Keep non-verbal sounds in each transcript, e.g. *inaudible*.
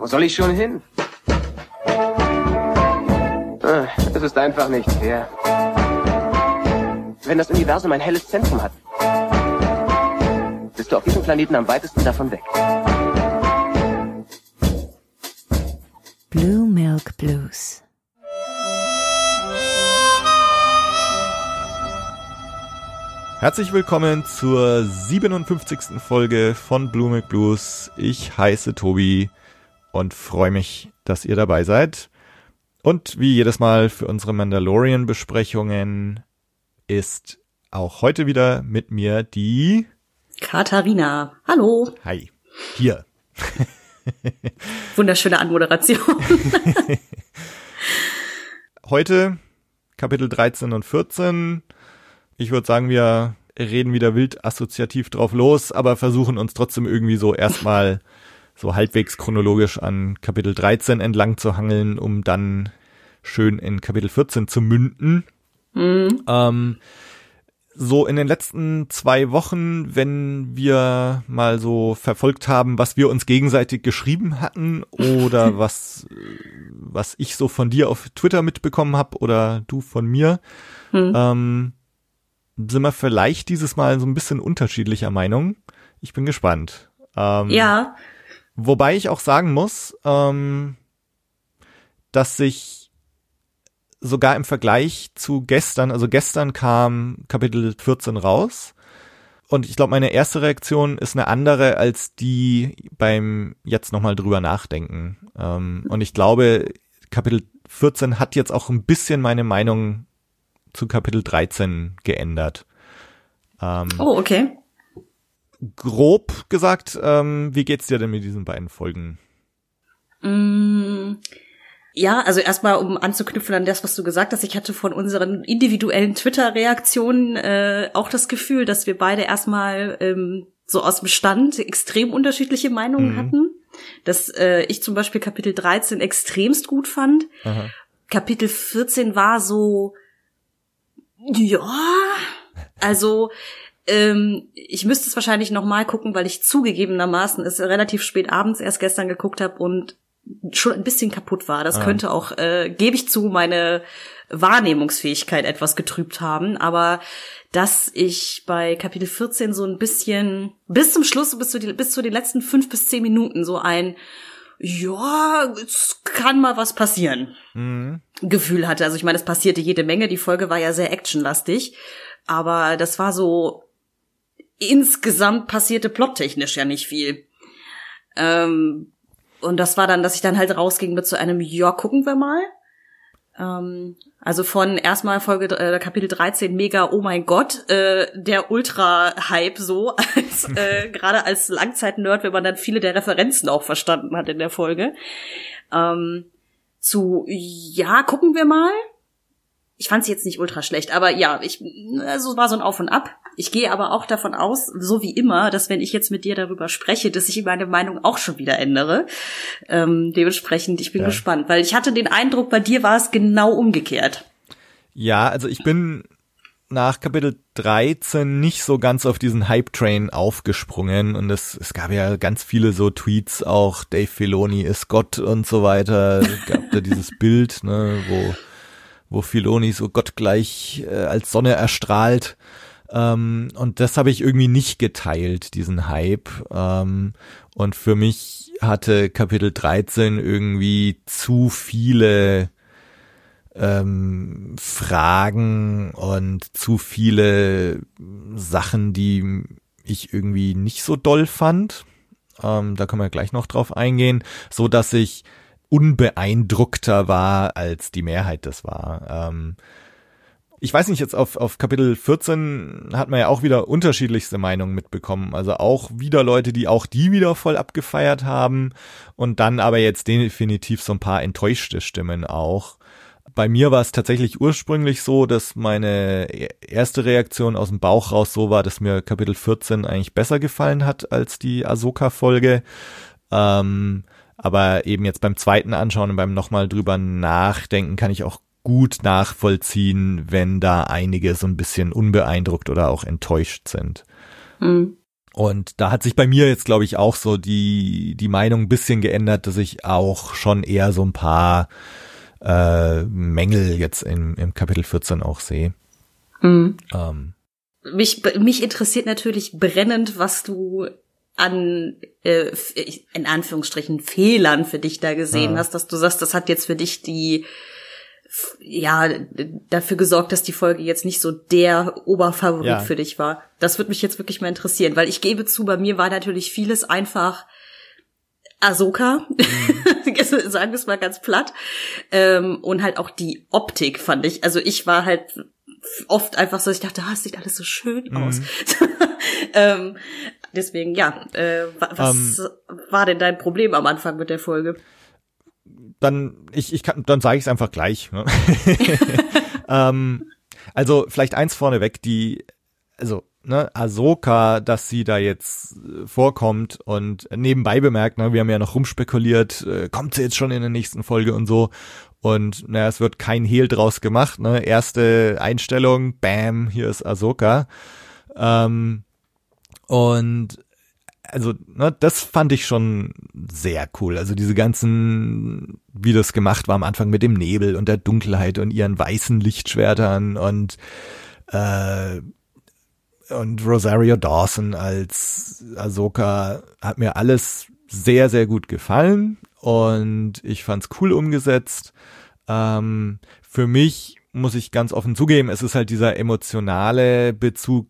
Wo soll ich schon hin? Ah, Es ist einfach nicht fair. Wenn das Universum ein helles Zentrum hat, bist du auf diesem Planeten am weitesten davon weg. Blue Milk Blues. Herzlich willkommen zur 57. Folge von Blue Milk Blues. Ich heiße Tobi und freue mich, dass ihr dabei seid. Und wie jedes Mal für unsere Mandalorian-Besprechungen ist auch heute wieder mit mir die Katharina. Hallo. Hi. Hier. *laughs* Wunderschöne Anmoderation. *laughs* Heute Kapitel 13 und 14. Ich würde sagen, wir reden wieder wild assoziativ drauf los, aber versuchen uns trotzdem irgendwie so erstmal *laughs* so halbwegs chronologisch an Kapitel 13 entlang zu hangeln, um dann schön in Kapitel 14 zu münden. Ähm, so in den letzten zwei Wochen, wenn wir mal so verfolgt haben, was wir uns gegenseitig geschrieben hatten oder *laughs* was, was ich so von dir auf Twitter mitbekommen habe oder du von mir, ähm, sind wir vielleicht dieses Mal so ein bisschen unterschiedlicher Meinung. Ich bin gespannt. Ähm, ja, Wobei ich auch sagen muss, ähm, dass sich sogar im Vergleich zu gestern, also gestern kam Kapitel 14 raus und ich glaube, meine erste Reaktion ist eine andere als die beim jetzt nochmal drüber nachdenken. Ähm, und ich glaube, Kapitel 14 hat jetzt auch ein bisschen meine Meinung zu Kapitel 13 geändert. Ähm, oh, okay. Grob gesagt, ähm, wie geht's dir denn mit diesen beiden Folgen? Mm, Ja, also erstmal, um anzuknüpfen an das, was du gesagt hast, ich hatte von unseren individuellen Twitter-Reaktionen äh, auch das Gefühl, dass wir beide erstmal ähm, so aus dem Stand extrem unterschiedliche Meinungen Mhm. hatten. Dass äh, ich zum Beispiel Kapitel 13 extremst gut fand. Aha. Kapitel 14 war so, ja, also ähm, ich müsste es wahrscheinlich noch mal gucken, weil ich zugegebenermaßen es relativ spät abends erst gestern geguckt habe und schon ein bisschen kaputt war. Das Ah. könnte auch, äh, gebe ich zu, meine Wahrnehmungsfähigkeit etwas getrübt haben. Aber dass ich bei Kapitel 14 so ein bisschen bis zum Schluss, bis zu, die, bis zu den letzten fünf bis zehn Minuten so ein ja, es kann mal was passieren. Mhm. Gefühl hatte. Also ich meine, es passierte jede Menge. Die Folge war ja sehr actionlastig. Aber das war so, insgesamt passierte plottechnisch ja nicht viel. Ähm, und das war dann, dass ich dann halt rausging mit so einem, ja, gucken wir mal. Ähm, also von erstmal Folge äh, Kapitel 13 mega, oh mein Gott, äh, der Ultra-Hype so, *laughs* als äh, *laughs* gerade als Langzeit-Nerd, wenn man dann viele der Referenzen auch verstanden hat in der Folge. Ähm, zu, ja, gucken wir mal. Ich fand sie jetzt nicht ultra schlecht, aber ja, ich, also es war so ein Auf und Ab. Ich gehe aber auch davon aus, so wie immer, dass wenn ich jetzt mit dir darüber spreche, dass ich meine Meinung auch schon wieder ändere. Ähm, dementsprechend, ich bin Ja. gespannt, weil ich hatte den Eindruck, bei dir war es genau umgekehrt. Ja, also ich bin nach Kapitel 13 nicht so ganz auf diesen Hype-Train aufgesprungen und es, es gab ja ganz viele so Tweets, auch Dave Filoni ist Gott und so weiter. Es gab da dieses Bild, ne, wo, wo Filoni so gottgleich äh, als Sonne erstrahlt. Ähm, und das habe ich irgendwie nicht geteilt, diesen Hype. Ähm, und für mich hatte Kapitel 13 irgendwie zu viele ähm, Fragen und zu viele Sachen, die ich irgendwie nicht so doll fand. Ähm, da können wir gleich noch drauf eingehen, so dass ich unbeeindruckter war, als die Mehrheit das war. Ähm, ich weiß nicht, jetzt auf, auf Kapitel 14 hat man ja auch wieder unterschiedlichste Meinungen mitbekommen. Also auch wieder Leute, die auch die wieder voll abgefeiert haben und dann aber jetzt definitiv so ein paar enttäuschte Stimmen auch. Bei mir war es tatsächlich ursprünglich so, dass meine erste Reaktion aus dem Bauch raus so war, dass mir Kapitel 14 eigentlich besser gefallen hat als die Ahsoka-Folge. Ähm, aber eben jetzt beim zweiten Anschauen und beim nochmal drüber nachdenken kann ich auch gut nachvollziehen, wenn da einige so ein bisschen unbeeindruckt oder auch enttäuscht sind. Hm. Und da hat sich bei mir jetzt, glaube ich, auch so die, die Meinung ein bisschen geändert, dass ich auch schon eher so ein paar äh, Mängel jetzt im, im Kapitel 14 auch sehe. Mhm. Ähm. Mich, mich interessiert natürlich brennend, was du an äh, in Anführungsstrichen Fehlern für dich da gesehen ja. hast, dass du sagst, das hat jetzt für dich die ja dafür gesorgt, dass die Folge jetzt nicht so der Oberfavorit ja. für dich war. Das würde mich jetzt wirklich mal interessieren, weil ich gebe zu, bei mir war natürlich vieles einfach Ahsoka, mhm. *laughs* sagen wir es mal ganz platt, ähm, und halt auch die Optik fand ich. Also ich war halt oft einfach so, ich dachte, ah, es sieht alles so schön aus. Mhm. *laughs* *laughs* ähm, deswegen, ja, äh, was ähm. war denn dein Problem am Anfang mit der Folge? Dann, ich, ich kann, dann sage ich es einfach gleich. Ne? *laughs* ähm, also vielleicht eins vorneweg, die, also ne, Ahsoka, dass sie da jetzt äh, vorkommt und nebenbei bemerkt, ne, wir haben ja noch rumspekuliert, äh, kommt sie jetzt schon in der nächsten Folge und so. Und naja, es wird kein Hehl draus gemacht. Ne? Erste Einstellung, bam, hier ist Ahsoka. Ähm, und also, ne, das fand ich schon sehr cool. Also diese ganzen, wie das gemacht war am Anfang mit dem Nebel und der Dunkelheit und ihren weißen Lichtschwertern und äh, und Rosario Dawson als Ahsoka hat mir alles sehr, sehr gut gefallen und ich fand's cool umgesetzt. Ähm, für mich muss ich ganz offen zugeben, es ist halt dieser emotionale Bezug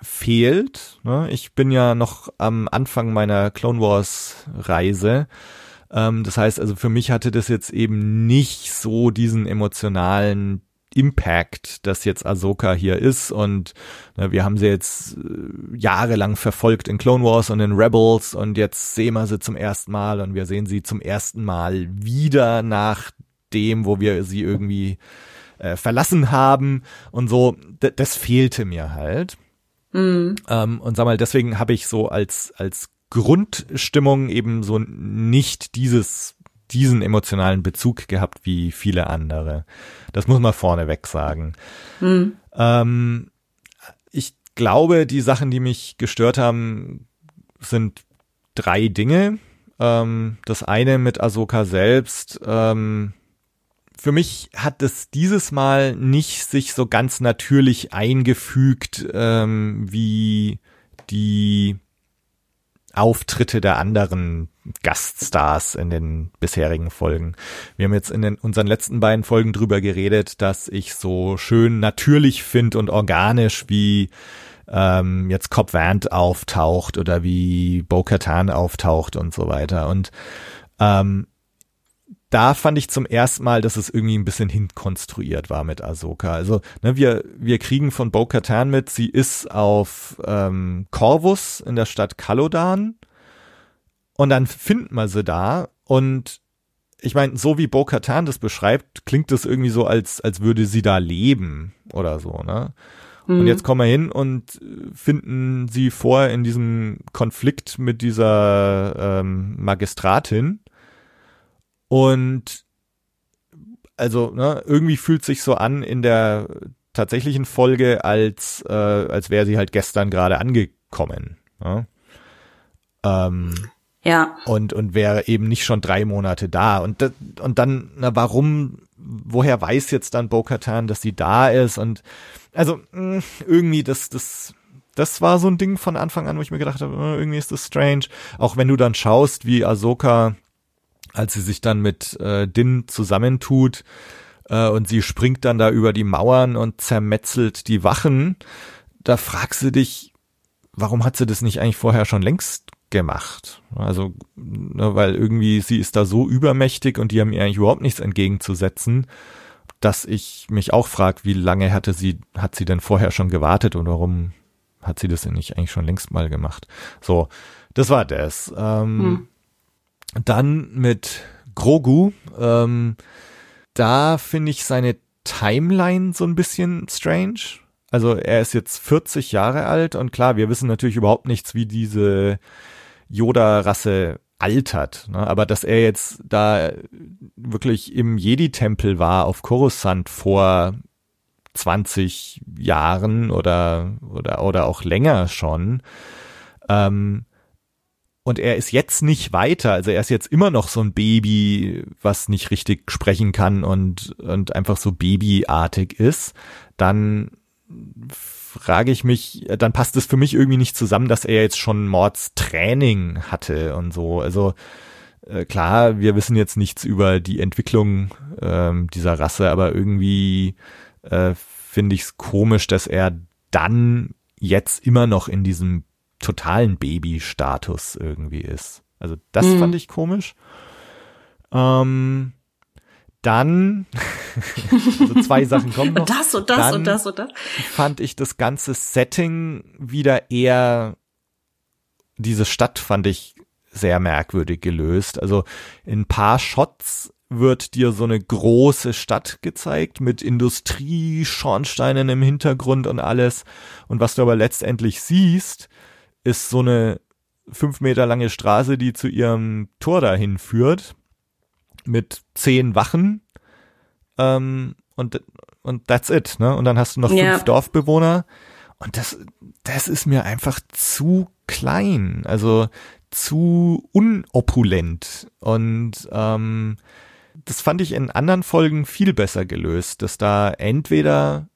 fehlt. Ne? Ich bin ja noch am Anfang meiner Clone Wars Reise. Ähm, das heißt also, für mich hatte das jetzt eben nicht so diesen emotionalen Impact, dass jetzt Ahsoka hier ist und ne, wir haben sie jetzt äh, jahrelang verfolgt in Clone Wars und in Rebels und jetzt sehen wir sie zum ersten Mal und wir sehen sie zum ersten Mal wieder nach dem, wo wir sie irgendwie äh, verlassen haben und so, das fehlte mir halt. Mhm. Ähm, und sag mal, deswegen habe ich so als, als Grundstimmung eben so nicht dieses diesen emotionalen Bezug gehabt wie viele andere. Das muss man vorneweg sagen. Mhm. Ähm, ich glaube, die Sachen, die mich gestört haben, sind drei Dinge. Ähm, das eine mit Ahsoka selbst. Ähm, für mich hat es dieses Mal nicht sich so ganz natürlich eingefügt, ähm, wie die Auftritte der anderen Gaststars in den bisherigen Folgen. Wir haben jetzt in den, unseren letzten beiden Folgen drüber geredet, dass ich so schön natürlich finde und organisch wie ähm, jetzt Cobb Vant auftaucht oder wie Bo-Katan auftaucht und so weiter. Und ähm, da fand ich zum ersten Mal, dass es irgendwie ein bisschen hinkonstruiert war mit Ahsoka. Also ne, wir, wir kriegen von Bo-Katan mit, sie ist auf ähm, Corvus in der Stadt Kalodan und dann finden wir sie da und ich meine, so wie Bo-Katan das beschreibt, klingt das irgendwie so, als, als würde sie da leben oder so, ne? Und mhm. jetzt kommen wir hin und finden sie vor in diesem Konflikt mit dieser ähm, Magistratin und also ne, irgendwie fühlt sich so an in der tatsächlichen Folge, als äh, als wäre sie halt gestern gerade angekommen. Ne? Ähm, ja. Und und wäre eben nicht schon drei Monate da. Und und dann, na warum? Woher weiß jetzt dann Bo-Katan, dass sie da ist? Und also mh, irgendwie das das das war so ein Ding von Anfang an, wo ich mir gedacht habe, äh, irgendwie ist das strange. Auch wenn du dann schaust, wie Ahsoka als sie sich dann mit äh, Din zusammentut äh, und sie springt dann da über die Mauern und zermetzelt die Wachen, da fragst du dich, warum hat sie das nicht eigentlich vorher schon längst gemacht? Also, ne, weil irgendwie sie ist da so übermächtig und die haben ihr eigentlich überhaupt nichts entgegenzusetzen, dass ich mich auch frage, wie lange hatte sie, hat sie denn vorher schon gewartet und warum hat sie das denn nicht eigentlich schon längst mal gemacht? So, das war das. Ähm, hm. Dann mit Grogu, ähm, da finde ich seine Timeline so ein bisschen strange. Also er ist jetzt 40 Jahre alt und klar, wir wissen natürlich überhaupt nichts, wie diese Yoda-Rasse altert. Ne? Aber dass er jetzt da wirklich im Jedi-Tempel war auf Coruscant vor 20 Jahren oder, oder, oder auch länger schon, Ähm, und er ist jetzt nicht weiter, also er ist jetzt immer noch so ein Baby, was nicht richtig sprechen kann und, und einfach so babyartig ist, dann frage ich mich, dann passt es für mich irgendwie nicht zusammen, dass er jetzt schon Mordstraining hatte und so. Also äh, klar, wir wissen jetzt nichts über die Entwicklung ähm, dieser Rasse, aber irgendwie äh, finde ich es komisch, dass er dann jetzt immer noch in diesem totalen Baby-Status irgendwie ist. Also das mhm. fand ich komisch. Ähm, dann, *laughs* also zwei Sachen kommen noch. *laughs* Und das und das dann und das und das. Fand ich das ganze Setting wieder eher, diese Stadt fand ich sehr merkwürdig gelöst. Also in ein paar Shots wird dir so eine große Stadt gezeigt mit Industrie, Schornsteinen im Hintergrund und alles. Und was du aber letztendlich siehst, ist so eine fünf Meter lange Straße, die zu ihrem Tor dahin führt mit zehn Wachen ähm, und und that's it, ne? Und dann hast du noch fünf ja. Dorfbewohner und das das ist mir einfach zu klein, also zu unopulent und ähm, das fand ich in anderen Folgen viel besser gelöst, dass da entweder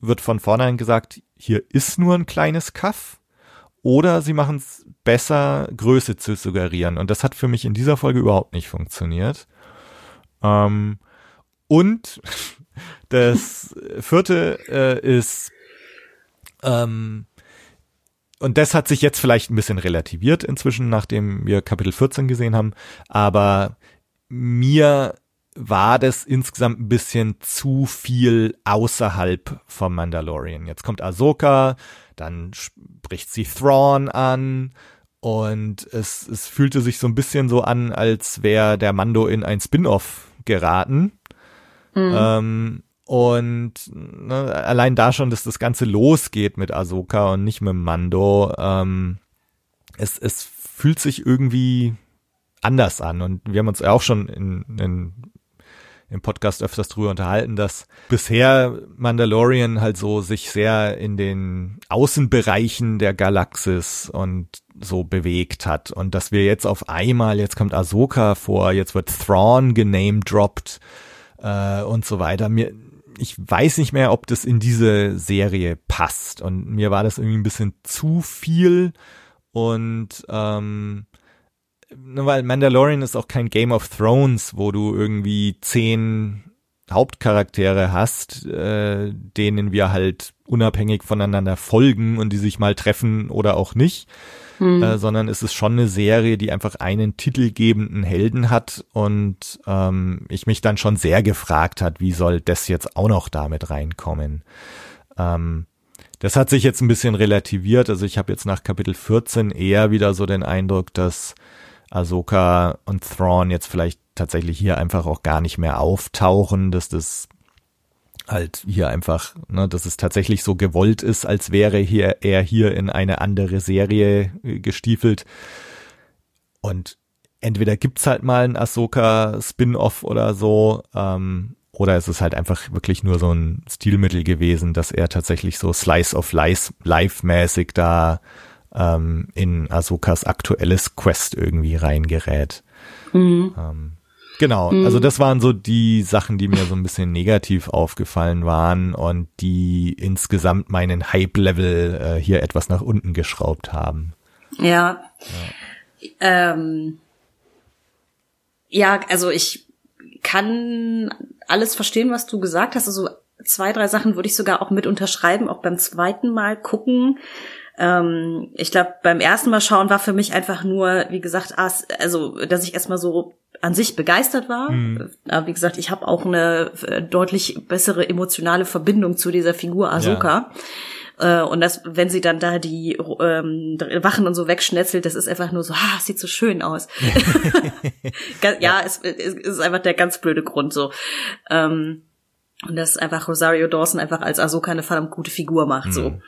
wird von vornherein gesagt, hier ist nur ein kleines Kaff, oder sie machen es besser, Größe zu suggerieren. Und das hat für mich in dieser Folge überhaupt nicht funktioniert. Ähm, und *laughs* das vierte äh, ist, ähm, und das hat sich jetzt vielleicht ein bisschen relativiert inzwischen, nachdem wir Kapitel 14 gesehen haben, aber mir war das insgesamt ein bisschen zu viel außerhalb vom Mandalorian. Jetzt kommt Ahsoka, dann spricht sie Thrawn an und es, es fühlte sich so ein bisschen so an, als wäre der Mando in ein Spin-off geraten. Mhm. Ähm, und ne, allein da schon, dass das Ganze losgeht mit Ahsoka und nicht mit Mando, ähm, es, es fühlt sich irgendwie anders an. Und wir haben uns auch schon in, in im Podcast öfters drüber unterhalten, dass bisher Mandalorian halt so sich sehr in den Außenbereichen der Galaxis und so bewegt hat und dass wir jetzt auf einmal, jetzt kommt Ahsoka vor, jetzt wird Thrawn genamedroppt äh, und so weiter. Mir, ich weiß nicht mehr, ob das in diese Serie passt und mir war das irgendwie ein bisschen zu viel und ähm, weil Mandalorian ist auch kein Game of Thrones, wo du irgendwie zehn Hauptcharaktere hast, äh, denen wir halt unabhängig voneinander folgen und die sich mal treffen oder auch nicht, hm. äh, sondern es ist schon eine Serie, die einfach einen titelgebenden Helden hat und ähm, ich mich dann schon sehr gefragt hat, wie soll das jetzt auch noch damit reinkommen. Ähm, das hat sich jetzt ein bisschen relativiert, also ich habe jetzt nach Kapitel 14 eher wieder so den Eindruck, dass Ahsoka und Thrawn jetzt vielleicht tatsächlich hier einfach auch gar nicht mehr auftauchen, dass das halt hier einfach, ne, dass es tatsächlich so gewollt ist, als wäre hier er hier in eine andere Serie äh, gestiefelt. Und entweder gibt's halt mal ein Ahsoka Spin-off oder so, ähm, oder es ist halt einfach wirklich nur so ein Stilmittel gewesen, dass er tatsächlich so Slice of Life, Life mäßig da ähm, in Ahsokas aktuelles Quest irgendwie reingerät. Mhm. Ähm, genau, mhm. also das waren so die Sachen, die mir so ein bisschen negativ aufgefallen waren und die insgesamt meinen Hype-Level äh, hier etwas nach unten geschraubt haben. Ja. Ja. Ähm, ja, also ich kann alles verstehen, was du gesagt hast. Also zwei, drei Sachen würde ich sogar auch mit unterschreiben, auch beim zweiten Mal gucken ähm, ich glaube, beim ersten Mal schauen war für mich einfach nur, wie gesagt, also, dass ich erstmal so an sich begeistert war. Mhm. Aber wie gesagt, ich habe auch eine äh, deutlich bessere emotionale Verbindung zu dieser Figur Ahsoka. Ja. Äh, und das, wenn sie dann da die ähm, Wachen und so wegschnetzelt, das ist einfach nur so, ah, sieht so schön aus. *laughs* ja, es, es ist einfach der ganz blöde Grund so. Ähm, und dass einfach Rosario Dawson einfach als Ahsoka eine verdammt gute Figur macht, mhm. so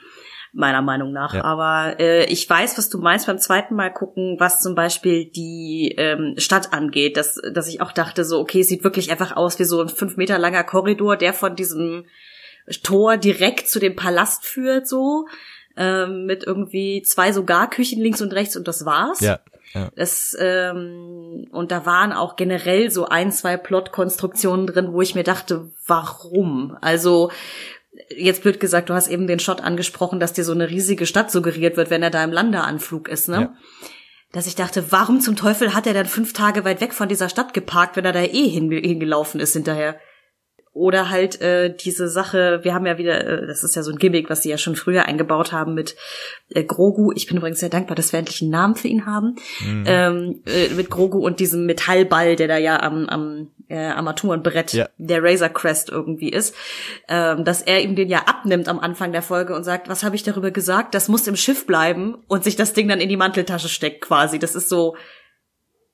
meiner Meinung nach. Ja. Aber äh, ich weiß, was du meinst beim zweiten Mal gucken, was zum Beispiel die ähm, Stadt angeht, dass, dass ich auch dachte, so, okay, sieht wirklich einfach aus wie so ein fünf Meter langer Korridor, der von diesem Tor direkt zu dem Palast führt, so. ähm, mit irgendwie zwei sogar Küchen links und rechts und das war's. Ja. ja. Das, ähm, und da waren auch generell so ein, zwei Plot-Konstruktionen drin, wo ich mir dachte, warum? Also, jetzt blöd gesagt, du hast eben den Shot angesprochen, dass dir so eine riesige Stadt suggeriert wird, wenn er da im Landeanflug ist, ne? Ja. Dass ich dachte, warum zum Teufel hat er dann fünf Tage weit weg von dieser Stadt geparkt, wenn er da eh hingelaufen ist hinterher? Oder halt äh, diese Sache, wir haben ja wieder, äh, das ist ja so ein Gimmick, was sie ja schon früher eingebaut haben mit äh, Grogu. Ich bin übrigens sehr dankbar, dass wir endlich einen Namen für ihn haben. Mhm. Ähm, äh, mit Grogu und diesem Metallball, der da ja am, am äh, Armaturenbrett Ja. der Razor Crest irgendwie ist. Ähm, dass er ihm den ja abnimmt am Anfang der Folge und sagt, was habe ich darüber gesagt? Das muss im Schiff bleiben und sich das Ding dann in die Manteltasche steckt quasi. Das ist so,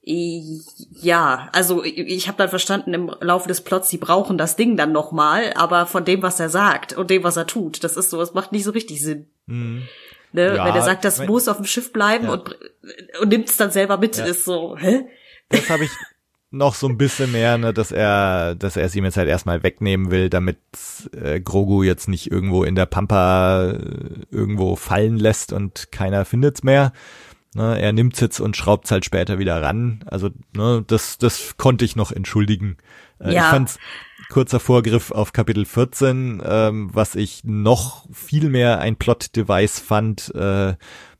ja, also ich, habe dann verstanden im Laufe des Plots, sie brauchen das Ding dann noch mal, aber von dem, was er sagt und dem, was er tut, das ist so, es macht nicht so richtig Sinn. Mhm. Ne? Ja, Wenn er sagt, das muss auf dem Schiff bleiben Ja. und, und nimmt es dann selber mit, Ja. ist so, hä? Das habe ich noch so ein bisschen mehr, ne, dass er, dass er es ihm jetzt halt erstmal wegnehmen will, damit äh, Grogu jetzt nicht irgendwo in der Pampa äh, irgendwo fallen lässt und keiner findet's mehr. Ne, er nimmt's jetzt und schraubt's halt später wieder ran. Also ne, das, das konnte ich noch entschuldigen. Äh, Ja. Ich fand's kurzer Vorgriff auf Kapitel 14, ähm, was ich noch viel mehr ein Plot-Device fand, äh,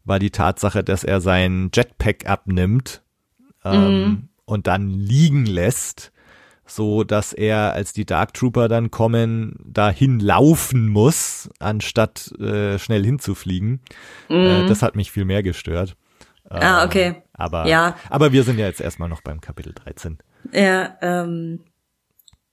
war die Tatsache, dass er sein Jetpack abnimmt ähm, und dann liegen lässt, so dass er, als die Dark Trooper dann kommen, dahin laufen muss, anstatt äh, schnell hinzufliegen. Äh, das hat mich viel mehr gestört. Ah, Ähm, okay. Aber, Ja. aber wir sind ja jetzt erstmal noch beim Kapitel 13. Ja, ähm,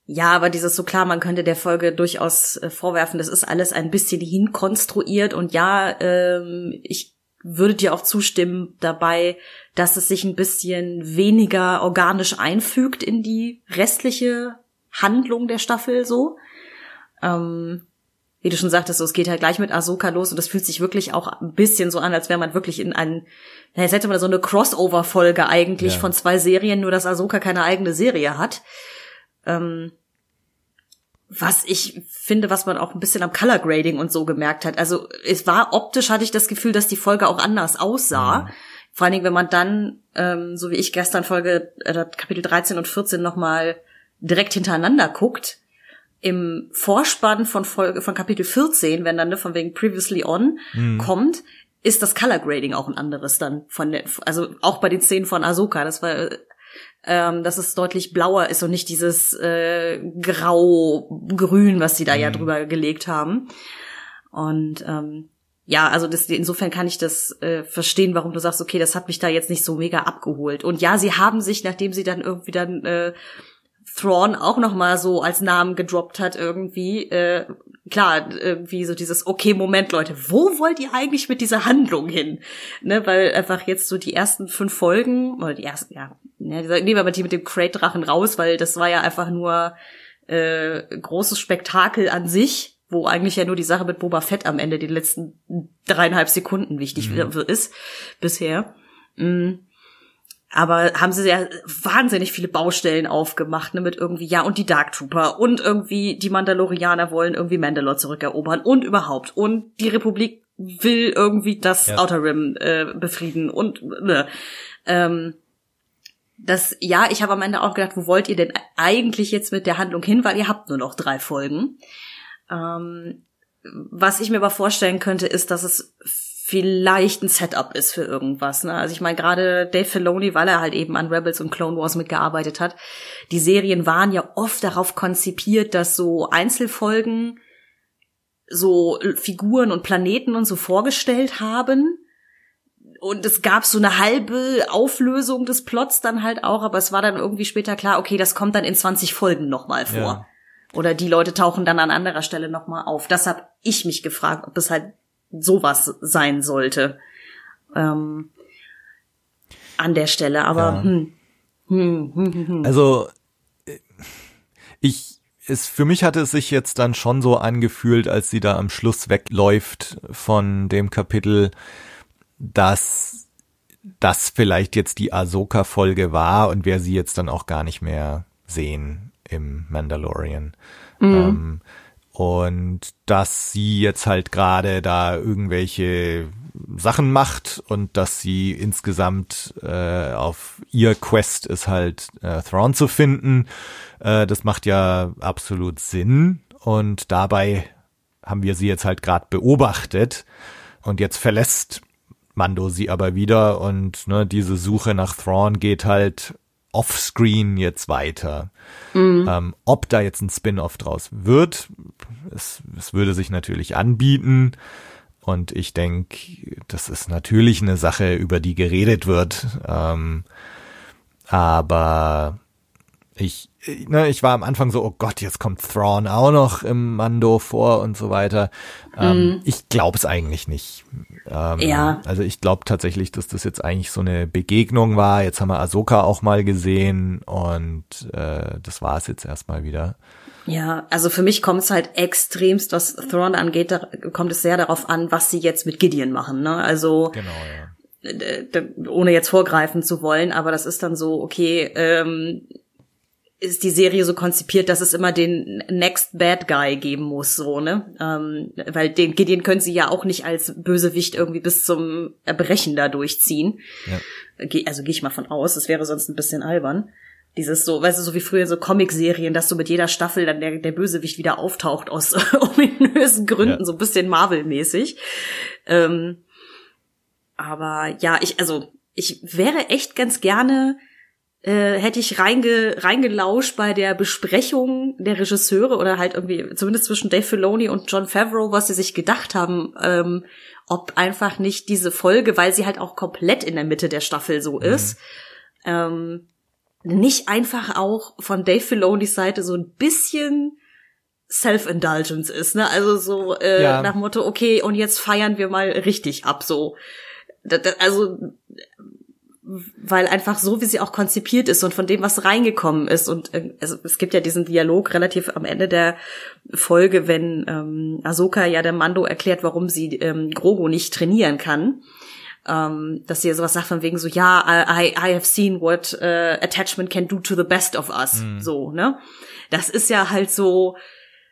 ja, aber dieses so klar, man könnte der Folge durchaus äh, vorwerfen, das ist alles ein bisschen hinkonstruiert und ja, ähm, ich würde dir auch zustimmen dabei, dass es sich ein bisschen weniger organisch einfügt in die restliche Handlung der Staffel so. Ähm, wie du schon sagtest, so, es geht halt gleich mit Ahsoka los und das fühlt sich wirklich auch ein bisschen so an, als wäre man wirklich in einen, na, jetzt hätte man so eine Crossover-Folge eigentlich Ja. von zwei Serien, nur dass Ahsoka keine eigene Serie hat. Ähm, was ich finde, was man auch ein bisschen am Color Grading und so gemerkt hat. Also es war optisch, hatte ich das Gefühl, dass die Folge auch anders aussah. Vor allen Dingen, wenn man dann, ähm, so wie ich gestern Folge, äh, Kapitel 13 und 14 nochmal direkt hintereinander guckt, im Vorspann von Folge, von Kapitel 14, wenn dann ne, von wegen Previously On kommt, ist das Color Grading auch ein anderes dann von der, also auch bei den Szenen von Ahsoka, das war, ähm, dass es deutlich blauer ist und nicht dieses äh, grau-grün, was sie da ja drüber gelegt haben. Und ähm, ja, also das, insofern kann ich das äh, verstehen, warum du sagst, okay, das hat mich da jetzt nicht so mega abgeholt. Und ja, sie haben sich, nachdem sie dann irgendwie dann äh, Thrawn auch noch mal so als Namen gedroppt hat irgendwie, äh, klar, irgendwie so dieses, okay, Moment, Leute, wo wollt ihr eigentlich mit dieser Handlung hin? Ne, weil einfach jetzt so die ersten fünf Folgen, oder die ersten, ja, ne, die- nehmen wir mal die mit dem Crate-Drachen raus, weil das war ja einfach nur äh, großes Spektakel an sich, wo eigentlich ja nur die Sache mit Boba Fett am Ende die letzten dreieinhalb Sekunden wichtig ist bisher. Mm. Aber haben sie ja wahnsinnig viele Baustellen aufgemacht, ne, mit irgendwie, ja, und die Dark Trooper und irgendwie die Mandalorianer wollen irgendwie Mandalore zurückerobern und überhaupt. Und die Republik will irgendwie das Ja. Outer Rim äh, befrieden und ne. ähm, das, ja, ich habe am Ende auch gedacht, wo wollt ihr denn eigentlich jetzt mit der Handlung hin, weil ihr habt nur noch drei Folgen. Ähm, was ich mir aber vorstellen könnte, ist, dass es vielleicht ein Setup ist für irgendwas. Ne? Also ich meine, gerade Dave Filoni, weil er halt eben an Rebels und Clone Wars mitgearbeitet hat, die Serien waren ja oft darauf konzipiert, dass so Einzelfolgen so Figuren und Planeten und so vorgestellt haben. Und es gab so eine halbe Auflösung des Plots dann halt auch, aber es war dann irgendwie später klar, okay, das kommt dann in 20 Folgen nochmal vor. Ja. Oder die Leute tauchen dann an anderer Stelle nochmal auf. Das habe ich mich gefragt, ob es halt sowas sein sollte. Ähm, an der Stelle. Aber Ja. hm, hm, hm, hm, hm. Also äh, ich es für mich hatte es sich jetzt dann schon so angefühlt, als sie da am Schluss wegläuft von dem Kapitel, dass das vielleicht jetzt die Ahsoka Folge war und wir sie jetzt dann auch gar nicht mehr sehen im Mandalorian. Ähm, und dass sie jetzt halt gerade da irgendwelche Sachen macht und dass sie insgesamt äh, auf ihr Quest ist halt äh, Thrawn zu finden. Äh, das macht ja absolut Sinn und dabei haben wir sie jetzt halt gerade beobachtet und jetzt verlässt Mando sie aber wieder und ne, diese Suche nach Thrawn geht halt offscreen jetzt weiter. Mhm. Ähm, ob da jetzt ein Spin-off draus wird, es, es würde sich natürlich anbieten. Und ich denke, das ist natürlich eine Sache, über die geredet wird. Ähm, aber ich, ne, ich war am Anfang so, oh Gott, jetzt kommt Thrawn auch noch im Mando vor und so weiter. Ähm, mm. Ich glaube es eigentlich nicht. Ähm, ja. Also ich glaube tatsächlich, dass das jetzt eigentlich so eine Begegnung war. Jetzt haben wir Ahsoka auch mal gesehen und äh, das war es jetzt erstmal wieder. Ja, also für mich kommt es halt extremst, was Thrawn angeht, da kommt es sehr darauf an, was sie jetzt mit Gideon machen. Ne? Also genau, ja. ohne jetzt vorgreifen zu wollen, aber das ist dann so, okay, ähm, ist die Serie so konzipiert, dass es immer den Next Bad Guy geben muss, so, ne? Ähm, weil den Gideon können sie ja auch nicht als Bösewicht irgendwie bis zum Erbrechen da durchziehen. Ja. Also gehe ich mal von aus, das wäre sonst ein bisschen albern. Dieses so, weißt du, so wie früher so Comic-Serien, dass so mit jeder Staffel dann der, der Bösewicht wieder auftaucht aus *laughs* ominösen Gründen, ja. so ein bisschen Marvel-mäßig. Ähm, aber ja, ich, also, ich wäre echt ganz gerne äh, hätte ich reinge, reingelauscht bei der Besprechung der Regisseure oder halt irgendwie, zumindest zwischen Dave Filoni und John Favreau, was sie sich gedacht haben, ähm, ob einfach nicht diese Folge, weil sie halt auch komplett in der Mitte der Staffel so mhm. ist, ähm, nicht einfach auch von Dave Filonis Seite so ein bisschen Self-Indulgence ist, ne? Also so äh, ja. nach Motto, okay, und jetzt feiern wir mal richtig ab, so. also weil einfach so, wie sie auch konzipiert ist und von dem, was reingekommen ist. Und äh, also, es gibt ja diesen Dialog relativ am Ende der Folge, wenn ähm, Ahsoka ja der Mando erklärt, warum sie ähm, Grogu nicht trainieren kann. Ähm, dass sie sowas sagt von wegen so, ja, I, I have seen what uh, attachment can do to the best of us. Mhm. So, ne? Das ist ja halt so,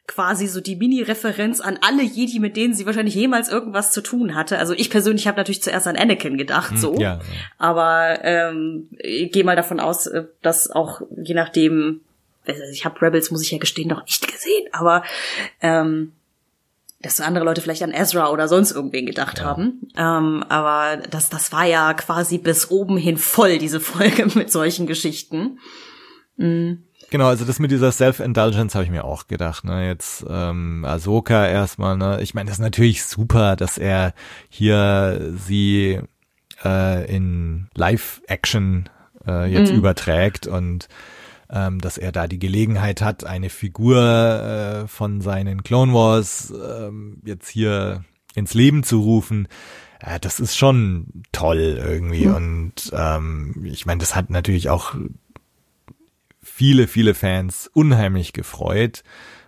quasi so die Mini-Referenz an alle Jedi, mit denen sie wahrscheinlich jemals irgendwas zu tun hatte. Also ich persönlich habe natürlich zuerst an Anakin gedacht, hm, so. Ja, ja. Aber ähm, ich gehe mal davon aus, äh, dass auch je nachdem, ich habe Rebels, muss ich ja gestehen, noch nicht gesehen, aber ähm, dass andere Leute vielleicht an Ezra oder sonst irgendwen gedacht ja. haben. Ähm, aber das, das war ja quasi bis oben hin voll, diese Folge *laughs* mit solchen Geschichten. Mhm. Genau, also das mit dieser Self-Indulgence habe ich mir auch gedacht. Ne? Jetzt ähm, Ahsoka erstmal. Ne? Ich meine, das ist natürlich super, dass er hier sie äh, in Live-Action äh, jetzt mhm. überträgt und ähm, dass er da die Gelegenheit hat, eine Figur äh, von seinen Clone Wars äh, jetzt hier ins Leben zu rufen. Äh, das ist schon toll irgendwie. Mhm. Und ähm, ich meine, das hat natürlich auch viele, viele Fans unheimlich gefreut.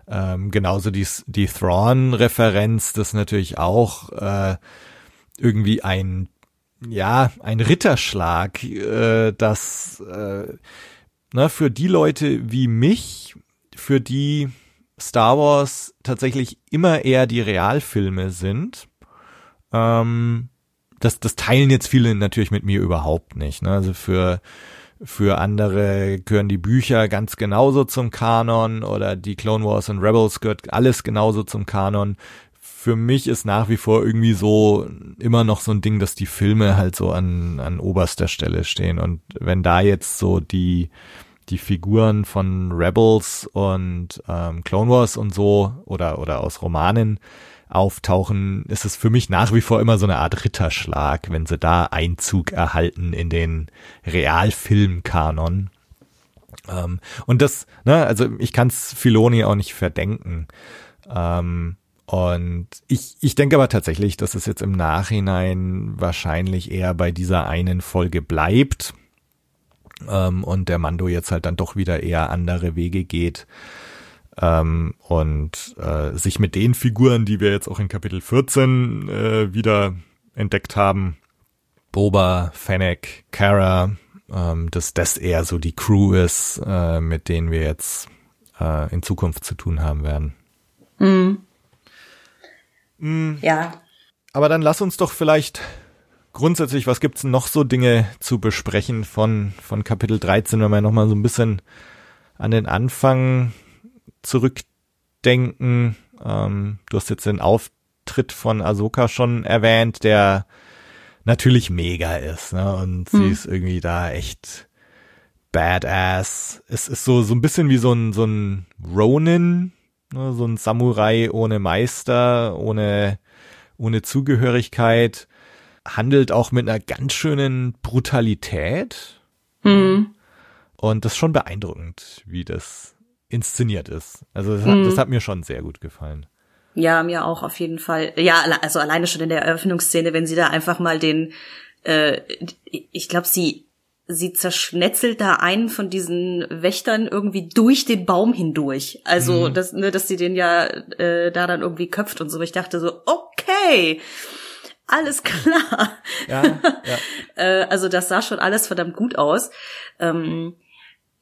Ähm, genauso die, die Thrawn-Referenz, das natürlich auch äh, irgendwie ein, ja, ein Ritterschlag, äh, das äh, na, für die Leute wie mich, für die Star Wars tatsächlich immer eher die Realfilme sind, ähm, das, das teilen jetzt viele natürlich mit mir überhaupt nicht. Ne? Also für für andere gehören die Bücher ganz genauso zum Kanon oder die Clone Wars und Rebels gehört alles genauso zum Kanon. Für mich ist nach wie vor irgendwie so immer noch so ein Ding, dass die Filme halt so an, an oberster Stelle stehen. Und wenn da jetzt so die, die Figuren von Rebels und ähm, Clone Wars und so oder, oder aus Romanen auftauchen, ist es für mich nach wie vor immer so eine Art Ritterschlag, wenn sie da Einzug erhalten in den Realfilmkanon. Ähm, und das, ne, also ich kann es Filoni auch nicht verdenken. Ähm, und ich, ich denke aber tatsächlich, dass es jetzt im Nachhinein wahrscheinlich eher bei dieser einen Folge bleibt. Ähm, und der Mando jetzt halt dann doch wieder eher andere Wege geht ähm, und äh, sich mit den Figuren, die wir jetzt auch in Kapitel 14 äh, wieder entdeckt haben, Boba, Fennec, Kara, ähm, dass das eher so die Crew ist, äh, mit denen wir jetzt äh, in Zukunft zu tun haben werden. Mhm. Mhm. Ja. Aber dann lass uns doch vielleicht grundsätzlich, was gibt's noch so Dinge zu besprechen von, von Kapitel 13, wenn wir nochmal so ein bisschen an den Anfang zurückdenken. Ähm, du hast jetzt den Auftritt von Ahsoka schon erwähnt, der natürlich mega ist, ne? Und hm. sie ist irgendwie da echt badass. Es ist so, so ein bisschen wie so ein, so ein Ronin, ne? so ein Samurai ohne Meister, ohne, ohne Zugehörigkeit handelt auch mit einer ganz schönen Brutalität. Mhm. Und das ist schon beeindruckend, wie das inszeniert ist. Also das, mhm. hat, das hat mir schon sehr gut gefallen. Ja, mir auch auf jeden Fall. Ja, also alleine schon in der Eröffnungsszene, wenn sie da einfach mal den, äh, ich glaube, sie sie zerschnetzelt da einen von diesen Wächtern irgendwie durch den Baum hindurch. Also, mhm. dass, ne, dass sie den ja äh, da dann irgendwie köpft und so. Ich dachte so, okay, alles klar. Ja, ja. *laughs* äh, also das sah schon alles verdammt gut aus. Ähm,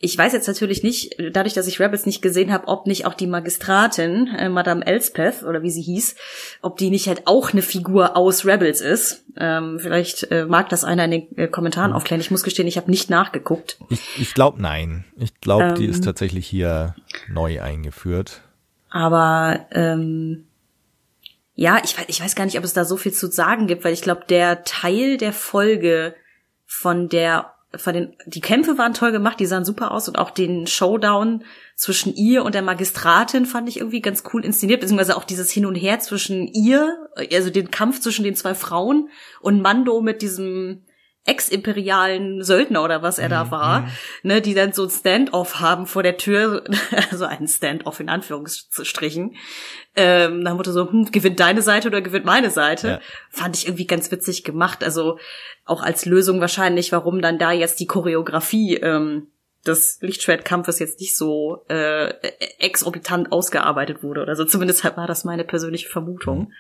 ich weiß jetzt natürlich nicht, dadurch, dass ich Rebels nicht gesehen habe, ob nicht auch die Magistratin, äh, Madame Elspeth oder wie sie hieß, ob die nicht halt auch eine Figur aus Rebels ist. Ähm, vielleicht äh, mag das einer in den äh, Kommentaren mhm. aufklären. Ich muss gestehen, ich habe nicht nachgeguckt. Ich, ich glaube nein. Ich glaube, ähm, die ist tatsächlich hier neu eingeführt. Aber ähm, ja, ich, ich weiß gar nicht, ob es da so viel zu sagen gibt, weil ich glaube, der Teil der Folge von der von den die Kämpfe waren toll gemacht, die sahen super aus und auch den Showdown zwischen ihr und der Magistratin fand ich irgendwie ganz cool inszeniert, beziehungsweise auch dieses Hin und Her zwischen ihr, also den Kampf zwischen den zwei Frauen und Mando mit diesem ex-imperialen Söldner oder was er da mhm, war, mhm. ne, die dann so ein Stand-off haben vor der Tür, *laughs* also ein Stand-off in Anführungsstrichen, ähm, nach Motto so, hm, gewinnt deine Seite oder gewinnt meine Seite, ja. fand ich irgendwie ganz witzig gemacht, also auch als Lösung wahrscheinlich, warum dann da jetzt die Choreografie ähm, des Lichtschwertkampfes jetzt nicht so äh, exorbitant ausgearbeitet wurde oder so, zumindest war das meine persönliche Vermutung. Mhm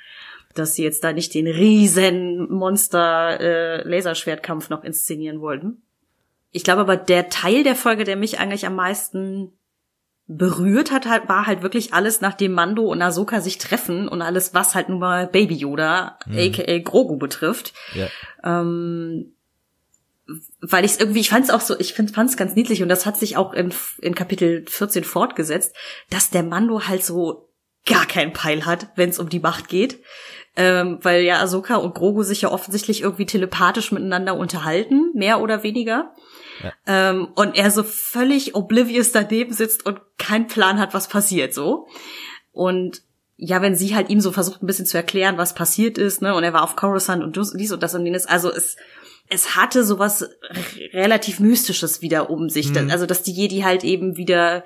dass sie jetzt da nicht den riesen Monster äh, Laserschwertkampf noch inszenieren wollten. Ich glaube aber der Teil der Folge, der mich eigentlich am meisten berührt hat, halt, war halt wirklich alles, nachdem Mando und Ahsoka sich treffen und alles, was halt nun mal Baby Yoda, mhm. aka Grogu betrifft. Ja. Ähm, weil ich es irgendwie, ich fand es auch so, ich fand es ganz niedlich und das hat sich auch in, in Kapitel 14 fortgesetzt, dass der Mando halt so gar keinen Peil hat, wenn es um die Macht geht ähm, weil ja Ahsoka und Grogu sich ja offensichtlich irgendwie telepathisch miteinander unterhalten, mehr oder weniger. Ja. Ähm, und er so völlig oblivious daneben sitzt und keinen Plan hat, was passiert so. Und ja, wenn sie halt ihm so versucht, ein bisschen zu erklären, was passiert ist, ne, und er war auf Coruscant und dies und das und jenes, also es, es hatte sowas relativ Mystisches wieder um sich. Mhm. Also, dass die Jedi halt eben wieder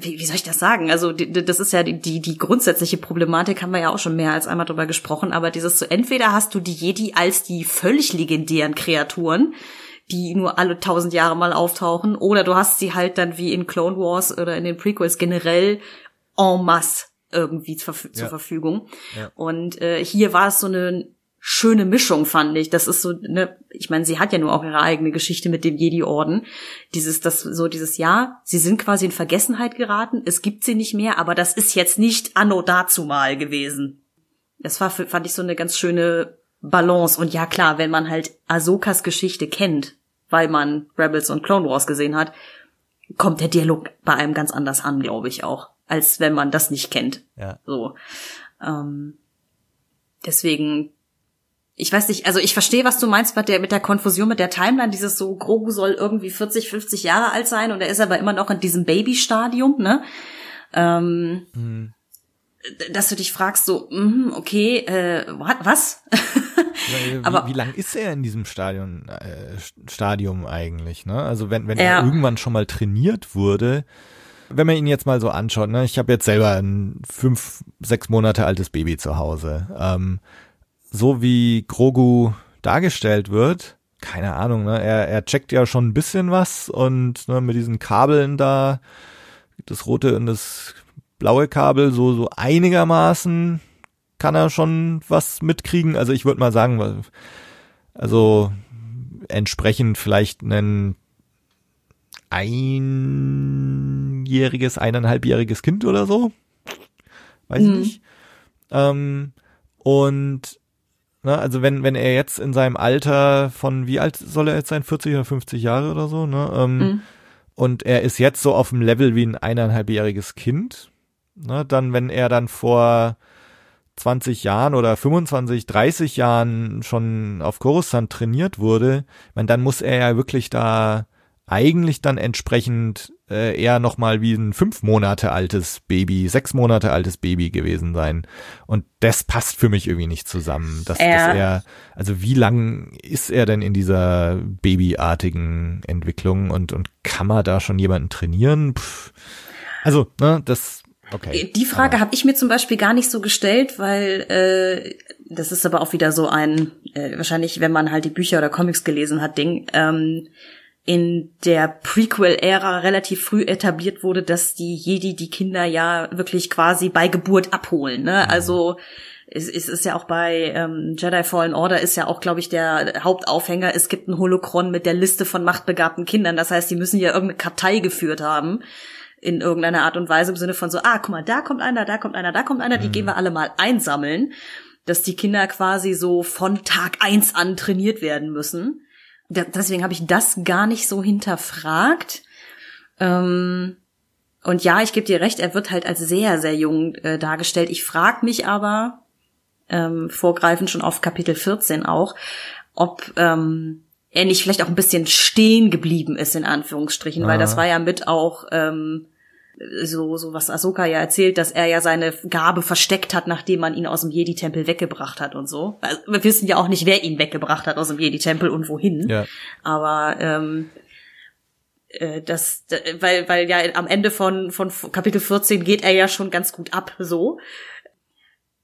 wie, wie soll ich das sagen? Also die, das ist ja die, die, die grundsätzliche Problematik, haben wir ja auch schon mehr als einmal drüber gesprochen, aber dieses so, entweder hast du die Jedi als die völlig legendären Kreaturen, die nur alle tausend Jahre mal auftauchen, oder du hast sie halt dann wie in Clone Wars oder in den Prequels generell en masse irgendwie zur, Verfügung. Ja. Und äh, hier war es so eine schöne Mischung, fand ich. Das ist so, ne, ich meine, sie hat ja nur auch ihre eigene Geschichte mit dem Jedi-Orden. Dieses, das, so dieses Jahr, sie sind quasi in Vergessenheit geraten, es gibt sie nicht mehr, aber das ist jetzt nicht anno dazu mal gewesen. Das war, fand ich so eine ganz schöne Balance. Und ja, klar, wenn man halt Ahsokas Geschichte kennt, weil man Rebels und Clone Wars gesehen hat, kommt der Dialog bei einem ganz anders an, glaube ich auch, als wenn man das nicht kennt. Ja. So. Ähm, deswegen ich weiß nicht, also ich verstehe, was du meinst mit der, mit der Konfusion mit der Timeline, dieses so, Grogu soll irgendwie 40, 50 Jahre alt sein und er ist aber immer noch in diesem Baby-Stadium, ne? Ähm, mhm. Dass du dich fragst, so, mm, okay, äh, what, was? wie, *laughs* aber, wie lang ist er in diesem Stadion, äh, Stadium eigentlich, ne? Also wenn, wenn er irgendwann schon mal trainiert wurde, wenn man ihn jetzt mal so anschaut, ne, ich habe jetzt selber ein fünf, sechs Monate altes Baby zu Hause. Ähm, so wie Grogu dargestellt wird, keine Ahnung, ne, er, er checkt ja schon ein bisschen was und ne, mit diesen Kabeln da, das rote und das blaue Kabel, so, so einigermaßen kann er schon was mitkriegen. Also ich würde mal sagen, also entsprechend vielleicht ein einjähriges, eineinhalbjähriges Kind oder so. weiß ich nicht. Ähm, und ne, also wenn, wenn er jetzt in seinem Alter von wie alt soll er jetzt sein? 40 oder 50 Jahre oder so, ne? Ähm, Mhm. Und er ist jetzt so auf dem Level wie ein eineinhalbjähriges Kind. Ne, dann, wenn er dann vor 20 Jahren oder 25, 30 Jahren schon auf Coruscant trainiert wurde, ich meine, dann muss er ja wirklich da eigentlich dann entsprechend äh, eher nochmal wie ein fünf Monate altes Baby, sechs Monate altes Baby gewesen sein. Und das passt für mich irgendwie nicht zusammen. Dass, Ja. dass er, also wie lang ist er denn in dieser babyartigen Entwicklung und, und kann man da schon jemanden trainieren? Pff. Also, ne, das, okay. Die Frage habe ich mir zum Beispiel gar nicht so gestellt, weil äh, das ist aber auch wieder so ein, äh, wahrscheinlich, wenn man halt die Bücher oder Comics gelesen hat, Ding, ähm, in der Prequel-Ära relativ früh etabliert wurde, dass die Jedi die Kinder ja wirklich quasi bei Geburt abholen. Ne? Also es, es ist ja auch bei ähm, Jedi Fallen Order ist ja auch, glaube ich, der Hauptaufhänger. Es gibt ein Holokron mit der Liste von machtbegabten Kindern. Das heißt, die müssen ja irgendeine Kartei geführt haben in irgendeiner Art und Weise im Sinne von so, ah, guck mal, da kommt einer, da kommt einer, da kommt einer, die gehen wir alle mal einsammeln, dass die Kinder quasi so von Tag eins an trainiert werden müssen. Deswegen habe ich das gar nicht so hinterfragt. Ähm, und ja, ich gebe dir recht, er wird halt als sehr, sehr jung äh, dargestellt. Ich frage mich aber, ähm, vorgreifend schon auf Kapitel 14 auch, ob ähm, er nicht vielleicht auch ein bisschen stehen geblieben ist, in Anführungsstrichen, weil Ah. das war ja mit auch ähm, so, so was Ahsoka ja erzählt, dass er ja seine Gabe versteckt hat, nachdem man ihn aus dem Jedi-Tempel weggebracht hat und so. Also, wir wissen ja auch nicht, wer ihn weggebracht hat aus dem Jedi-Tempel und wohin. Ja. Aber ähm, äh, das, weil, weil ja am Ende von, von Kapitel 14 geht er ja schon ganz gut ab, so.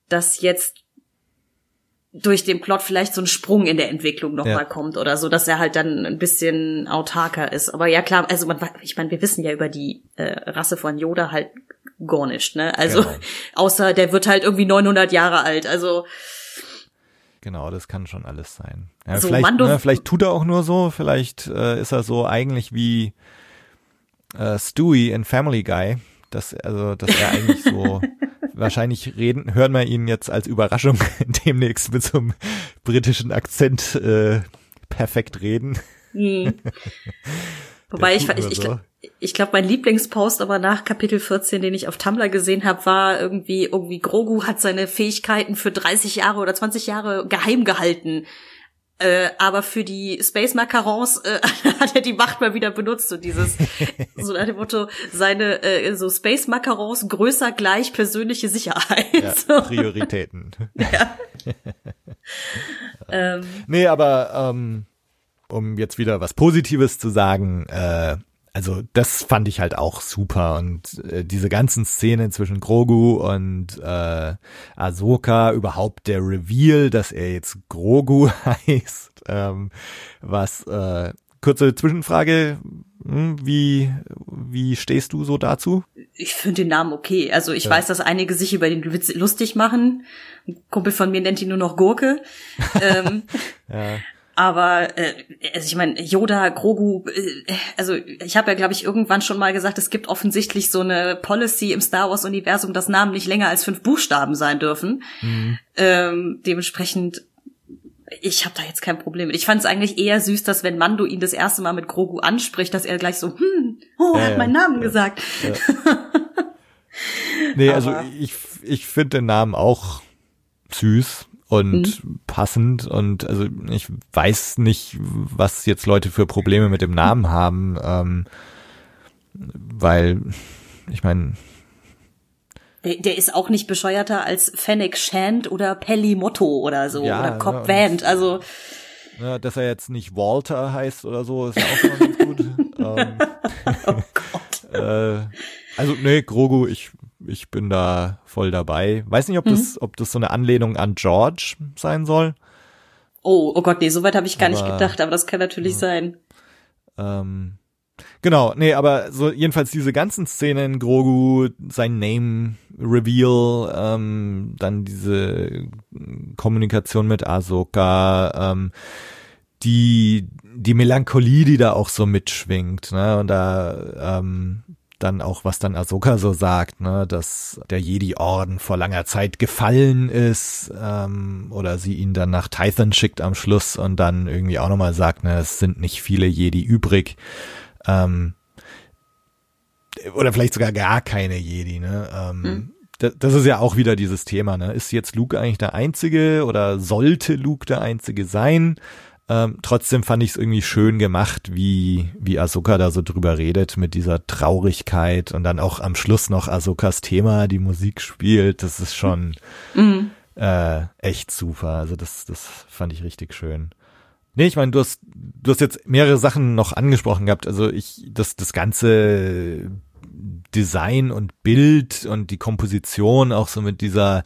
Dass jetzt durch den Plot vielleicht so ein Sprung in der Entwicklung noch Ja. mal kommt oder so, dass er halt dann ein bisschen autarker ist. Aber ja klar, also man, ich meine, wir wissen ja über die äh, Rasse von Yoda halt gar nicht, ne? Also Genau. *laughs* außer der wird halt irgendwie 900 Jahre alt. Also Genau, das kann schon alles sein. Ja, So, vielleicht, ne, vielleicht tut er auch nur so, vielleicht äh, ist er so eigentlich wie äh, Stewie in Family Guy, dass also dass er eigentlich so *laughs* wahrscheinlich reden, hören wir ihn jetzt als Überraschung *laughs* demnächst mit so einem britischen Akzent äh, perfekt reden. Hm. *laughs* Wobei ich, ich, nur ich, so. ich glaube, mein Lieblingspost aber nach Kapitel 14, den ich auf Tumblr gesehen habe, war irgendwie, irgendwie Grogu hat seine Fähigkeiten für 30 Jahre oder 20 Jahre geheim gehalten. Äh, aber für die Space Macarons äh, *laughs* hat er die Macht mal wieder benutzt und dieses *laughs* so nach dem Motto seine äh, so Space Macarons größer gleich persönliche Sicherheit. Ja, so. Prioritäten. *laughs* ähm, Nee, aber ähm, um jetzt wieder was Positives zu sagen, äh, also das fand ich halt auch super und äh, diese ganzen Szenen zwischen Grogu und äh, Ahsoka, überhaupt der Reveal, dass er jetzt Grogu *laughs* heißt, ähm, was äh, kurze Zwischenfrage, hm, wie wie stehst du so dazu? ich finde den Namen okay. Also ich weiß, dass einige sich über den Witz lustig machen. Ein Kumpel von mir nennt ihn nur noch Gurke. *laughs* ähm, Ja, aber äh, also ich meine, Yoda, Grogu, äh, also ich habe ja, glaube ich, irgendwann schon mal gesagt, es gibt offensichtlich so eine Policy im Star Wars-Universum, dass Namen nicht länger als fünf Buchstaben sein dürfen. Ähm, dementsprechend, ich habe da jetzt kein Problem mit. Ich fand es eigentlich eher süß, dass wenn Mando ihn das erste Mal mit Grogu anspricht, dass er gleich so, hm, oh, er Ja, hat ja. meinen Namen gesagt. *laughs* Nee, also Aber- ich, ich finde den Namen auch süß und Mhm. passend und also ich weiß nicht, was jetzt Leute für Probleme mit dem Namen haben, ähm, weil ich meine, Der, der ist auch nicht bescheuerter als Fennec Shand oder Pelly Motto oder so Ja, oder Cobb ja, Vant. Also ne, dass er jetzt nicht Walter heißt oder so, ist ja auch schon ganz gut. *laughs* ähm, oh Gott. *laughs* äh, also nee, Grogu, ich ich bin da voll dabei. Weiß nicht, ob Mhm. das ob das so eine Anlehnung an George sein soll. Oh, oh Gott, nee, so weit habe ich gar nicht Aber- gedacht, aber das kann natürlich sein. Ähm, genau, nee, aber so jedenfalls diese ganzen Szenen, Grogu, sein Name Reveal, ähm, dann diese Kommunikation mit Ahsoka, ähm, die die Melancholie, die da auch so mitschwingt, ne, und da ähm, dann auch, was dann Ahsoka so sagt, ne, dass der Jedi-Orden vor langer Zeit gefallen ist, ähm, oder sie ihn dann nach Tython schickt am Schluss und dann irgendwie auch nochmal sagt, ne, es sind nicht viele Jedi übrig. Ähm, oder vielleicht sogar gar keine Jedi, ne? Ähm, hm. das, das ist ja auch wieder dieses Thema, ne? Ist jetzt Luke eigentlich der Einzige oder sollte Luke der Einzige sein? Ähm, trotzdem fand ich es irgendwie schön gemacht, wie, wie Ahsoka da so drüber redet mit dieser Traurigkeit und dann auch am Schluss noch Ahsokas Thema, die Musik spielt. Das ist schon mhm. äh, echt super. Also das, das fand ich richtig schön. Nee, ich meine, du hast, du hast jetzt mehrere Sachen noch angesprochen gehabt. Also ich, das, das ganze Design und Bild und die Komposition auch so mit dieser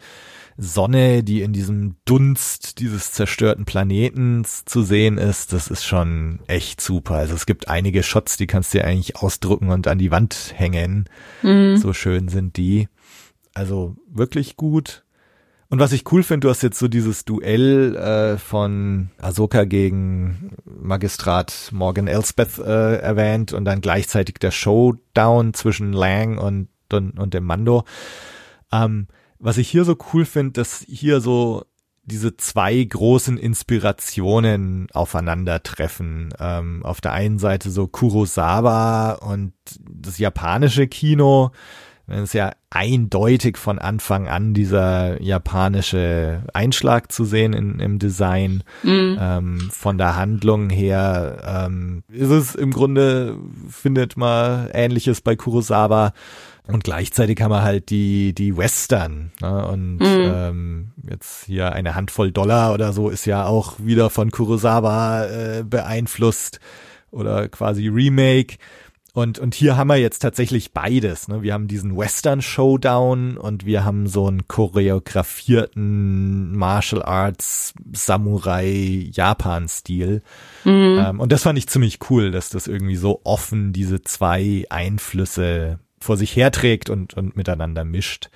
Sonne, die in diesem Dunst dieses zerstörten Planetens zu sehen ist, das ist schon echt super. Also es gibt einige Shots, die kannst du dir eigentlich ausdrucken und an die Wand hängen. Mhm. So schön sind die. Also wirklich gut. Und was ich cool finde, du hast jetzt so dieses Duell äh, von Ahsoka gegen Magistrat Morgan Elspeth äh, erwähnt und dann gleichzeitig der Showdown zwischen Lang und, und, und dem Mando. Ähm, was ich hier so cool finde, dass hier so diese zwei großen Inspirationen aufeinandertreffen. Ähm, auf der einen Seite so Kurosawa und das japanische Kino. Das ist ja eindeutig von Anfang an dieser japanische Einschlag zu sehen in, im Design. Mhm. Ähm, von der Handlung her ähm, ist es im Grunde, findet man Ähnliches bei Kurosawa. Und gleichzeitig haben wir halt die, die Western. Ne? Und mhm. ähm, jetzt hier eine Handvoll Dollar oder so ist ja auch wieder von Kurosawa äh, beeinflusst oder quasi Remake. Und, und hier haben wir jetzt tatsächlich beides. Ne? Wir haben diesen Western Showdown und wir haben so einen choreografierten Martial Arts Samurai Japan Stil. Mhm. Ähm, und das fand ich ziemlich cool, dass das irgendwie so offen diese zwei Einflüsse vor sich herträgt und, und miteinander mischt.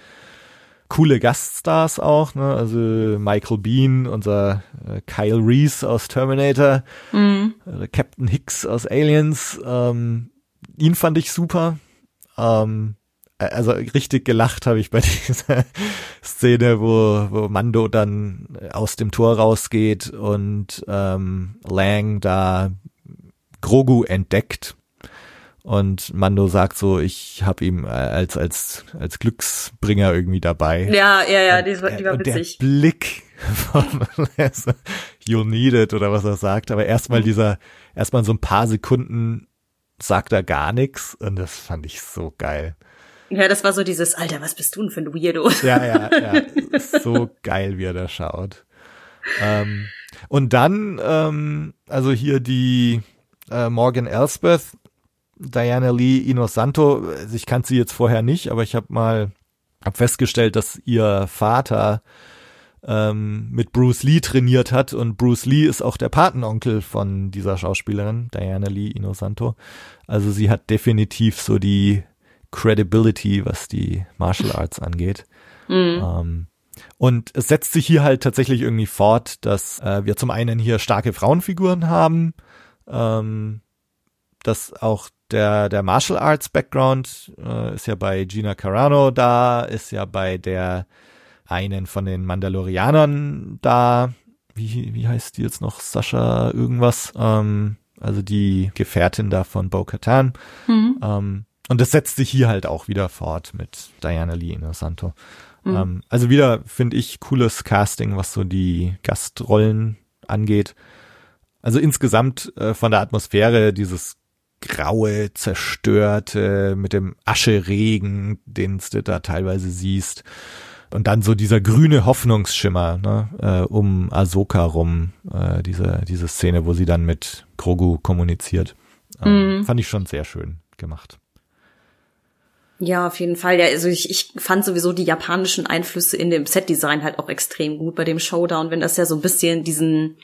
Coole Gaststars auch, ne? Also Michael Bean, unser äh, Kyle Reese aus Terminator, mhm. äh, Captain Hicks aus Aliens, ähm, ihn fand ich super. Ähm, also richtig gelacht habe ich bei *laughs* dieser Szene, wo, wo Mando dann aus dem Tor rausgeht und ähm, Lang da Grogu entdeckt und Mando sagt so, ich habe ihm als als als Glücksbringer irgendwie dabei. Ja, ja, ja, die, war, die war witzig. *laughs* Der Blick von You need it oder was er sagt, aber erstmal mhm. dieser erstmal so ein paar Sekunden sagt er gar nichts und das fand ich so geil. Ja, das war so dieses Alter, was bist du denn für ein Weirdo? Ja, ja, ja, *laughs* so geil, wie er da schaut. Ähm, und dann ähm, also hier die äh, Morgan Elspeth Diana Lee Inosanto, also ich kannte sie jetzt vorher nicht, aber ich habe mal hab festgestellt, dass ihr Vater ähm, mit Bruce Lee trainiert hat und Bruce Lee ist auch der Patenonkel von dieser Schauspielerin, Diana Lee Inosanto. Also sie hat definitiv so die Credibility, was die Martial Arts angeht. Mhm. Ähm, und es setzt sich hier halt tatsächlich irgendwie fort, dass äh, wir zum einen hier starke Frauenfiguren haben, ähm, dass auch der, der Martial Arts Background äh, ist ja bei Gina Carano da, ist ja bei der einen von den Mandalorianern da. Wie, wie heißt die jetzt noch? Sascha irgendwas. Ähm, also die Gefährtin da von Bo-Katan. Mhm. Ähm, und das setzt sich hier halt auch wieder fort mit Diana Lee Inosanto. Mhm. Ähm, also wieder, finde ich, cooles Casting, was so die Gastrollen angeht. Also insgesamt äh, von der Atmosphäre dieses graue, zerstörte, mit dem Ascheregen, den du da teilweise siehst. Und dann so dieser grüne Hoffnungsschimmer ne, äh, um Ahsoka rum, äh, diese, diese Szene, wo sie dann mit Grogu kommuniziert. Ähm, mm. Fand ich schon sehr schön gemacht. Ja, auf jeden Fall. Ja, also ich, ich fand sowieso die japanischen Einflüsse in dem Setdesign halt auch extrem gut bei dem Showdown, wenn das ja so ein bisschen diesen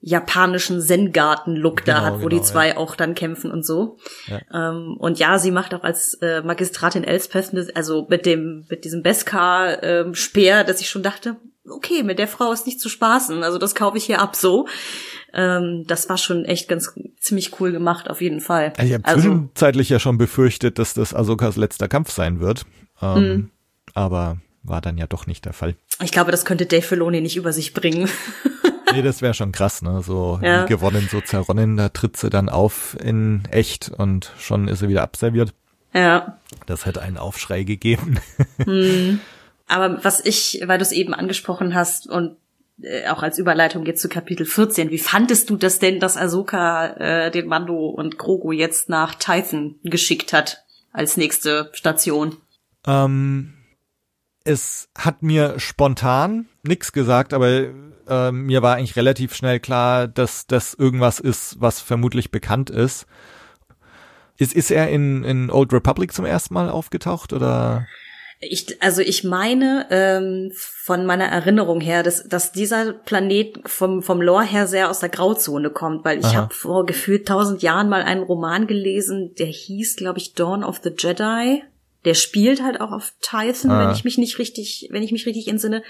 japanischen Zen-Garten-Look genau, da hat, wo genau, die zwei ja. auch dann kämpfen und so. Ja. Ähm, und ja, sie macht auch als äh, Magistratin Elspeth, also mit dem, mit diesem Beskar-Speer, ähm, dass ich schon dachte, okay, mit der Frau ist nicht zu spaßen, also das kaufe ich hier ab so. Ähm, das war schon echt ganz ziemlich cool gemacht, auf jeden Fall. Ich habe Also, zwischenzeitlich ja schon befürchtet, dass das Ahsokas letzter Kampf sein wird. Ähm, Mhm. Aber war dann ja doch nicht der Fall. ich glaube, das könnte Dave Filoni nicht über sich bringen. *laughs* Nee, das wäre schon krass, ne? So Ja. wie gewonnen, so zerronnen, da tritt sie dann auf in echt und schon ist sie wieder abserviert. ja. Das hätte einen Aufschrei gegeben. *laughs* Aber was ich, weil du es eben angesprochen hast und äh, auch als Überleitung jetzt zu Kapitel 14, wie fandest du das denn, dass Ahsoka äh, den Mando und Grogu jetzt nach Tython geschickt hat als nächste Station? ähm, es hat mir spontan nix gesagt, aber äh, mir war eigentlich relativ schnell klar, dass das irgendwas ist, was vermutlich bekannt ist. Ist, ist er in, in Old Republic zum ersten Mal aufgetaucht oder? Ich, also ich meine ähm, von meiner Erinnerung her, dass, dass dieser Planet vom, vom Lore her sehr aus der Grauzone kommt, weil ich habe vor gefühlt tausend Jahren mal einen Roman gelesen, der hieß, glaube ich, Dawn of the Jedi. Der spielt halt auch auf Tython, Ah. wenn ich mich nicht richtig, wenn ich mich richtig entsinne.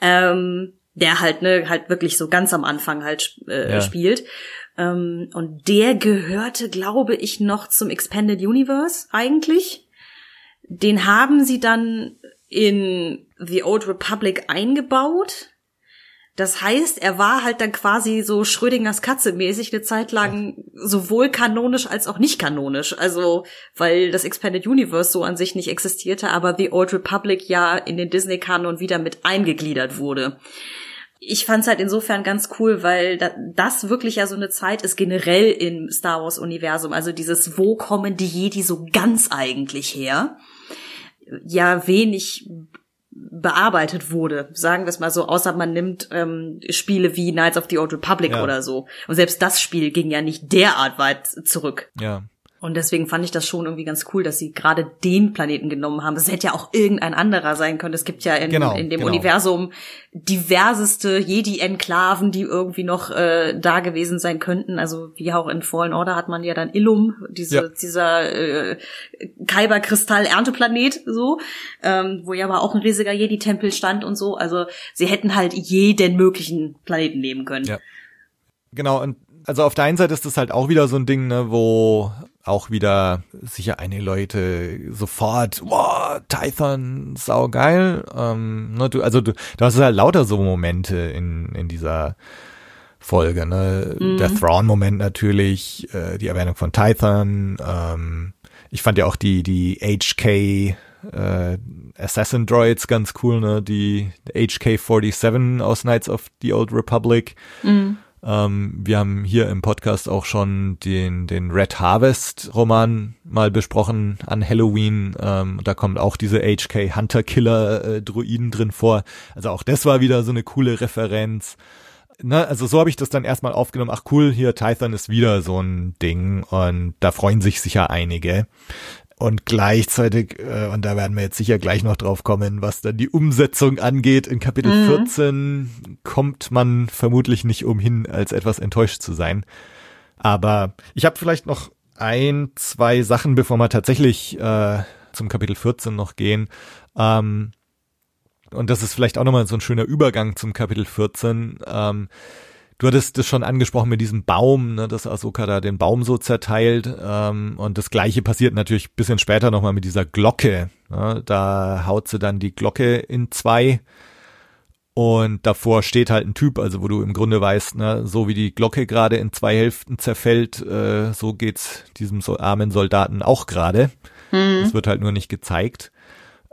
Ähm, der halt, ne, halt wirklich so ganz am Anfang halt äh, Ja. spielt. Ähm, und der gehörte, glaube ich, noch zum Expanded Universe eigentlich. Den haben sie dann in The Old Republic eingebaut. Das heißt, er war halt dann quasi so Schrödingers Katze mäßig eine Zeit lang sowohl kanonisch als auch nicht kanonisch. Also, weil das Expanded Universe so an sich nicht existierte, aber The Old Republic ja in den Disney-Kanon wieder mit eingegliedert wurde. Ich fand's halt insofern ganz cool, weil da, das wirklich ja so eine Zeit ist generell im Star Wars Universum. Also dieses, wo kommen die Jedi so ganz eigentlich her? Ja, wenig bearbeitet wurde, sagen wir es mal so, außer man nimmt ähm, Spiele wie Knights of the Old Republic Ja. oder so. Und selbst das Spiel ging ja nicht derart weit zurück. Ja. Und deswegen fand ich das schon irgendwie ganz cool, dass sie gerade den Planeten genommen haben. Es hätte ja auch irgendein anderer sein können. Es gibt ja in, Genau, in dem genau. Universum diverseste Jedi-Enklaven, die irgendwie noch äh, da gewesen sein könnten. Also wie auch in Fallen Order hat man ja dann Illum, diese, Ja. dieser äh, Kyberkristall-Ernteplanet, so, ähm, wo ja aber auch ein riesiger Jedi-Tempel stand und so. Also sie hätten halt jeden möglichen Planeten nehmen können. Ja. Genau, und also auf der einen Seite ist das halt auch wieder so ein Ding, ne, wo auch wieder sicher einige Leute sofort, wow, Tython, saugeil. Ähm, ne, du, also du, du hast halt lauter so Momente in, in dieser Folge, ne? Der Thrawn-Moment natürlich, äh, die Erwähnung von Tython, ähm, ich fand ja auch die, die HK äh, Assassin Droids ganz cool, ne? Die HK-47 aus Knights of the Old Republic. Ähm, wir haben hier im Podcast auch schon den, den Red Harvest Roman mal besprochen an Halloween. Ähm, da kommt auch diese HK Hunter Killer äh, Druiden drin vor. Also auch das war wieder so eine coole Referenz. Ne, also so habe ich das dann erstmal aufgenommen. Ach cool, hier Tython ist wieder so ein Ding und da freuen sich sicher einige. Und gleichzeitig, äh, und da werden wir jetzt sicher gleich noch drauf kommen, was dann die Umsetzung angeht, in Kapitel 14 kommt man vermutlich nicht umhin, als etwas enttäuscht zu sein. Aber ich habe vielleicht noch ein, zwei Sachen, bevor wir tatsächlich äh, zum Kapitel 14 noch gehen. Ähm, und das ist vielleicht auch nochmal so ein schöner Übergang zum Kapitel 14. Ähm, du hattest das schon angesprochen mit diesem Baum, ne, dass Ahsoka da den Baum so zerteilt. Ähm, und das gleiche passiert natürlich ein bisschen später nochmal mit dieser Glocke. Ne, da haut sie dann die Glocke in zwei. Und davor steht halt ein Typ, also wo du im Grunde weißt, ne, so wie die Glocke gerade in zwei Hälften zerfällt, äh, so geht's diesem so armen Soldaten auch gerade. Das wird halt nur nicht gezeigt.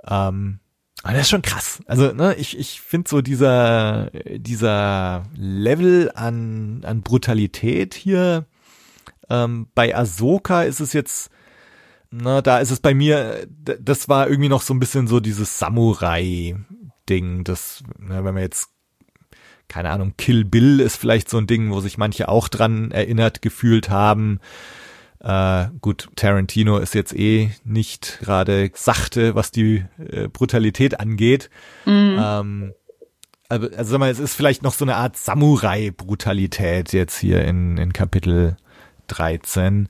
Ähm, aber das ist schon krass. Also, ne, ich, ich finde so dieser, dieser Level an, an Brutalität hier, ähm, bei Ahsoka ist es jetzt, na, da ist es bei mir, das war irgendwie noch so ein bisschen so dieses Samurai-Ding, das, ne, wenn man jetzt, keine Ahnung, Kill Bill ist vielleicht so ein Ding, wo sich manche auch dran erinnert gefühlt haben. Äh, gut, Tarantino ist jetzt eh nicht gerade sachte, was die äh, Brutalität angeht. Ähm, aber, also sag mal, es ist vielleicht noch so eine Art Samurai-Brutalität jetzt hier in, in Kapitel 13.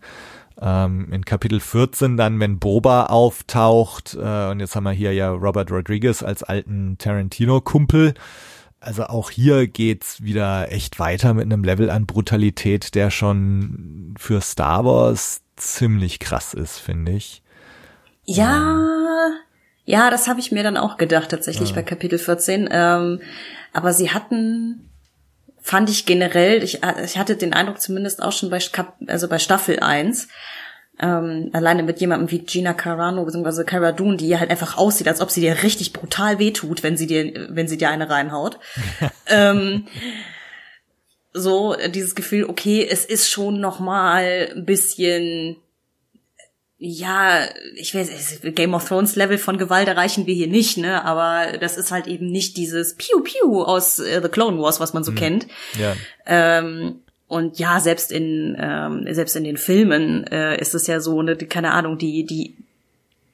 Ähm, in Kapitel 14 dann, wenn Boba auftaucht, äh, und jetzt haben wir hier ja Robert Rodriguez als alten Tarantino-Kumpel, also auch hier geht's wieder echt weiter mit einem Level an Brutalität, der schon für Star Wars ziemlich krass ist, finde ich. Ja, ja, das habe ich mir dann auch gedacht tatsächlich ja. bei Kapitel 14. Ähm, aber sie hatten, fand ich generell, ich, ich hatte den Eindruck zumindest auch schon bei, also bei Staffel 1, ähm, alleine mit jemandem wie Gina Carano bzw. Cara Dune, die halt einfach aussieht, als ob sie dir richtig brutal wehtut, wenn sie dir, wenn sie dir eine reinhaut. *laughs* ähm, so dieses Gefühl, okay, es ist schon noch mal ein bisschen ja, ich weiß, Game of Thrones Level von Gewalt erreichen wir hier nicht, ne, aber das ist halt eben nicht dieses Piu Piu aus äh, The Clone Wars, was man so mhm. kennt. Ja. Ähm, und ja, selbst in ähm, selbst in den Filmen äh, ist es ja so, ne, keine Ahnung, die die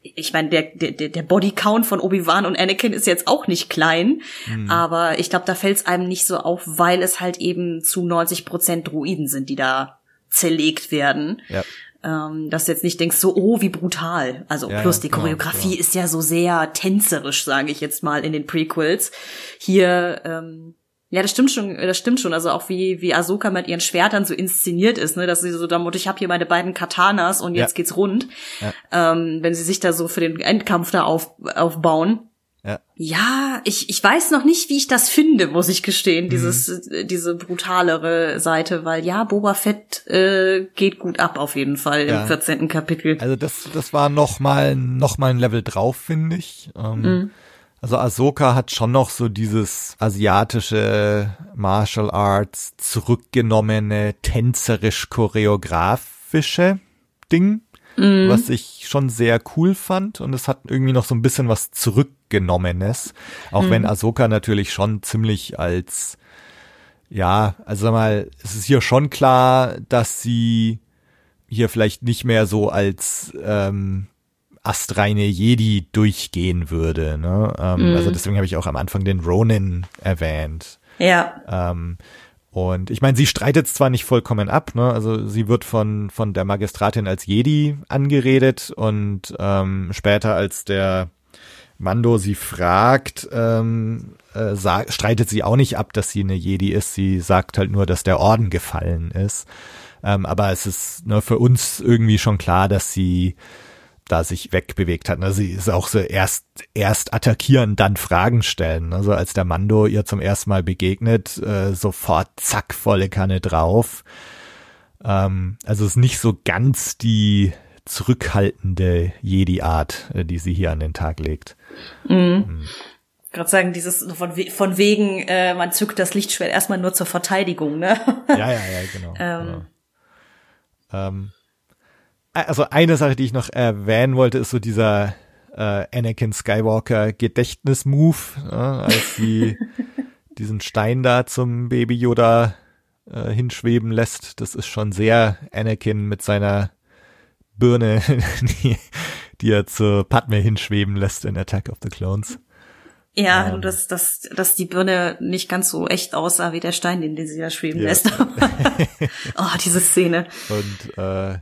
ich meine, der, der, der Bodycount von Obi-Wan und Anakin ist jetzt auch nicht klein, mhm. aber ich glaube, da fällt es einem nicht so auf, weil es halt eben zu 90 Prozent Druiden sind, die da zerlegt werden. Ja. Ähm, dass du jetzt nicht denkst, so, oh, wie brutal. Also ja, plus die genau, Choreografie genau. ist ja so sehr tänzerisch, sage ich jetzt mal, in den Prequels. Hier ähm, ja, das stimmt schon, das stimmt schon. Also auch wie, wie Ahsoka mit ihren Schwertern so inszeniert ist, ne, dass sie so damit, ich habe hier meine beiden Katanas und jetzt Ja. geht's rund. Ja. Ähm, wenn sie sich da so für den Endkampf da auf, aufbauen. Ja. Ja, ich, ich weiß noch nicht, wie ich das finde, muss ich gestehen, Mhm. dieses, äh, diese brutalere Seite, weil ja, Boba Fett äh, geht gut ab auf jeden Fall Ja. im 14. Kapitel. Also das, das war noch mal, noch mal ein Level drauf, finde ich. Ähm, Mhm. Also Ahsoka hat schon noch so dieses asiatische Martial Arts zurückgenommene, tänzerisch-choreografische Ding, was ich schon sehr cool fand. Und es hat irgendwie noch so ein bisschen was Zurückgenommenes. Auch wenn Ahsoka natürlich schon ziemlich als, ja, also mal, es ist hier schon klar, dass sie hier vielleicht nicht mehr so als ähm, astreine Jedi durchgehen würde. Ne? Ähm, Also deswegen habe ich auch am Anfang den Ronin erwähnt. Ja. Ähm, und ich meine, sie streitet zwar nicht vollkommen ab, ne? Also sie wird von von der Magistratin als Jedi angeredet und ähm, später als der Mando sie fragt, ähm, äh, sag, streitet sie auch nicht ab, dass sie eine Jedi ist. Sie sagt halt nur, dass der Orden gefallen ist. Ähm, aber es ist ne, für uns irgendwie schon klar, dass sie da sich wegbewegt hat. Ne? Sie ist auch so erst, erst attackieren, dann Fragen stellen. Also als der Mando ihr zum ersten Mal begegnet, äh, sofort zack, volle Kanne drauf. Ähm, also es ist nicht so ganz die zurückhaltende Jedi-Art, äh, die sie hier an den Tag legt. Gerade sagen, dieses von, we- von wegen, äh, man zückt das Lichtschwert erstmal nur zur Verteidigung, ne? Ja, ja, ja, genau. *laughs* Ähm. genau. Ähm, also eine Sache, die ich noch erwähnen wollte, ist so dieser äh, Anakin Skywalker Gedächtnis-Move, äh, als sie *laughs* diesen Stein da zum Baby Yoda äh, hinschweben lässt. Das ist schon sehr Anakin mit seiner Birne, *laughs* die, die er zu Padme hinschweben lässt in Attack of the Clones. Ja, Ähm. dass, dass, dass die Birne nicht ganz so echt aussah wie der Stein, den, den sie da schweben Ja. lässt. *laughs* oh, diese Szene. Und äh,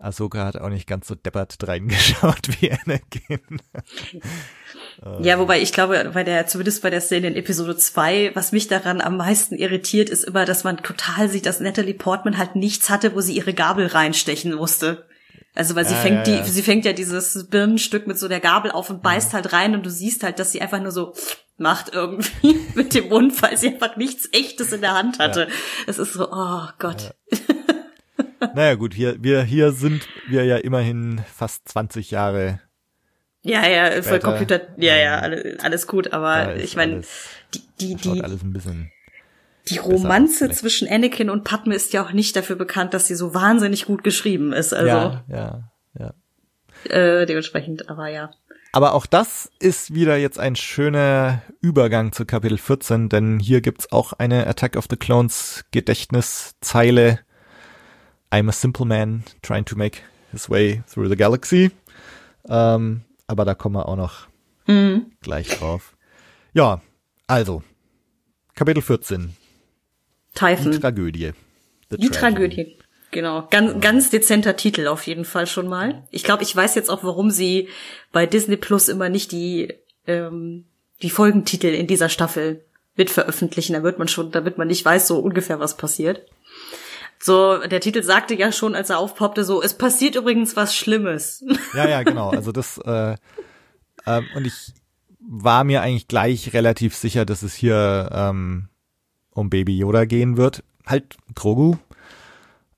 Ahsoka hat auch nicht ganz so deppert reingeschaut wie Anakin. *laughs* Ja, wobei ich glaube, bei der, zumindest bei der Szene in Episode 2, was mich daran am meisten irritiert, ist immer, dass man total sieht, dass Natalie Portman halt nichts hatte, wo sie ihre Gabel reinstechen musste. Also weil sie Ja, fängt ja, die, ja. sie fängt ja dieses Birnenstück mit so der Gabel auf und beißt halt rein und du siehst halt, dass sie einfach nur so macht irgendwie *laughs* mit dem Mund, weil sie einfach nichts echtes in der Hand hatte. Das ist so, oh Gott. *laughs* *laughs* Naja gut, hier, wir, hier sind wir ja immerhin fast 20 Jahre. Ja, ja, voll Computer, ja, ja, ähm, alles, gut, aber ich meine, die, die, die, alles ein bisschen. Die Romanze zwischen Anakin und Padme ist ja auch nicht dafür bekannt, dass sie so wahnsinnig gut geschrieben ist. Also Ja, ja, ja. äh, dementsprechend, aber ja. Aber auch das ist wieder jetzt ein schöner Übergang zu Kapitel 14, denn hier gibt's auch eine Attack of the Clones Gedächtniszeile. I'm a simple man trying to make his way through the galaxy. Ähm, aber da kommen wir auch noch gleich drauf. Ja, also Kapitel 14, die Typhon. Tragödie. The Die. Tragödie. Genau. Ganz, ganz dezenter Titel auf jeden Fall schon mal. Ich glaube, ich weiß jetzt auch, warum sie bei Disney Plus immer nicht die, ähm, die Folgentitel in dieser Staffel mit veröffentlichen, da wird man schon, damit man nicht weiß so ungefähr, was passiert. So, der Titel sagte ja schon, als er aufpoppte, so, es passiert übrigens was Schlimmes. *laughs* Ja, ja, genau. Also das, äh, äh, und ich war mir eigentlich gleich relativ sicher, dass es hier ähm, um Baby Yoda gehen wird. Halt Grogu.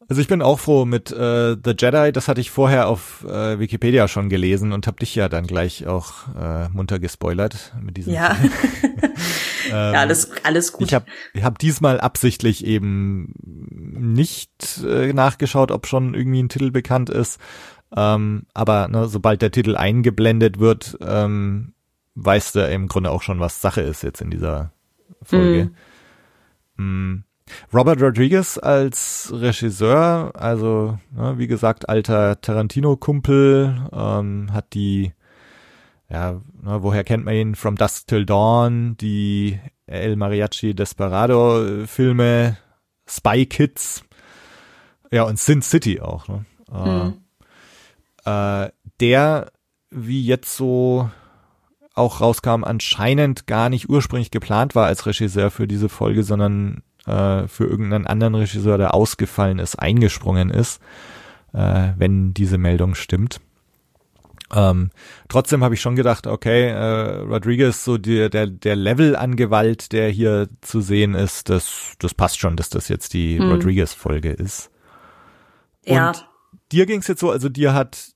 Also ich bin auch froh mit äh, The Jedi, das hatte ich vorher auf äh, Wikipedia schon gelesen und habe dich ja dann gleich auch äh, munter gespoilert mit diesem. Ja. *laughs* ähm, ja, alles, alles gut. Ich habe ich hab diesmal absichtlich eben nicht äh, nachgeschaut, ob schon irgendwie ein Titel bekannt ist. Ähm, aber ne, sobald der Titel eingeblendet wird, ähm, weißt du im Grunde auch schon, was Sache ist jetzt in dieser Folge. Mm. Mm. Robert Rodriguez als Regisseur, also ne, wie gesagt, alter Tarantino-Kumpel, ähm, hat die, ja, ne, woher kennt man ihn? From Dusk Till Dawn, die El Mariachi Desperado-Filme, Spy Kids, ja, und Sin City auch. Ne? Mhm. Äh, der, wie jetzt so auch rauskam, anscheinend gar nicht ursprünglich geplant war als Regisseur für diese Folge, sondern äh, für irgendeinen anderen Regisseur, der ausgefallen ist, eingesprungen ist, äh, wenn diese Meldung stimmt. Ähm, trotzdem habe ich schon gedacht, okay, äh, Rodriguez, so die, der, der Level an Gewalt, der hier zu sehen ist, das, das passt schon, dass das jetzt die hm. Rodriguez-Folge ist. Und ja. dir ging's jetzt so, also dir hat,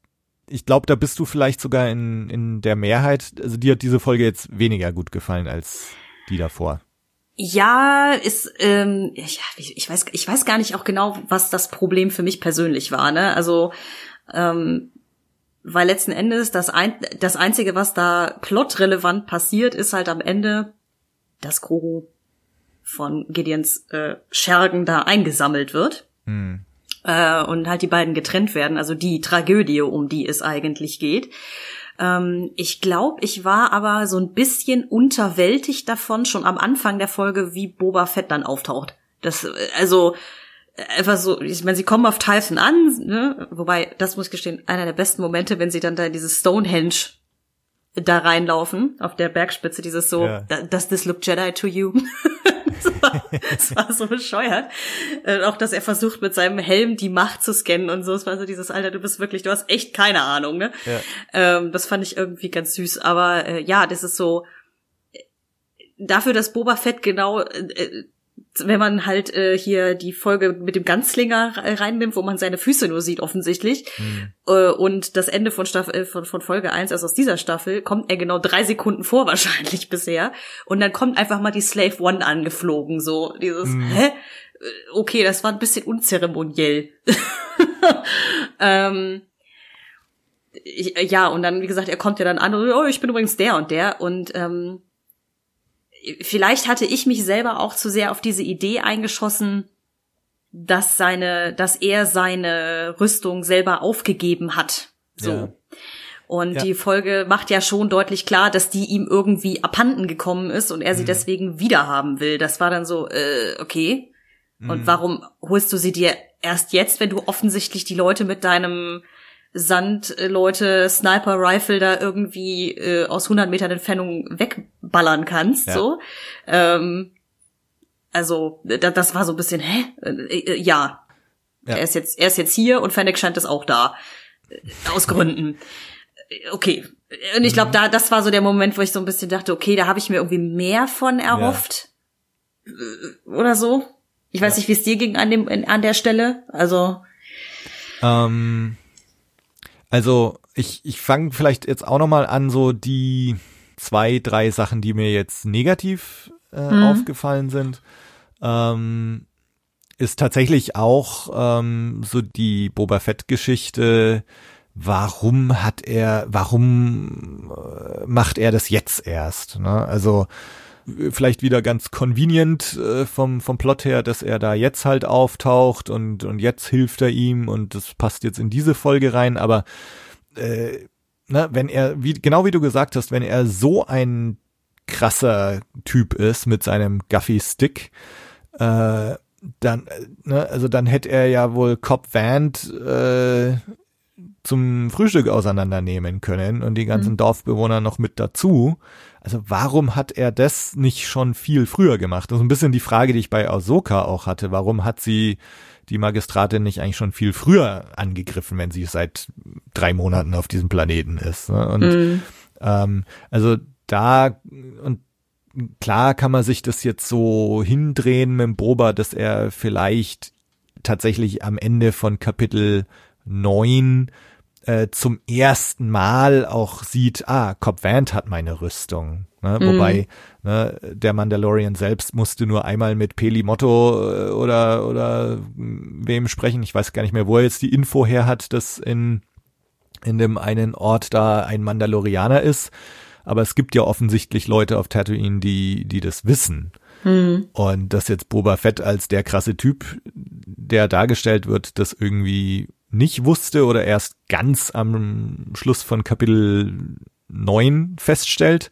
ich glaube, da bist du vielleicht sogar in, in der Mehrheit, also dir hat diese Folge jetzt weniger gut gefallen als die davor. Ja, ist ähm, ich, ich weiß ich weiß gar nicht auch genau, was das Problem für mich persönlich war. Ne? Also ähm, weil letzten Endes das ein, das einzige, was da plotrelevant passiert, ist halt am Ende, dass Grogu von Gideons äh, Schergen da eingesammelt wird. Hm. Äh, und halt die beiden getrennt werden, also die Tragödie, um die es eigentlich geht. Ähm, ich glaube, ich war aber so ein bisschen unterwältigt davon, schon am Anfang der Folge, wie Boba Fett dann auftaucht. Das, äh, also, einfach so, ich meine, sie kommen auf Typhon an, ne? wobei, das muss ich gestehen, einer der besten Momente, wenn sie dann da in dieses Stonehenge da reinlaufen, auf der Bergspitze, dieses so, ja. does this look Jedi to you? *laughs* das, war, das war so bescheuert. Äh, auch, dass er versucht, mit seinem Helm die Macht zu scannen und so. Es war so dieses, Alter, du bist wirklich, du hast echt keine Ahnung, ne? Ja. Ähm, das fand ich irgendwie ganz süß. Aber äh, ja, das ist so, äh, dafür, dass Boba Fett genau äh, wenn man halt äh, hier die Folge mit dem Ganzlinger reinnimmt, wo man seine Füße nur sieht offensichtlich, mhm. äh, und das Ende von Staffel äh, von, von Folge 1, also aus dieser Staffel, kommt er genau drei Sekunden vor *laughs* wahrscheinlich bisher. Und dann kommt einfach mal die Slave One angeflogen, so dieses, mhm. hä? Äh, okay, das war ein bisschen unzeremoniell. *laughs* ähm, ich, ja, und dann, wie gesagt, er kommt ja dann an, oh, ich bin übrigens der und der. Und ähm, vielleicht hatte ich mich selber auch zu sehr auf diese Idee eingeschossen, dass seine, dass er seine Rüstung selber aufgegeben hat. So. Ja. Und ja. die Folge macht ja schon deutlich klar, dass die ihm irgendwie abhanden gekommen ist und er sie mhm. deswegen wiederhaben will. Das war dann so, äh, okay. Mhm. Und warum holst du sie dir erst jetzt, wenn du offensichtlich die Leute mit deinem Sandleute, Sniper Rifle da irgendwie äh, aus 100 Metern Entfernung wegballern kannst, ja. so. Ähm, also da, das war so ein bisschen, hä? Äh, äh, ja. ja. Er ist jetzt, er ist jetzt hier und Fennec scheint es auch da. Äh, aus Gründen. Okay. Und ich glaube, mhm. da, das war so der Moment, wo ich so ein bisschen dachte, okay, da habe ich mir irgendwie mehr von erhofft. Ja. Oder so. Ich weiß nicht, wie es dir ging an dem, an der Stelle. Also. Ähm also ich, ich fange vielleicht jetzt auch nochmal an, so die zwei, drei Sachen, die mir jetzt negativ äh, mhm. aufgefallen sind. Ähm, ist tatsächlich auch ähm, so die Boba Fett-Geschichte. Warum hat er, warum äh, macht er das jetzt erst? Ne? Also vielleicht wieder ganz convenient äh, vom, vom Plot her, dass er da jetzt halt auftaucht und, und jetzt hilft er ihm und das passt jetzt in diese Folge rein, aber äh, ne, wenn er, wie, genau wie du gesagt hast, wenn er so ein krasser Typ ist mit seinem Guffy-Stick, äh, dann, äh, ne, also dann hätte er ja wohl Cobb Vant äh, zum Frühstück auseinandernehmen können und die ganzen mhm. Dorfbewohner noch mit dazu. Also warum hat er das nicht schon viel früher gemacht? Das ist ein bisschen die Frage, die ich bei Ahsoka auch hatte. Warum hat sie die Magistratin nicht eigentlich schon viel früher angegriffen, wenn sie seit drei Monaten auf diesem Planeten ist? Ne? Und mhm. ähm, also da und klar kann man sich das jetzt so hindrehen mit dem Boba, dass er vielleicht tatsächlich am Ende von Kapitel 9 äh, zum ersten Mal auch sieht, ah, Cobb Vant hat meine Rüstung. Ne? Mhm. Wobei ne, der Mandalorian selbst musste nur einmal mit Peli Motto äh, oder oder wem sprechen. Ich weiß gar nicht mehr, wo er jetzt die Info her hat, dass in in dem einen Ort da ein Mandalorianer ist. Aber es gibt ja offensichtlich Leute auf Tatooine, die die das wissen. Mhm. Und dass jetzt Boba Fett als der krasse Typ, der dargestellt wird, das irgendwie nicht wusste oder erst ganz am Schluss von Kapitel 9 feststellt,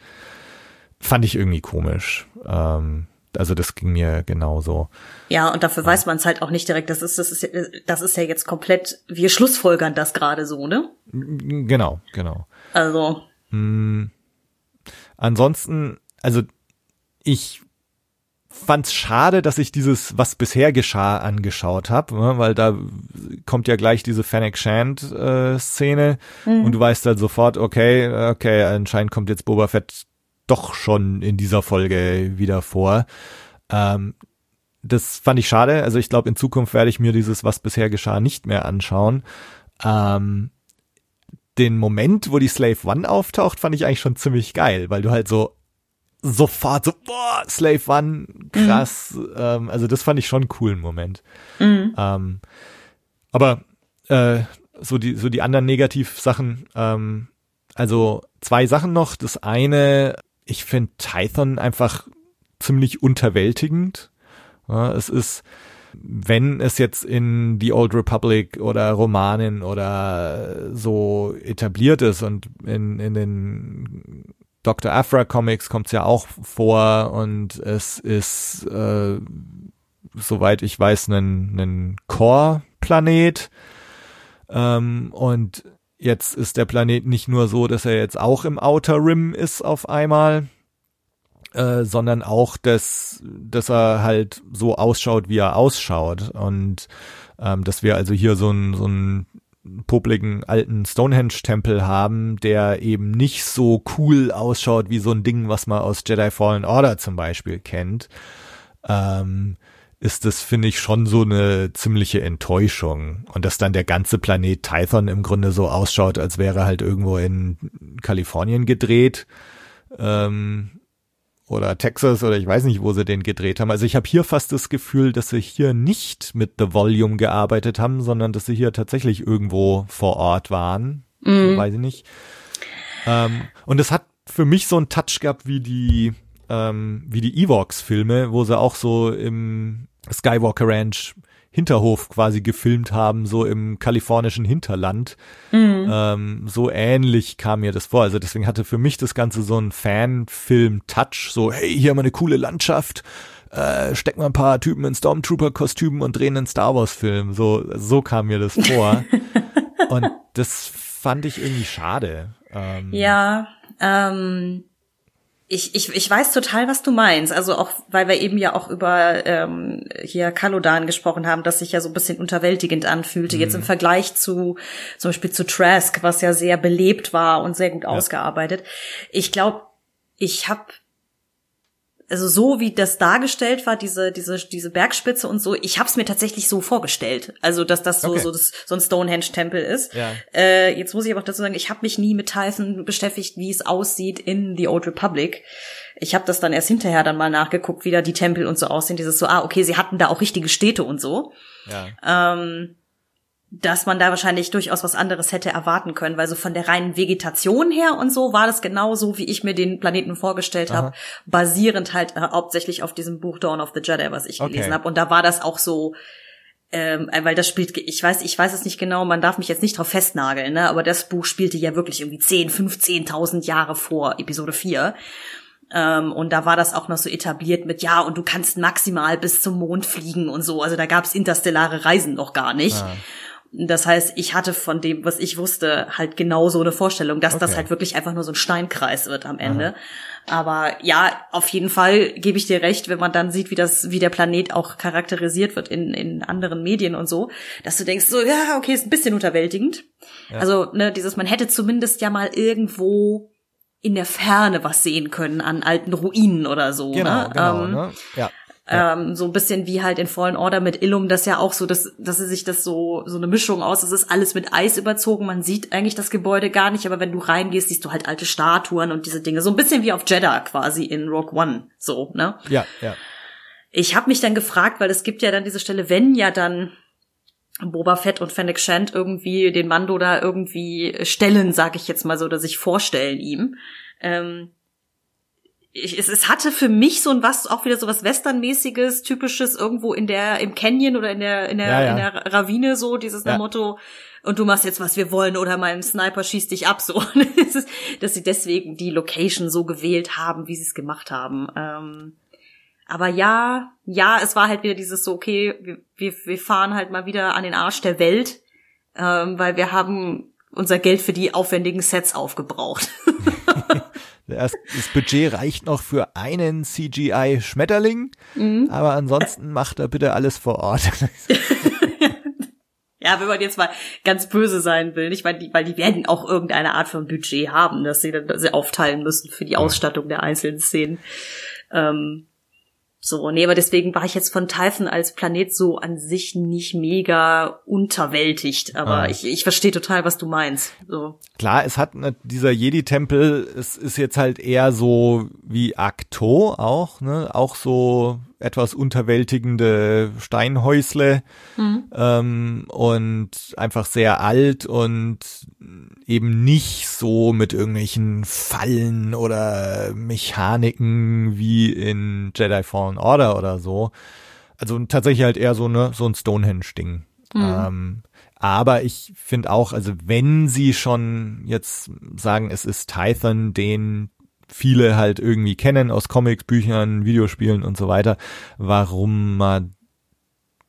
fand ich irgendwie komisch. Ähm, also das ging mir genauso. Ja, und dafür ja. weiß man es halt auch nicht direkt. Das ist, das ist, das ist ja jetzt komplett, wir schlussfolgern das gerade so, ne? Genau, genau. Also. Hm, ansonsten, also ich fand's schade, dass ich dieses Was bisher geschah angeschaut habe, ne, weil da kommt ja gleich diese Fennec Shand äh, Szene mhm. und du weißt dann sofort, okay, okay, anscheinend kommt jetzt Boba Fett doch schon in dieser Folge wieder vor. Ähm, das fand ich schade. Also ich glaube, in Zukunft werde ich mir dieses Was bisher geschah nicht mehr anschauen. Ähm, den Moment, wo die Slave One auftaucht, fand ich eigentlich schon ziemlich geil, weil du halt so sofort so, boah, Slave One, krass. Mhm. Ähm, also das fand ich schon einen coolen Moment. Mhm. Ähm, aber äh, so die so die anderen Negativsachen, ähm, also zwei Sachen noch. Das eine, ich finde Tython einfach ziemlich unterwältigend. Ja, es ist, wenn es jetzt in The Old Republic oder Romanen oder so etabliert ist und in, in den Dr. Afra Comics kommt es ja auch vor und es ist, äh, soweit ich weiß, ein, ein Core-Planet. Ähm, und jetzt ist der Planet nicht nur so, dass er jetzt auch im Outer Rim ist auf einmal, äh, sondern auch, dass, dass er halt so ausschaut, wie er ausschaut. Und ähm, dass wir also hier so ein, so ein popligen alten Stonehenge-Tempel haben, der eben nicht so cool ausschaut wie so ein Ding, was man aus Jedi Fallen Order zum Beispiel kennt, ähm, ist das, finde ich, schon so eine ziemliche Enttäuschung. Und dass dann der ganze Planet Tython im Grunde so ausschaut, als wäre halt irgendwo in Kalifornien gedreht. Ähm, oder Texas oder ich weiß nicht, wo sie den gedreht haben. Also ich habe hier fast das Gefühl, dass sie hier nicht mit The Volume gearbeitet haben, sondern dass sie hier tatsächlich irgendwo vor Ort waren. Mhm. Weiß ich nicht. Ähm, und es hat für mich so einen Touch gehabt wie die ähm, wie die Evox-Filme, wo sie auch so im Skywalker Ranch Hinterhof quasi gefilmt haben, so im kalifornischen Hinterland. Mhm. Ähm, so ähnlich kam mir das vor. Also deswegen hatte für mich das Ganze so ein Fanfilm-Touch, so, hey, hier haben wir eine coole Landschaft, äh, stecken wir ein paar Typen in Stormtrooper-Kostümen und drehen einen Star Wars-Film. So, so kam mir das vor. *laughs* und das fand ich irgendwie schade. Ähm, ja, ähm, ich, ich, ich weiß total, was du meinst. Also auch, weil wir eben ja auch über ähm, hier Kalodan gesprochen haben, das sich ja so ein bisschen unterwältigend anfühlte. Mhm. Jetzt im Vergleich zu zum Beispiel zu Trask, was ja sehr belebt war und sehr gut ja. ausgearbeitet. Ich glaube, ich habe also so wie das dargestellt war, diese diese diese Bergspitze und so, ich habe es mir tatsächlich so vorgestellt, also dass das so okay. so, das, so ein Stonehenge-Tempel ist. Ja. Äh, jetzt muss ich aber dazu sagen, ich habe mich nie mit Typhon beschäftigt, wie es aussieht in The Old Republic. Ich habe das dann erst hinterher dann mal nachgeguckt, wie da die Tempel und so aussehen. Dieses so, ah okay, sie hatten da auch richtige Städte und so. Ja. Ähm, dass man da wahrscheinlich durchaus was anderes hätte erwarten können, weil so von der reinen Vegetation her und so war das genauso, wie ich mir den Planeten vorgestellt habe, basierend halt äh, hauptsächlich auf diesem Buch Dawn of the Jedi, was ich okay. gelesen habe. Und da war das auch so, ähm, weil das spielt, ich weiß, ich weiß es nicht genau, man darf mich jetzt nicht drauf festnageln, ne, aber das Buch spielte ja wirklich irgendwie 10, 15.000 Jahre vor Episode 4. Ähm, und da war das auch noch so etabliert mit, ja, und du kannst maximal bis zum Mond fliegen und so. Also da gab's interstellare Reisen noch gar nicht. Ah. Das heißt, ich hatte von dem, was ich wusste, halt genau so eine Vorstellung, dass das Okay. halt wirklich einfach nur so ein Steinkreis wird am Ende. Aber ja, auf jeden Fall gebe ich dir recht, wenn man dann sieht, wie das, wie der Planet auch charakterisiert wird in, in anderen Medien und so, dass du denkst so, ja, okay, ist ein bisschen unterwältigend. Also, ne, dieses, man hätte zumindest ja mal irgendwo in der Ferne was sehen können an alten Ruinen oder so. Genau, ne? genau, ähm, ne? Ja. Ähm, so ein bisschen wie halt in Fallen Order mit Illum, das ja auch so, dass, dass sie sich das so, so eine Mischung aus, das ist alles mit Eis überzogen, man sieht eigentlich das Gebäude gar nicht, aber wenn du reingehst, siehst du halt alte Statuen und diese Dinge, so ein bisschen wie auf Jeddah quasi in Rogue One, so, ne? Ja, ja. Ich habe mich dann gefragt, weil es gibt ja dann diese Stelle, wenn ja dann Boba Fett und Fennec Shand irgendwie den Mando da irgendwie stellen, sag ich jetzt mal so, oder sich vorstellen ihm. Ähm, ich, es, es hatte für mich so ein was, auch wieder so was Westernmäßiges, typisches irgendwo in der, im Canyon oder in der, in der, Ja, ja. in der Ravine so, dieses Ja. Motto, und du machst jetzt, was wir wollen, oder mein Sniper schießt dich ab, so. *laughs* Dass sie deswegen die Location so gewählt haben, wie sie es gemacht haben. Ähm, aber ja, ja, es war halt wieder dieses so, okay, wir, wir, wir fahren halt mal wieder an den Arsch der Welt, ähm, weil wir haben unser Geld für die aufwendigen Sets aufgebraucht. *laughs* *laughs* Das, das Budget reicht noch für einen CGI-Schmetterling, Mhm. aber ansonsten macht er bitte alles vor Ort. *laughs* Ja, wenn man jetzt mal ganz böse sein will, nicht, weil die, weil die werden auch irgendeine Art von Budget haben, dass sie dann dass sie aufteilen müssen für die Ausstattung der einzelnen Szenen. Ähm, so, nee, aber deswegen war ich jetzt von Typhon als Planet so an sich nicht mega unterwältigt, aber Ah. ich, ich verstehe total, was du meinst. So. Klar, es hat ne, dieser Jedi-Tempel, es ist jetzt halt eher so wie Akto auch, ne? Auch so etwas unterwältigende Steinhäusle ähm, und einfach sehr alt und eben nicht so mit irgendwelchen Fallen oder Mechaniken wie in Jedi Fallen Order oder so. Also tatsächlich halt eher so ne so ein Stonehenge-Ding. Ähm, aber ich finde auch, also wenn sie schon jetzt sagen, es ist Tython, den viele halt irgendwie kennen aus Comics, Büchern, Videospielen und so weiter, warum man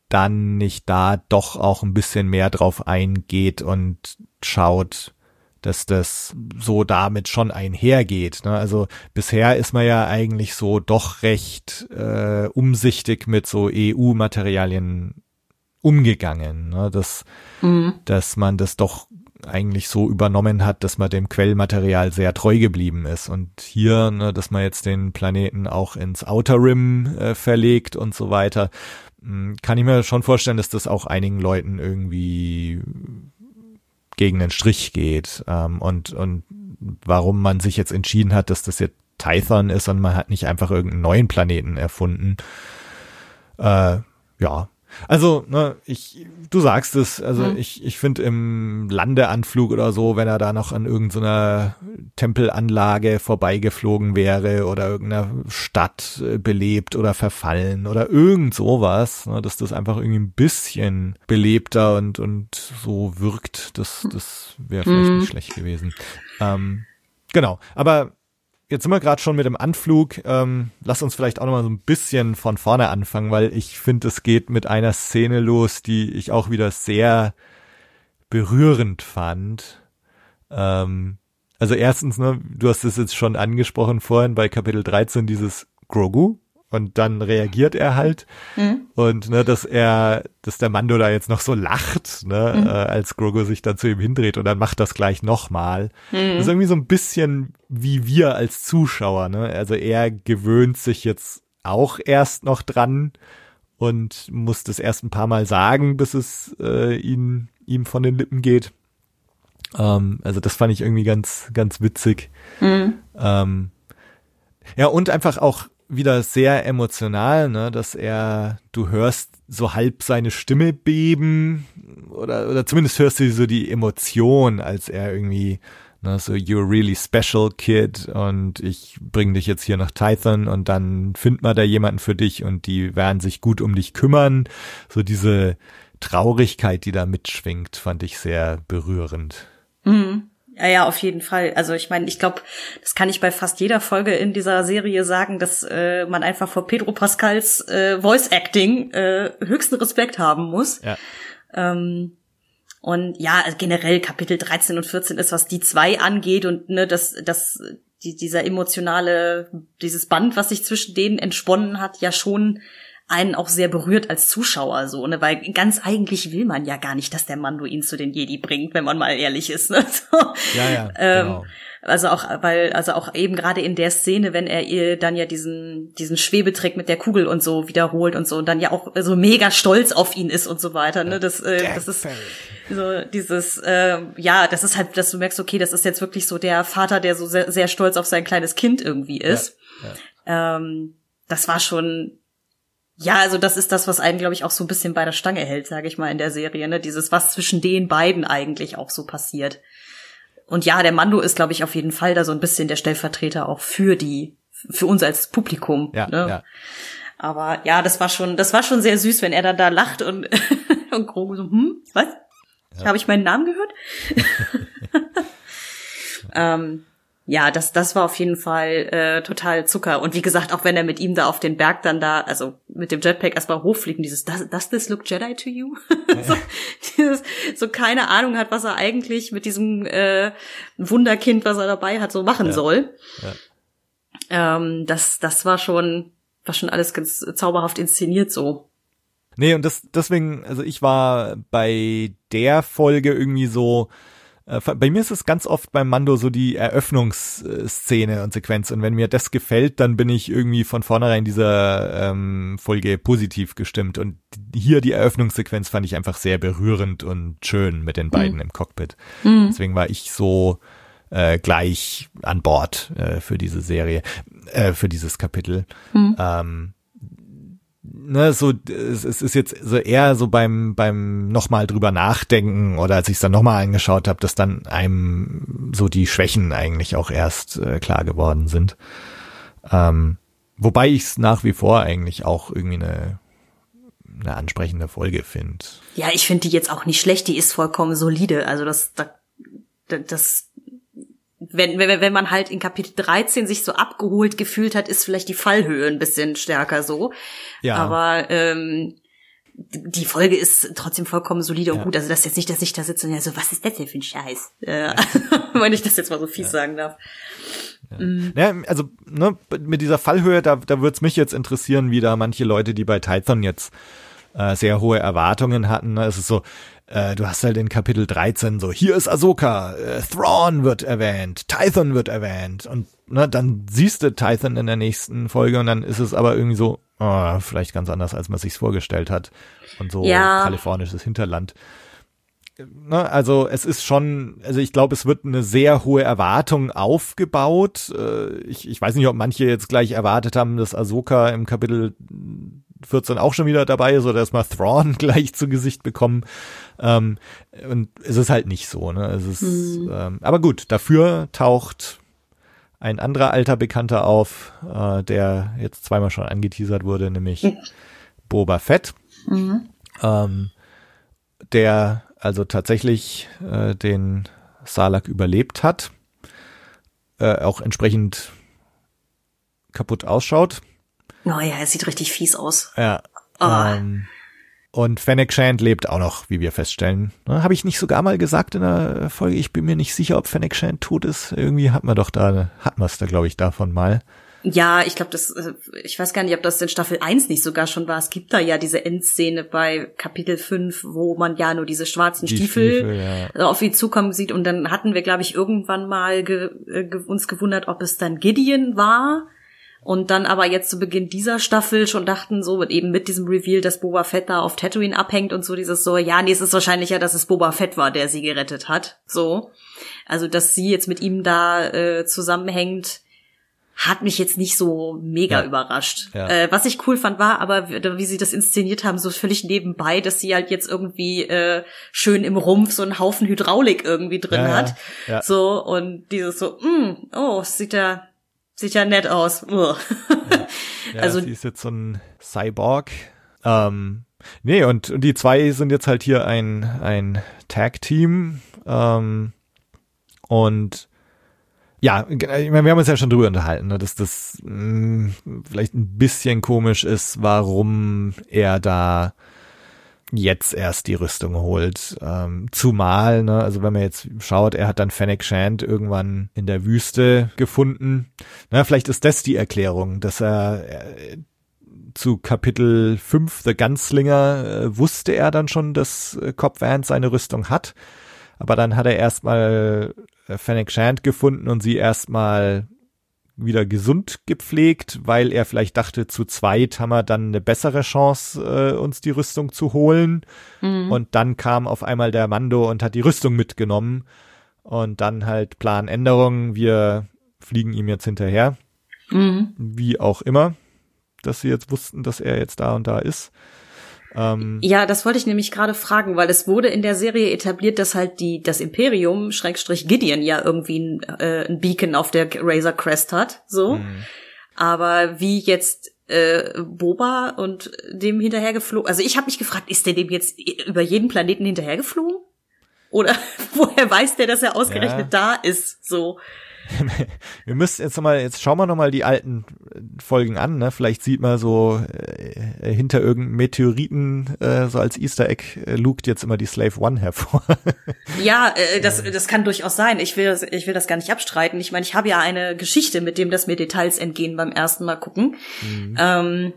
dann nicht da doch auch ein bisschen mehr drauf eingeht und schaut, dass das so damit schon einhergeht. Ne? Also bisher ist man ja eigentlich so doch recht äh, umsichtig mit so EU-Materialien umgegangen, ne? dass, dass man das doch eigentlich so übernommen hat, dass man dem Quellmaterial sehr treu geblieben ist. Und hier, ne, dass man jetzt den Planeten auch ins Outer Rim äh, verlegt und so weiter, mh, kann ich mir schon vorstellen, dass das auch einigen Leuten irgendwie gegen den Strich geht. Ähm, und, und warum man sich jetzt entschieden hat, dass das jetzt Tython ist und man hat nicht einfach irgendeinen neuen Planeten erfunden. Äh, ja. Also, ne, ich, du sagst es, also Hm. ich, ich finde im Landeanflug oder so, wenn er da noch an irgendeiner Tempelanlage vorbeigeflogen wäre oder irgendeiner Stadt äh, belebt oder verfallen oder irgend sowas, ne, dass das einfach irgendwie ein bisschen belebter und, und so wirkt, das, das wäre vielleicht Mhm. nicht schlecht gewesen. Ähm, genau, aber Jetzt sind wir gerade schon mit dem Anflug. Ähm, lass uns vielleicht auch noch mal so ein bisschen von vorne anfangen, weil ich finde, es geht mit einer Szene los, die ich auch wieder sehr berührend fand. Ähm, also erstens, ne, du hast es jetzt schon angesprochen vorhin bei Kapitel 13, dieses Grogu. Und dann reagiert er halt. Und ne, dass er, dass der Mando da jetzt noch so lacht, ne, äh, als Grogu sich dann zu ihm hindreht und dann macht das gleich nochmal. Das ist irgendwie so ein bisschen wie wir als Zuschauer, ne? Also er gewöhnt sich jetzt auch erst noch dran und muss das erst ein paar Mal sagen, bis es äh, ihn, ihm von den Lippen geht. Ähm, also das fand ich irgendwie ganz, ganz witzig. Ähm, ja, und einfach auch wieder sehr emotional, ne, dass er, du hörst so halb seine Stimme beben oder, oder zumindest hörst du so die Emotion, als er irgendwie, ne, so you're really special kid und ich bring dich jetzt hier nach Tython und dann find mal da jemanden für dich und die werden sich gut um dich kümmern. So diese Traurigkeit, die da mitschwingt, fand ich sehr berührend. Ja, ja, auf jeden Fall. Also ich meine, ich glaube, das kann ich bei fast jeder Folge in dieser Serie sagen, dass äh, man einfach vor Pedro Pascals äh, Voice Acting äh, höchsten Respekt haben muss. Ja. Ähm, Und ja, also generell Kapitel 13 und 14 ist, was die zwei angeht und ne, das, das, die, dieser emotionale, dieses Band, was sich zwischen denen entsponnen hat, ja schon einen auch sehr berührt als Zuschauer so, ne, weil ganz eigentlich will man ja gar nicht, dass der Mando ihn zu den Jedi bringt, wenn man mal ehrlich ist, ne? *laughs* So. Ja, ja. Ähm, genau. Also auch, weil, also auch eben gerade in der Szene, wenn er ihr dann ja diesen, diesen Schwebetrick mit der Kugel und so wiederholt und so und dann ja auch so mega stolz auf ihn ist und so weiter, ne, das, äh, das ist so dieses, äh, ja, das ist halt, dass du merkst, okay, das ist jetzt wirklich so der Vater, der so sehr, sehr stolz auf sein kleines Kind irgendwie ist. Ja, Ähm, das war schon, ja, also das ist das, was einen, glaube ich, auch so ein bisschen bei der Stange hält, sage ich mal, in der Serie, ne? Dieses, was zwischen den beiden eigentlich auch so passiert. Und ja, der Mando ist, glaube ich, auf jeden Fall da so ein bisschen der Stellvertreter auch für die, für uns als Publikum. Ja, ne? ja. Aber ja, das war schon, das war schon sehr süß, wenn er dann da lacht und, *laughs* und Grogu so, hm, was? Habe ich meinen Namen gehört? *laughs* *laughs* ähm, ja, das, das war auf jeden Fall äh, total Zucker. Und wie gesagt, auch wenn er mit ihm da auf den Berg dann da, also mit dem Jetpack erstmal hochfliegen, dieses does, does this look Jedi to you? *laughs* so, dieses, so keine Ahnung hat, was er eigentlich mit diesem äh, Wunderkind, was er dabei hat, so machen Ja. soll. Ja. Ähm, das, das war schon, war schon alles ganz zauberhaft inszeniert so. Nee, und das, deswegen, also ich war bei der Folge irgendwie so, bei mir ist es ganz oft beim Mando so die Eröffnungsszene und Sequenz. Und wenn mir das gefällt, dann bin ich irgendwie von vornherein dieser ähm, Folge positiv gestimmt. Und hier die Eröffnungssequenz fand ich einfach sehr berührend und schön mit den beiden im Cockpit. Deswegen war ich so äh, gleich an Bord äh, für diese Serie, äh, für dieses Kapitel. Ähm, ne, so, es, es ist jetzt so eher so beim, beim nochmal drüber nachdenken oder als ich es dann nochmal angeschaut habe, dass dann einem so die Schwächen eigentlich auch erst äh, klar geworden sind. Ähm, wobei ich es nach wie vor eigentlich auch irgendwie eine, eine ansprechende Folge finde. Ja, ich finde die jetzt auch nicht schlecht, die ist vollkommen solide. Also das, da- da- das, wenn, wenn, wenn man halt in Kapitel 13 sich so abgeholt gefühlt hat, ist vielleicht die Fallhöhe ein bisschen stärker so. Ja. Aber ähm, die Folge ist trotzdem vollkommen solide und Ja. gut. Also das ist jetzt nicht, dass ich da sitze und ja so, was ist das denn für ein Scheiß? Äh, *laughs* wenn ich das jetzt mal so fies sagen darf. Ja, also ne, mit dieser Fallhöhe, da, da würde es mich jetzt interessieren, wie da manche Leute, die bei Tython jetzt äh, sehr hohe Erwartungen hatten. Ne? Es ist so, äh, du hast halt in Kapitel 13 so, hier ist Ahsoka, äh, Thrawn wird erwähnt, Tython wird erwähnt und ne, dann siehst du Tython in der nächsten Folge und dann ist es aber irgendwie so, oh, vielleicht ganz anders, als man sich's vorgestellt hat und so Ja. kalifornisches Hinterland ne, also es ist schon, also ich glaube, es wird eine sehr hohe Erwartung aufgebaut. Äh, Ich, ich weiß nicht, ob manche jetzt gleich erwartet haben, dass Ahsoka im Kapitel 14 auch schon wieder dabei oder dass wir Thrawn *laughs* gleich zu Gesicht bekommen. Ähm, und es ist halt nicht so, ne? Es ist, ähm, aber gut, dafür taucht ein anderer alter Bekannter auf, äh, der jetzt zweimal schon angeteasert wurde, nämlich Boba Fett. Ähm, der also tatsächlich äh, den Salak überlebt hat, äh, auch entsprechend kaputt ausschaut. Oh ja, er sieht richtig fies aus. Ja. Ah. Ähm, und Fennec Shand lebt auch noch, wie wir feststellen. Ne, Habe ich nicht sogar mal gesagt in der Folge? Ich bin mir nicht sicher, ob Fennec Shand tot ist. Irgendwie hat man doch da, hat man es da, glaube ich, davon mal. Ja, ich glaube, das, äh, ich weiß gar nicht, ob das in Staffel 1 nicht sogar schon war. Es gibt da ja diese Endszene bei Kapitel 5, wo man ja nur diese schwarzen Die Stiefel, Stiefel, ja. auf ihn zukommen sieht. Und dann hatten wir, glaube ich, irgendwann mal ge, äh, ge, uns gewundert, ob es dann Gideon war. Und dann aber jetzt zu Beginn dieser Staffel schon dachten, so mit eben mit diesem Reveal, dass Boba Fett da auf Tatooine abhängt und so dieses so, ja, nee, es ist wahrscheinlicher, dass es Boba Fett war, der sie gerettet hat. So. Also, dass sie jetzt mit ihm da äh, zusammenhängt, hat mich jetzt nicht so mega Ja. überrascht. Ja. Äh, was ich cool fand, war aber, wie sie das inszeniert haben, so völlig nebenbei, dass sie halt jetzt irgendwie äh, schön im Rumpf so einen Haufen Hydraulik irgendwie drin Ja, hat. So, und dieses so, mm, oh, sieht ja, sieht ja nett aus. *laughs* Ja, Also- sie ist jetzt so ein Cyborg. Ähm, nee, und, und die zwei sind jetzt halt hier ein, ein Tag-Team. Ähm, und ja, ich meine, wir haben uns ja schon drüber unterhalten, ne, dass das mh, vielleicht ein bisschen komisch ist, warum er da jetzt erst die Rüstung holt. Ähm, zumal, ne, also wenn man jetzt schaut, er hat dann Fennec Shand irgendwann in der Wüste gefunden. Na, vielleicht ist das die Erklärung, dass er äh, zu Kapitel 5 The Gunslinger äh, wusste er dann schon, dass äh, Cobb Vance seine Rüstung hat. Aber dann hat er erstmal äh, Fennec Shand gefunden und sie erstmal wieder gesund gepflegt, weil er vielleicht dachte, zu zweit haben wir dann eine bessere Chance, äh, uns die Rüstung zu holen. Mhm. Und dann kam auf einmal der Mando und hat die Rüstung mitgenommen. Und dann halt Planänderung, wir fliegen ihm jetzt hinterher. Mhm. Wie auch immer, dass sie jetzt wussten, dass er jetzt da und da ist. Ähm, ja, das wollte ich nämlich gerade fragen, weil es wurde in der Serie etabliert, dass halt die das Imperium Schrägstrich Gideon ja irgendwie ein, äh, ein Beacon auf der Razor Crest hat, so. Mhm. Aber wie jetzt äh, Boba und dem hinterhergeflogen, also ich habe mich gefragt, ist der dem jetzt über jeden Planeten hinterhergeflogen? Oder *laughs* woher weiß der, dass er ausgerechnet ja. da ist? So. *laughs* wir müssen jetzt nochmal, jetzt schauen wir nochmal die alten Folgen an, ne? Vielleicht sieht man so äh, hinter irgendeinem Meteoriten, äh, so als Easter Egg, äh, lugt jetzt immer die Slave One hervor. *laughs* ja, äh, das, das kann durchaus sein. Ich will, ich will das gar nicht abstreiten. Ich meine, ich habe ja eine Geschichte, mit dem das mir Details entgehen beim ersten Mal gucken. Mhm. Ähm,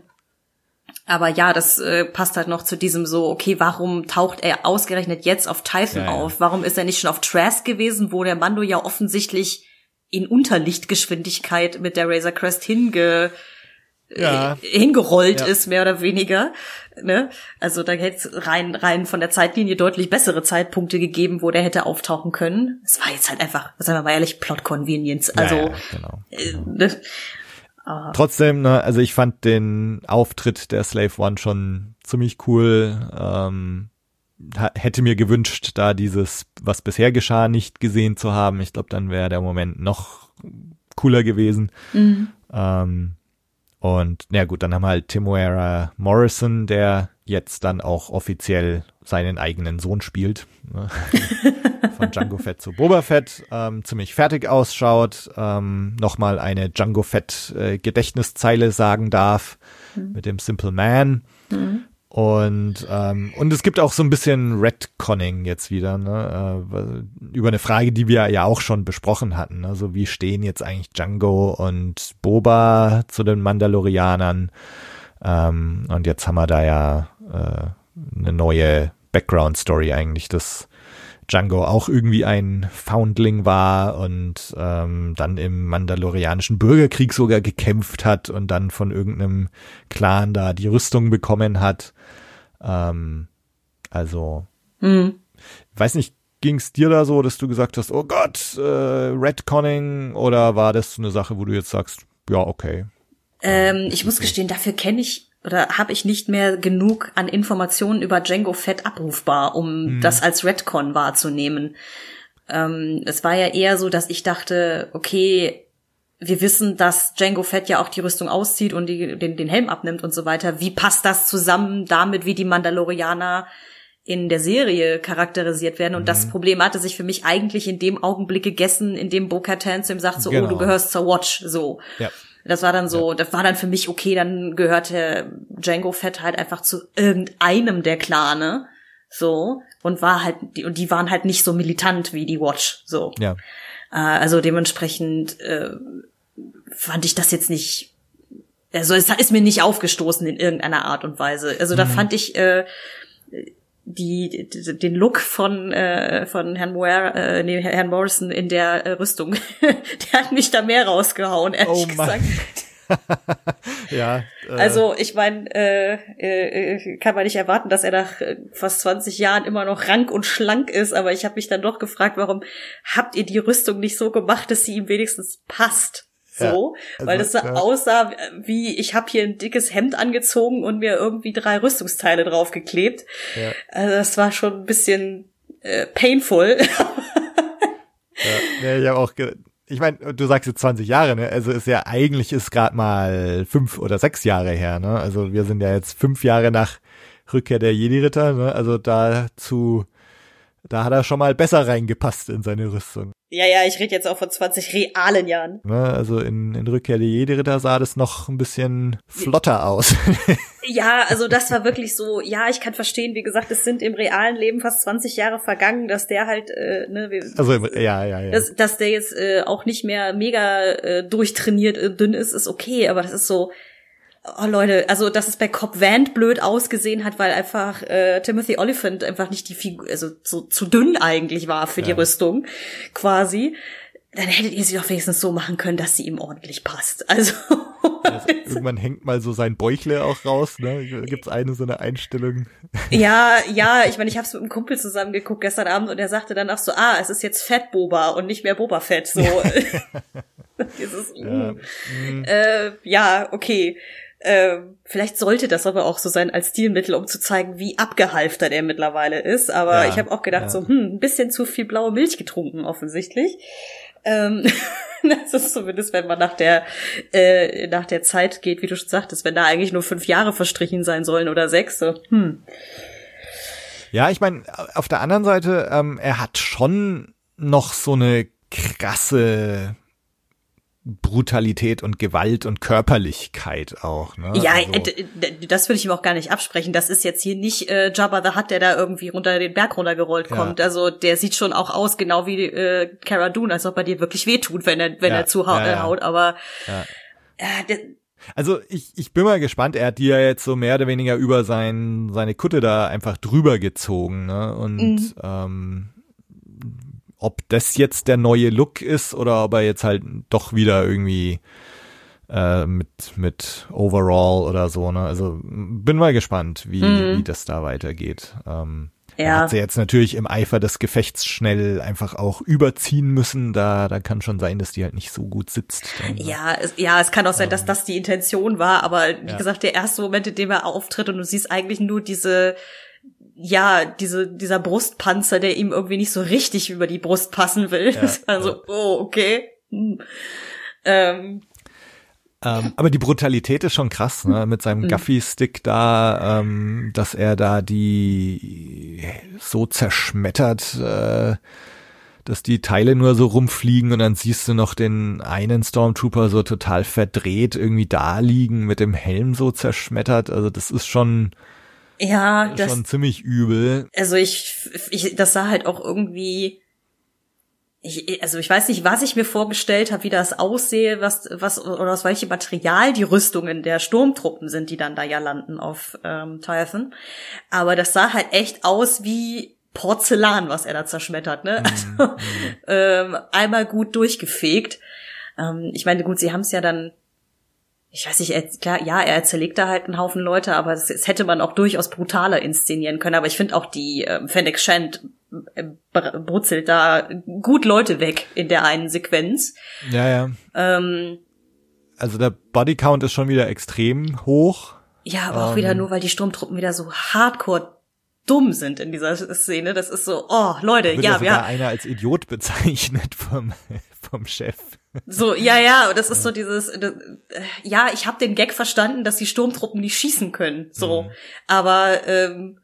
aber ja, das äh, passt halt noch zu diesem so, okay, warum taucht er ausgerechnet jetzt auf Typhon ja, ja. auf? Warum ist er nicht schon auf Trask gewesen, wo der Mando ja offensichtlich in Unterlichtgeschwindigkeit mit der Razor Crest hinge ja. äh, hingerollt ja. ist, mehr oder weniger. Ne? Also da hätte es rein, rein von der Zeitlinie deutlich bessere Zeitpunkte gegeben, wo der hätte auftauchen können. Es war jetzt halt einfach, sagen wir mal ehrlich, Plot Convenience. Also ja, genau. Äh, ne? Ah. Trotzdem, ne, also ich fand den Auftritt der Slave One schon ziemlich cool. Ähm, hätte mir gewünscht, da dieses, was bisher geschah, nicht gesehen zu haben. Ich glaube, dann wäre der Moment noch cooler gewesen. Mhm. Ähm, und na gut, dann haben wir halt Timuera Morrison, der jetzt dann auch offiziell seinen eigenen Sohn spielt. Ne? *laughs* Von Django Fett zu Boba Fett. Ähm, ziemlich fertig ausschaut. Ähm, Nochmal eine Django Fett äh, Gedächtniszeile sagen darf mhm. mit dem Simple Man. Mhm. Und, ähm, und es gibt auch so ein bisschen Redconning jetzt wieder, ne? Äh, über eine Frage, die wir ja auch schon besprochen hatten. Also wie stehen jetzt eigentlich Django und Boba zu den Mandalorianern? Ähm, und jetzt haben wir da ja äh, eine neue Background-Story eigentlich, dass Django auch irgendwie ein Foundling war und ähm, dann im Mandalorianischen Bürgerkrieg sogar gekämpft hat und dann von irgendeinem Clan da die Rüstung bekommen hat. Ähm, also, mhm. weiß nicht, ging es dir da so, dass du gesagt hast, oh Gott, äh, Redconning, oder war das eine Sache, wo du jetzt sagst, ja, okay. Ähm, ich muss gestehen, dafür kenne ich oder habe ich nicht mehr genug an Informationen über Django Fett abrufbar, um mhm. das als Redcon wahrzunehmen. Ähm, es war ja eher so, dass ich dachte, okay, wir wissen, dass Django Fett ja auch die Rüstung auszieht und die, den, den Helm abnimmt und so weiter. Wie passt das zusammen damit, wie die Mandalorianer in der Serie charakterisiert werden? Und mhm. das Problem hatte sich für mich eigentlich in dem Augenblick gegessen, in dem Bo-Katan zu ihm sagt, so, genau. oh, du genau. gehörst zur Watch, so. Ja. Das war dann so, ja. das war dann für mich okay, dann gehörte Django Fett halt einfach zu irgendeinem der Clane, so, und war halt, und die waren halt nicht so militant wie die Watch, so. Ja. Äh, also dementsprechend äh, fand ich das jetzt nicht, also es ist mir nicht aufgestoßen in irgendeiner Art und Weise. Also da mhm. fand ich äh, die, die, den Look von äh, von Herrn Moore, äh, nee, Herrn Morrison in der äh, Rüstung, *laughs* der hat mich da mehr rausgehauen, ehrlich oh gesagt. *laughs* ja. Äh. Also ich meine, äh, äh, kann man nicht erwarten, dass er nach äh, fast 20 Jahren immer noch rank und schlank ist, aber ich habe mich dann doch gefragt, warum habt ihr die Rüstung nicht so gemacht, dass sie ihm wenigstens passt? so, ja, also, weil das so ja. aussah wie ich habe hier ein dickes Hemd angezogen und mir irgendwie drei Rüstungsteile draufgeklebt. Ja. Also das war schon ein bisschen äh, painful. *laughs* ja, ich habe auch ich meine, du sagst jetzt 20 Jahre, ne? Also ist ja eigentlich ist gerade mal fünf oder sechs Jahre her, ne? Also wir sind ja jetzt fünf Jahre nach Rückkehr der Jedi-Ritter, ne? Also dazu, da hat er schon mal besser reingepasst in seine Rüstung. Ja, ja, ich rede jetzt auch von 20 realen Jahren. Ne? Also in, in Rückkehr der Jedi-Ritter sah das noch ein bisschen flotter aus. *laughs* Ja, also das war wirklich so, ja, ich kann verstehen, wie gesagt, es sind im realen Leben fast 20 Jahre vergangen, dass der halt, äh, ne, wir, Also ja, ja, ja. dass, dass der jetzt äh, auch nicht mehr mega äh, durchtrainiert äh, dünn ist, ist okay, aber das ist so, oh Leute, also dass es bei Cobb Vant blöd ausgesehen hat, weil einfach äh, Timothy Oliphant einfach nicht die Figur, also so zu dünn eigentlich war für die Ja. Rüstung, quasi. Dann hättet ihr sie doch wenigstens so machen können, dass sie ihm ordentlich passt. *laughs* Also Also, irgendwann hängt mal so sein Bäuchle auch raus, ne? Gibt's eine so eine Einstellung. Ja, ja, ich meine, ich habe es mit einem Kumpel zusammen geguckt gestern Abend und er sagte dann auch so, ah, es ist jetzt Fett Boba und nicht mehr Boba Fett. So, dieses, *laughs* Ja. mm, äh, ja, okay. Äh, vielleicht sollte das aber auch so sein als Stilmittel, um zu zeigen, wie abgehalfter der mittlerweile ist. Aber Ja, ich habe auch gedacht, ja. so, hm, ein bisschen zu viel blaue Milch getrunken offensichtlich. Ähm, *laughs* das ist zumindest, wenn man nach der äh, nach der Zeit geht, wie du schon sagtest, wenn da eigentlich nur fünf Jahre verstrichen sein sollen oder sechs, so, hm. Ja, ich meine, auf der anderen Seite, ähm, er hat schon noch so eine krasse Brutalität und Gewalt und Körperlichkeit auch. Ne? Ja, also, äh, das würde ich ihm auch gar nicht absprechen. Das ist jetzt hier nicht äh, Jabba the Hutt, der da irgendwie runter den Berg runtergerollt Ja. kommt. Also der sieht schon auch aus, genau wie äh, Cara Dune, als ob er dir wirklich wehtut, wenn er wenn Ja, er zuhaut. ja, ja. Äh, haut. Aber Ja. äh, also ich, ich bin mal gespannt. Er hat die ja jetzt so mehr oder weniger über sein, seine Kutte da einfach drüber gezogen. Ne? Und Mhm. ähm, ob das jetzt der neue Look ist oder ob er jetzt halt doch wieder irgendwie äh, mit mit Overall oder so. Ne? Also bin mal gespannt, wie, Mhm. wie das da weitergeht. Ähm, Er Ja. hat sie jetzt natürlich im Eifer des Gefechts schnell einfach auch überziehen müssen. Da, da kann schon sein, dass die halt nicht so gut sitzt. Dann, ne? ja, es, ja, es kann auch sein, dass das die Intention war, aber wie Ja. gesagt, der erste Moment, in dem er auftritt und du siehst eigentlich nur diese ja, diese, dieser Brustpanzer, der ihm irgendwie nicht so richtig über die Brust passen will. Ja, *laughs* also, oh, okay. Hm. Ähm, Ähm, aber die Brutalität ist schon krass, ne? Mit seinem Mhm. Gaffi-Stick da, ähm, dass er da die so zerschmettert, äh, dass die Teile nur so rumfliegen und dann siehst du noch den einen Stormtrooper so total verdreht irgendwie da liegen mit dem Helm so zerschmettert. Also das ist schon, ja, das, schon ziemlich übel. also ich, ich, das sah halt auch irgendwie, ich, also ich weiß nicht, was ich mir vorgestellt habe, wie das aussehe, was, was oder aus welchem Material die Rüstungen der Sturmtruppen sind, die dann da ja landen auf ähm, Tython. Aber das sah halt echt aus wie Porzellan, was er da zerschmettert, ne? Also *laughs* ähm, einmal gut durchgefegt. Ähm, ich meine, gut, sie haben es ja dann ich weiß nicht, er, klar, ja, er zerlegt da halt einen Haufen Leute, aber das, das hätte man auch durchaus brutaler inszenieren können. Aber ich finde auch die ähm, Fennec Shand äh, br- brutzelt da gut Leute weg in der einen Sequenz. Ja, ja. Ähm, Also der Bodycount ist schon wieder extrem hoch. ja, aber auch Ähm. wieder nur, weil die Sturmtruppen wieder so hardcore dumm sind in dieser Szene. Das ist so, oh, Leute, Wird ja, ja sogar wir, einer als Idiot bezeichnet vom, *laughs* vom Chef. So, ja, ja, das ist so dieses, äh, ja, ich habe den Gag verstanden, dass die Sturmtruppen nicht schießen können, so, Mhm. aber ähm,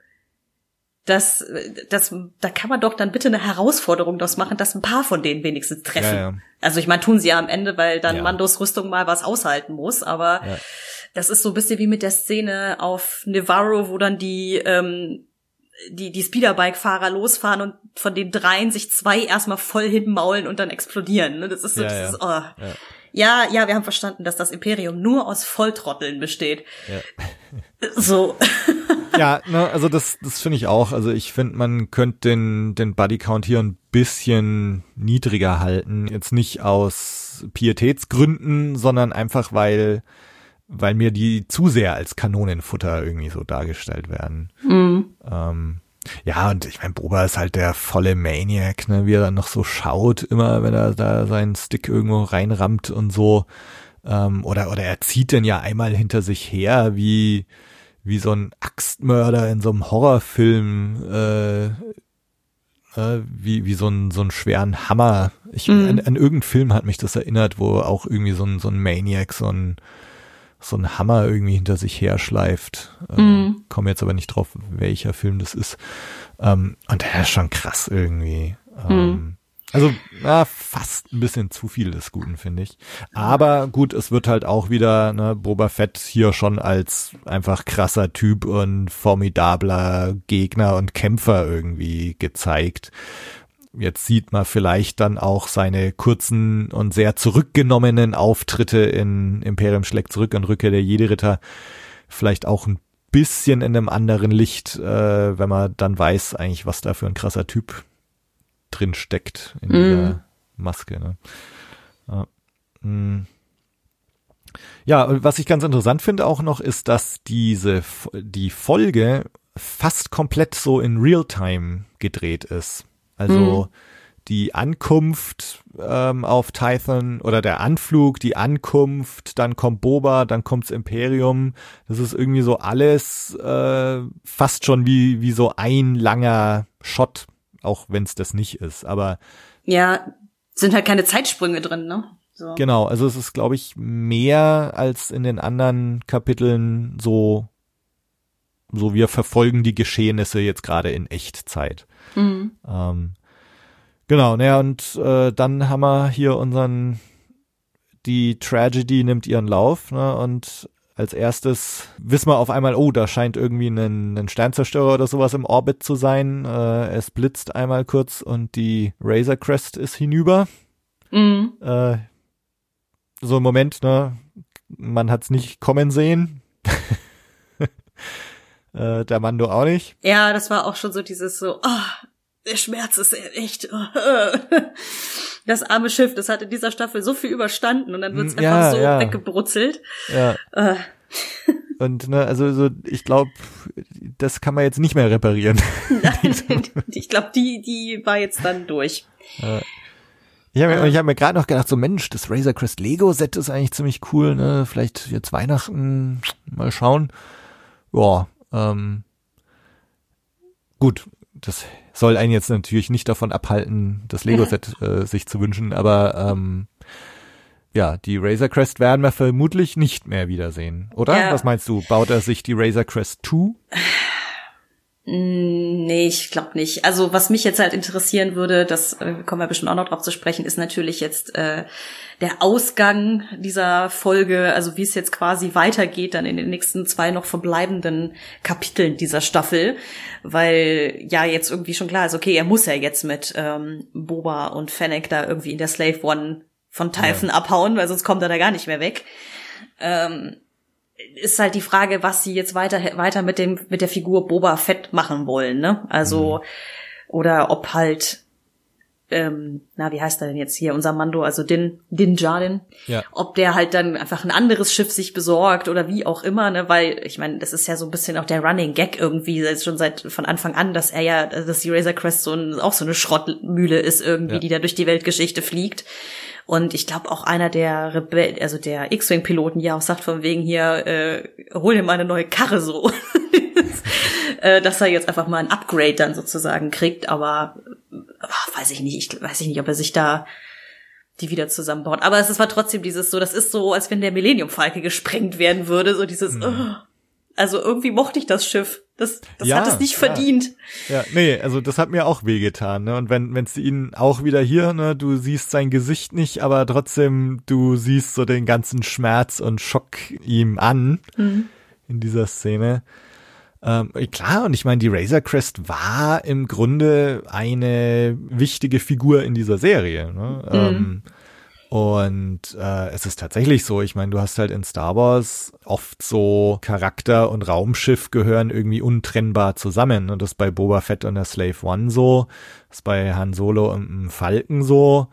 das, das, da kann man doch dann bitte eine Herausforderung daraus machen, dass ein paar von denen wenigstens treffen. Ja, ja. Also ich meine, tun sie ja am Ende, weil dann Ja. Mandos Rüstung mal was aushalten muss, aber das ist so ein bisschen wie mit der Szene auf Nevarro, wo dann die ähm, die, die Speederbike-Fahrer losfahren und von den dreien sich zwei erstmal voll hinmaulen und dann explodieren. Ne? Das ist so Ja, dieses, ja. oh. Ja. ja, ja, wir haben verstanden, dass das Imperium nur aus Volltrotteln besteht. Ja. *laughs* So. *laughs* Ja, ne, also das, das finde ich auch. Also ich finde, man könnte den, den Bodycount hier ein bisschen niedriger halten. Jetzt nicht aus Pietätsgründen, sondern einfach, weil, weil mir die zu sehr als Kanonenfutter irgendwie so dargestellt werden. Ähm, ja, und ich meine, Boba ist halt der volle Maniac, ne, wie er dann noch so schaut, immer, wenn er da seinen Stick irgendwo reinrammt und so. Ähm, oder, oder er zieht den ja einmal hinter sich her, wie, wie so ein Axtmörder in so einem Horrorfilm, äh, äh, wie, wie so ein, so einen schweren Hammer. Ich, Mhm. an, an irgendeinen Film hat mich das erinnert, wo auch irgendwie so ein, so ein Maniac, so ein, so ein Hammer irgendwie hinter sich her schleift. Äh, Mhm. Komme jetzt aber nicht drauf, welcher Film das ist. Ähm, und der ist schon krass irgendwie. Ähm, Also na, fast ein bisschen zu viel des Guten, finde ich. Aber gut, es wird halt auch wieder ne, Boba Fett hier schon als einfach krasser Typ und formidabler Gegner und Kämpfer irgendwie gezeigt. Jetzt sieht man vielleicht dann auch seine kurzen und sehr zurückgenommenen Auftritte in Imperium schlägt zurück und Rückkehr der Jedi-Ritter vielleicht auch ein bisschen in einem anderen Licht, äh, wenn man dann weiß eigentlich, was da für ein krasser Typ drin steckt in dieser mm. Maske. Ne? Ja. Mm. ja, und was ich ganz interessant finde auch noch, ist, dass diese die Folge fast komplett so in Realtime gedreht ist. Also mm die Ankunft ähm, auf Tython oder der Anflug, die Ankunft, dann kommt Boba, dann kommt's Imperium. Das ist irgendwie so alles äh, fast schon wie wie so ein langer Shot, auch wenn's das nicht ist. Aber ja, sind halt keine Zeitsprünge drin, ne? So. Genau, also es ist, glaube ich, mehr als in den anderen Kapiteln so, so wir verfolgen die Geschehnisse jetzt gerade in Echtzeit. Mhm. Ähm, Genau, naja, und äh, dann haben wir hier unseren, die Tragedy nimmt ihren Lauf, ne, und als erstes wissen wir auf einmal, oh, da scheint irgendwie ein, ein Sternzerstörer oder sowas im Orbit zu sein. Äh, es blitzt einmal kurz und die Razor Crest ist hinüber. Mhm. Äh, so im Moment, ne, man hat's nicht kommen sehen. *laughs* äh, der Mando auch nicht. Ja, das war auch schon so dieses so, oh, der Schmerz ist echt. *laughs* Das arme Schiff, das hat in dieser Staffel so viel überstanden und dann wird's hm, ja, einfach so ja. weggebrutzelt. Ja. Äh. *laughs* Und ne, also so, ich glaube, das kann man jetzt nicht mehr reparieren. Nein, *laughs* ich glaube, die, die war jetzt dann durch. Ja. Ich habe mir, ich hab mir gerade noch gedacht, so Mensch, das Razor Crest Lego Set ist eigentlich ziemlich cool, ne? Vielleicht jetzt Weihnachten mal schauen. Ja, ähm, gut, das soll einen jetzt natürlich nicht davon abhalten, das Lego-Set *laughs* äh, sich zu wünschen, aber ähm, ja, die Razor Crest werden wir vermutlich nicht mehr wiedersehen, oder? Ja. Was meinst du? Baut er sich die Razor Crest 2? Mm, nee, ich glaube nicht. Also was mich jetzt halt interessieren würde, das äh, kommen wir bestimmt auch noch drauf zu sprechen, ist natürlich jetzt äh, der Ausgang dieser Folge, also wie es jetzt quasi weitergeht dann in den nächsten zwei noch verbleibenden Kapiteln dieser Staffel, weil ja jetzt irgendwie schon klar ist, okay, er muss ja jetzt mit ähm, Boba und Fennec da irgendwie in der Slave One von Typhon ja. abhauen, weil sonst kommt er da gar nicht mehr weg. Ähm, ist halt die Frage, was sie jetzt weiter weiter mit dem mit der Figur Boba Fett machen wollen, ne? Also mhm. oder ob halt ähm, na, wie heißt er denn jetzt hier, unser Mando, also Din, Din Djarin, ja. ob der halt dann einfach ein anderes Schiff sich besorgt oder wie auch immer, ne, weil, ich meine, das ist ja so ein bisschen auch der Running Gag irgendwie, schon seit, von Anfang an, dass er ja, dass die Razor Crest so ein, auch so eine Schrottmühle ist irgendwie, ja. die da durch die Weltgeschichte fliegt. Und ich glaube auch einer der Rebell, also der X-Wing-Piloten ja auch sagt von wegen hier, äh, hol dir mal eine neue Karre so. *laughs* äh, dass er jetzt einfach mal ein Upgrade dann sozusagen kriegt, aber ach, weiß ich nicht, ich weiß ich nicht, ob er sich da die wieder zusammenbaut. Aber es war trotzdem dieses so, das ist so, als wenn der Millennium Falke gesprengt werden würde, so dieses, mhm. oh, also irgendwie mochte ich das Schiff. Das, das ja, hat es nicht verdient. Ja. nee, also das hat mir auch wehgetan. Ne? Und wenn wenn es ihn auch wieder hier, ne, du siehst sein Gesicht nicht, aber trotzdem du siehst so den ganzen Schmerz und Schock ihm an mhm. in dieser Szene. Ähm, klar, und ich meine, die Razor Crest war im Grunde eine wichtige Figur in dieser Serie. Ne? Mhm. Ähm, und äh, es ist tatsächlich so, ich meine, du hast halt in Star Wars oft so Charakter und Raumschiff gehören irgendwie untrennbar zusammen. Und das ist bei Boba Fett und der Slave One so, das ist bei Han Solo und dem Falken so.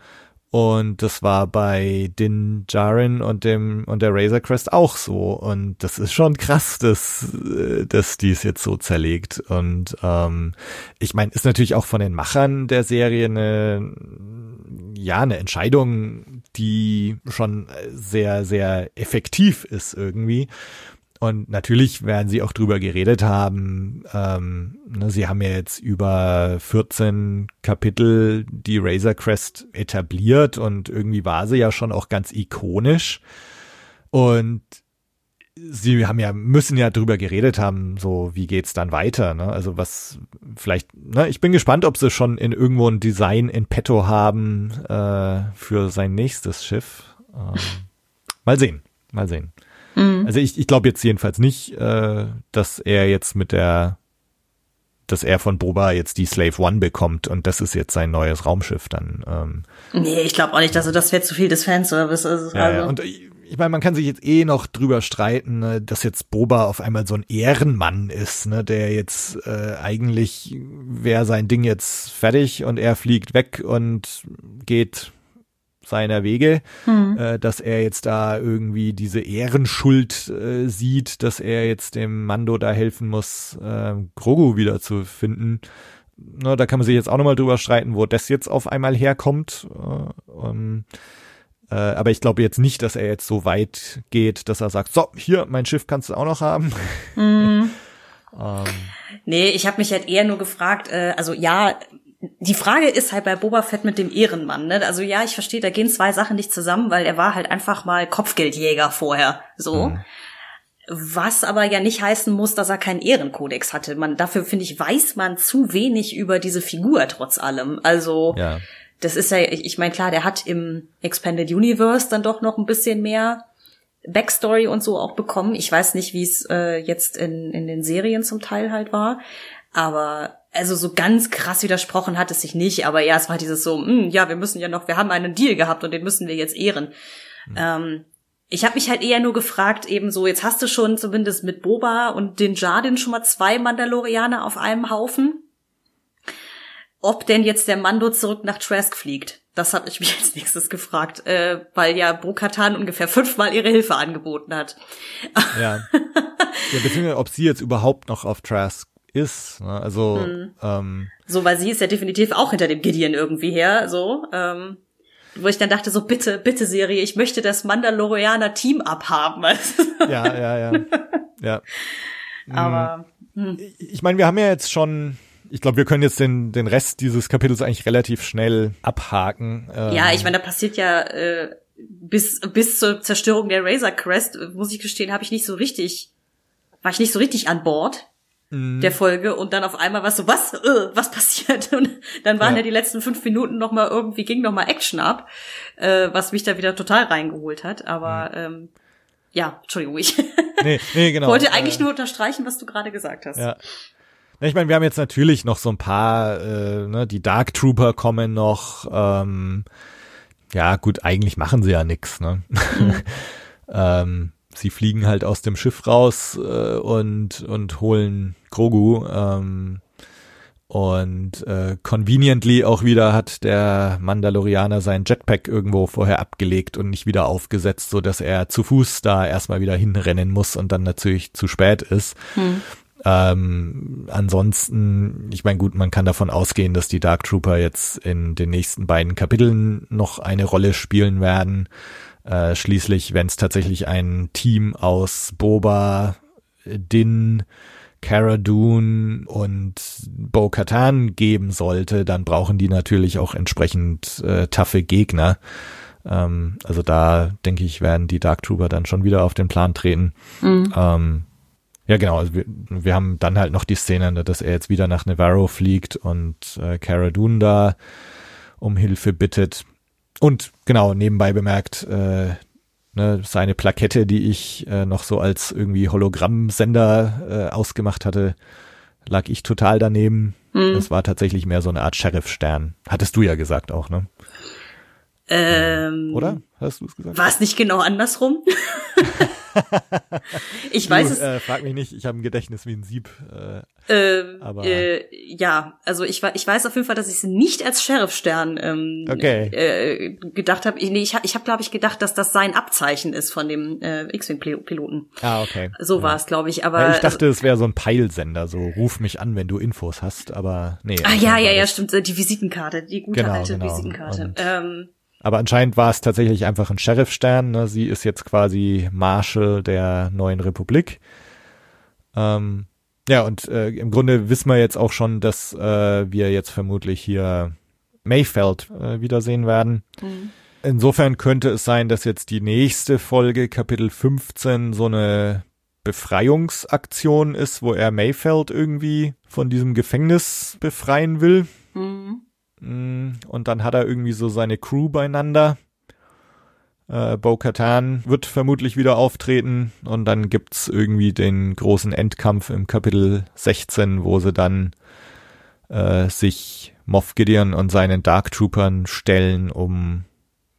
Und das war bei Din Djarin und dem und der Razor Crest auch so. Und das ist schon krass, dass, äh, dass die es jetzt so zerlegt. Und ähm, ich meine, ist natürlich auch von den Machern der Serie eine ja eine Entscheidung, die schon sehr sehr effektiv ist irgendwie. Und natürlich werden sie auch drüber geredet haben. Ähm, ne, sie haben ja jetzt über 14 Kapitel die Razor Crest etabliert und irgendwie war sie ja schon auch ganz ikonisch. Und sie haben ja, müssen ja drüber geredet haben, so wie geht's dann weiter, ne? Also was vielleicht, ne, ich bin gespannt, ob sie schon in irgendwo ein Design in petto haben äh, für sein nächstes Schiff. Ähm, mal sehen, mal sehen. Mhm. Also ich, ich glaube jetzt jedenfalls nicht, äh, dass er jetzt mit der, dass er von Boba jetzt die Slave One bekommt und das ist jetzt sein neues Raumschiff dann. Ähm, nee, ich glaube auch nicht, dass er das wäre zu viel des Fanservice. Also, ja, ja, und ich meine, man kann sich jetzt eh noch drüber streiten, ne, dass jetzt Boba auf einmal so ein Ehrenmann ist, ne, der jetzt äh, eigentlich wäre sein Ding jetzt fertig und er fliegt weg und geht seiner Wege, hm. äh, dass er jetzt da irgendwie diese Ehrenschuld äh, sieht, dass er jetzt dem Mando da helfen muss, äh, Grogu wieder zu finden. Na, da kann man sich jetzt auch nochmal drüber streiten, wo das jetzt auf einmal herkommt. Äh, um, äh, aber ich glaube jetzt nicht, dass er jetzt so weit geht, dass er sagt, so, hier, mein Schiff kannst du auch noch haben. Mhm. *laughs* ähm. Nee, ich habe mich halt eher nur gefragt, äh, also ja, die Frage ist halt bei Boba Fett mit dem Ehrenmann, ne? Also ja, ich verstehe, da gehen zwei Sachen nicht zusammen, weil er war halt einfach mal Kopfgeldjäger vorher, so. Mhm. Was aber ja nicht heißen muss, dass er keinen Ehrenkodex hatte. Man, dafür finde ich, weiß man zu wenig über diese Figur trotz allem. Also, ja das ist ja, ich, meine, klar, der hat im Expanded Universe dann doch noch ein bisschen mehr Backstory und so auch bekommen. Ich weiß nicht, wie es äh, jetzt in, in den Serien zum Teil halt war. Aber also so ganz krass widersprochen hat es sich nicht. Aber ja, es war dieses so, mh, hm, ja, wir müssen ja noch, wir haben einen Deal gehabt und den müssen wir jetzt ehren. Mhm. Ähm, ich habe mich halt eher nur gefragt, eben so, jetzt hast du schon zumindest mit Boba und den Jardin schon mal zwei Mandalorianer auf einem Haufen ob denn jetzt der Mando zurück nach Trask fliegt. Das habe ich *laughs* mich als nächstes gefragt, äh, weil ja Bo-Katan ungefähr fünfmal ihre Hilfe angeboten hat. Ja. *laughs* ja beziehungsweise ob sie jetzt überhaupt noch auf Trask ist. Ne? Also hm. ähm, so, weil sie ist ja definitiv auch hinter dem Gideon irgendwie her. So, ähm, wo ich dann dachte, so bitte, bitte Serie, ich möchte das Mandalorianer Team abhaben. *laughs* ja, ja, ja, ja. *laughs* Aber hm. ich meine, wir haben ja jetzt schon ich glaube, wir können jetzt den, den Rest dieses Kapitels eigentlich relativ schnell abhaken. Ähm, ja, ich meine, da passiert ja äh, bis, bis zur Zerstörung der Razor Crest, muss ich gestehen, habe ich nicht so richtig, war ich nicht so richtig an Bord mhm. der Folge und dann auf einmal war so, was, äh, was passiert? *laughs* Und dann waren ja. ja die letzten fünf Minuten noch mal irgendwie, ging noch mal Action ab, äh, was mich da wieder total reingeholt hat. Aber mhm. ähm, ja, Entschuldigung, ich *laughs* nee, nee, genau. wollte eigentlich äh, nur unterstreichen, was du gerade gesagt hast. Ja. Ich meine, wir haben jetzt natürlich noch so ein paar, äh, ne, die Dark Trooper kommen noch. Ähm, ja, gut, eigentlich machen sie ja nix. Ne? Mhm. *laughs* ähm, sie fliegen halt aus dem Schiff raus äh, und und holen Grogu. Ähm, und äh, conveniently auch wieder hat der Mandalorianer sein Jetpack irgendwo vorher abgelegt und nicht wieder aufgesetzt, so dass er zu Fuß da erstmal wieder hinrennen muss und dann natürlich zu spät ist. Hm. Ähm, ansonsten, ich meine, gut, man kann davon ausgehen, dass die Dark Trooper jetzt in den nächsten beiden Kapiteln noch eine Rolle spielen werden. Äh, schließlich, wenn es tatsächlich ein Team aus Boba, Din, Cara Dune und Bo Katan geben sollte, dann brauchen die natürlich auch entsprechend äh, taffe Gegner. Ähm, also da denke ich, werden die Dark Trooper dann schon wieder auf den Plan treten. Mhm. Ähm, ja, genau. Also wir, wir haben dann halt noch die Szene, ne, dass er jetzt wieder nach Navarro fliegt und äh, Cara Dune da um Hilfe bittet. Und genau, nebenbei bemerkt, äh, ne, seine Plakette, die ich äh, noch so als irgendwie Hologrammsender äh, ausgemacht hatte, lag ich total daneben. Mhm. Das war tatsächlich mehr so eine Art Sheriff-Stern. Hattest du ja gesagt auch, ne? Ähm, Oder? Hast du es gesagt? War es nicht genau andersrum? *laughs* *laughs* ich du, weiß es. Äh, frag mich nicht, ich habe ein Gedächtnis wie ein Sieb. Äh, ähm, aber äh, ja, also ich, ich weiß auf jeden Fall, dass ich es nicht als Sheriff-Stern ähm, okay. äh, gedacht habe. Nee, ich, ich habe, glaube ich, gedacht, dass das sein Abzeichen ist von dem äh, X-Wing-Piloten. Ah, okay. So ja. war es, glaube ich. Aber ja, ich dachte, es wäre so ein Peilsender, so ruf mich an, wenn du Infos hast, aber nee. Ah ja, ja, ja, stimmt. Die Visitenkarte, die gute genau, alte genau. Visitenkarte. Ähm, aber anscheinend war es tatsächlich einfach ein Sheriff-Stern. Ne? Sie ist jetzt quasi Marshal der neuen Republik. Ähm, ja, und äh, im Grunde wissen wir jetzt auch schon, dass äh, wir jetzt vermutlich hier Mayfeld äh, wiedersehen werden. Mhm. Insofern könnte es sein, dass jetzt die nächste Folge, Kapitel 15, so eine Befreiungsaktion ist, wo er Mayfeld irgendwie von diesem Gefängnis befreien will. Mhm. Und dann hat er irgendwie so seine Crew beieinander. Äh, Bo-Katan wird vermutlich wieder auftreten und dann gibt's irgendwie den großen Endkampf im Kapitel 16, wo sie dann äh, sich Moff Gideon und seinen Dark Troopern stellen, um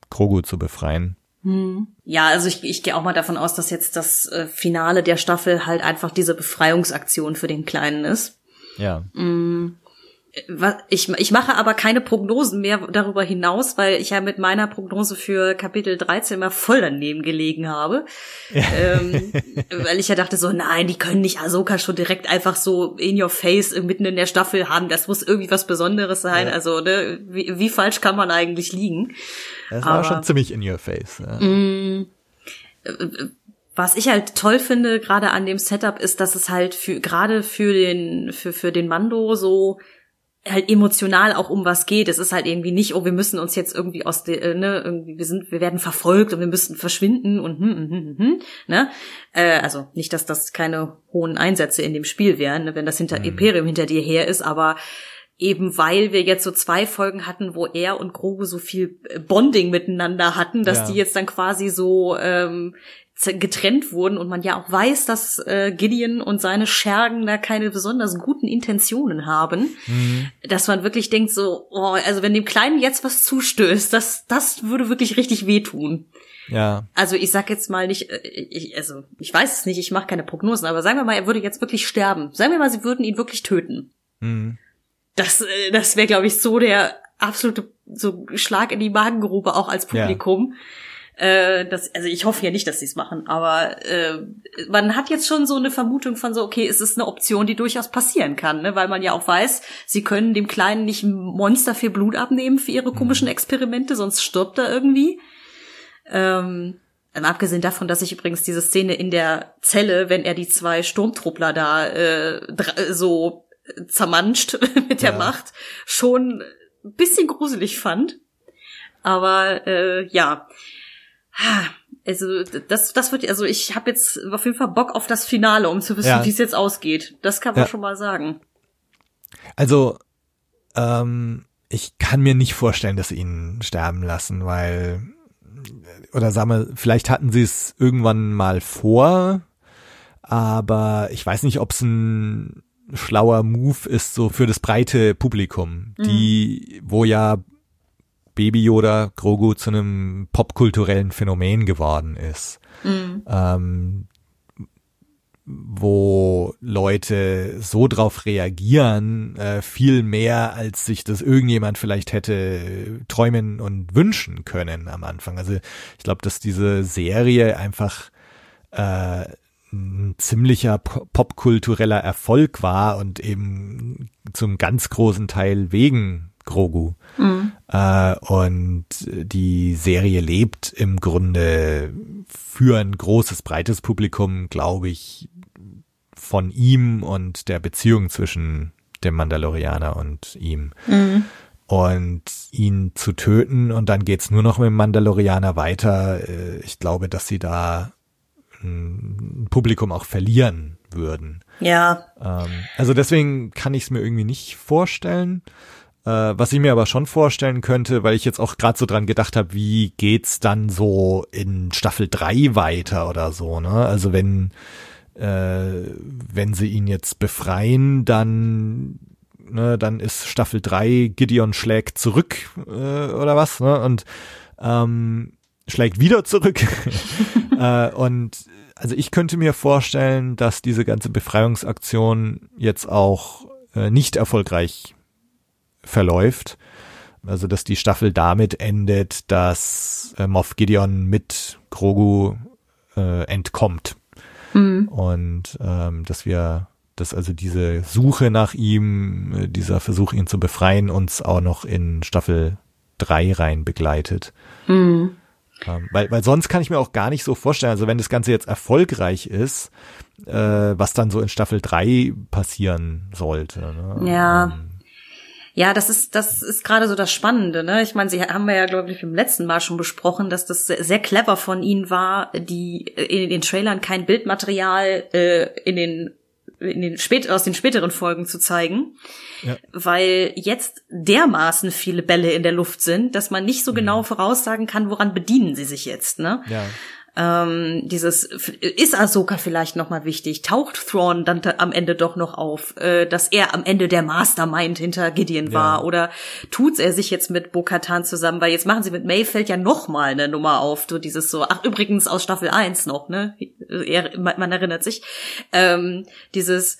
Krogu zu befreien. Hm. Ja, also ich, ich gehe auch mal davon aus, dass jetzt das äh, Finale der Staffel halt einfach diese Befreiungsaktion für den Kleinen ist. Ja. Mm, ich, ich mache aber keine Prognosen mehr darüber hinaus, weil ich ja mit meiner Prognose für Kapitel 13 mal voll daneben gelegen habe. Ja. Ähm, *laughs* weil ich ja dachte so, nein, die können nicht Ahsoka schon direkt einfach so in your face mitten in der Staffel haben. Das muss irgendwie was Besonderes sein. Ja. Also, ne, wie, wie, falsch kann man eigentlich liegen? Das war aber, schon ziemlich in your face. Ja. Mm, was ich halt toll finde, gerade an dem Setup, ist, dass es halt für gerade für den für für den Mando so halt emotional auch um was geht. Es ist halt irgendwie nicht, oh, wir müssen uns jetzt irgendwie aus der, äh, ne, irgendwie, wir sind, wir werden verfolgt und wir müssen verschwinden und hm, hm, hm, hm, hm ne? Äh, also nicht, dass das keine hohen Einsätze in dem Spiel wären, ne, wenn das hinter mhm. Imperium hinter dir her ist, aber eben weil wir jetzt so zwei Folgen hatten, wo er und Grogu so viel Bonding miteinander hatten, dass ja. die jetzt dann quasi so ähm, getrennt wurden und man ja auch weiß, dass äh, Gideon und seine Schergen da keine besonders guten Intentionen haben, mhm. dass man wirklich denkt so, oh, also wenn dem Kleinen jetzt was zustößt, das, das würde wirklich richtig wehtun. Ja. Also ich sag jetzt mal nicht, äh, ich, also ich weiß es nicht, ich mache keine Prognosen, aber sagen wir mal, er würde jetzt wirklich sterben. Sagen wir mal, sie würden ihn wirklich töten. Mhm. Das, äh, das wäre, glaube ich, so der absolute so Schlag in die Magengrube auch als Publikum. Ja äh, das, also ich hoffe ja nicht, dass sie es machen, aber äh, man hat jetzt schon so eine Vermutung von so, okay, es ist eine Option, die durchaus passieren kann, ne? weil man ja auch weiß, sie können dem Kleinen nicht Monster viel Blut abnehmen für ihre komischen mhm. Experimente, sonst stirbt er irgendwie. Ähm, abgesehen davon, dass ich übrigens diese Szene in der Zelle, wenn er die zwei Sturmtruppler da äh, so zermanscht *laughs* mit der ja. Macht, schon ein bisschen gruselig fand. Aber äh, ja, also das, das wird, also ich habe jetzt auf jeden Fall Bock auf das Finale, um zu wissen, ja. wie es jetzt ausgeht. Das kann man ja. schon mal sagen. Also ähm, ich kann mir nicht vorstellen, dass sie ihn sterben lassen, weil oder sagen wir, vielleicht hatten sie es irgendwann mal vor, aber ich weiß nicht, ob es ein schlauer Move ist so für das breite Publikum, mhm. die, wo ja Baby Yoda Grogu zu einem popkulturellen Phänomen geworden ist. Mhm. Ähm, wo Leute so drauf reagieren, äh, viel mehr, als sich das irgendjemand vielleicht hätte träumen und wünschen können am Anfang. Also ich glaube, dass diese Serie einfach äh, ein ziemlicher popkultureller Erfolg war und eben zum ganz großen Teil wegen Grogu. Mhm. Äh, und die Serie lebt im Grunde für ein großes, breites Publikum, glaube ich, von ihm und der Beziehung zwischen dem Mandalorianer und ihm. Mhm. Und ihn zu töten und dann geht's nur noch mit dem Mandalorianer weiter. Äh, ich glaube, dass sie da ein Publikum auch verlieren würden. Ja. Ähm, also deswegen kann ich es mir irgendwie nicht vorstellen. Äh, was ich mir aber schon vorstellen könnte, weil ich jetzt auch gerade so dran gedacht habe, wie geht's dann so in Staffel 3 weiter oder so, ne? Also wenn äh, wenn sie ihn jetzt befreien, dann ne, dann ist Staffel 3 Gideon schlägt zurück äh, oder was, ne? Und ähm, schlägt wieder zurück. *laughs* äh, und also ich könnte mir vorstellen, dass diese ganze Befreiungsaktion jetzt auch äh, nicht erfolgreich verläuft. Also, dass die Staffel damit endet, dass äh, Moff Gideon mit Grogu äh, entkommt. Mhm. Und ähm, dass wir, dass also diese Suche nach ihm, äh, dieser Versuch, ihn zu befreien, uns auch noch in Staffel 3 rein begleitet. Mhm. Ähm, weil, weil sonst kann ich mir auch gar nicht so vorstellen, also wenn das Ganze jetzt erfolgreich ist, äh, was dann so in Staffel 3 passieren sollte. Ne? Ja. Ähm, Ja, das ist das ist gerade so das Spannende, ne? Ich meine, sie haben wir ja glaube ich im letzten Mal schon besprochen, dass das sehr clever von ihnen war, die in den Trailern kein Bildmaterial äh, in den in den spät aus den späteren Folgen zu zeigen, ja. weil jetzt dermaßen viele Bälle in der Luft sind, dass man nicht so genau mhm. voraussagen kann, woran bedienen sie sich jetzt, ne? Ja ähm, dieses ist Ahsoka vielleicht noch mal wichtig, taucht Thrawn dann am Ende doch noch auf, äh, dass er am Ende der Mastermind hinter Gideon war ja. oder tut's er sich jetzt mit Bo-Katan zusammen, weil jetzt machen sie mit Mayfeld ja noch mal eine Nummer auf, so dieses so, ach übrigens aus Staffel 1 noch, ne, er, man erinnert sich, ähm, dieses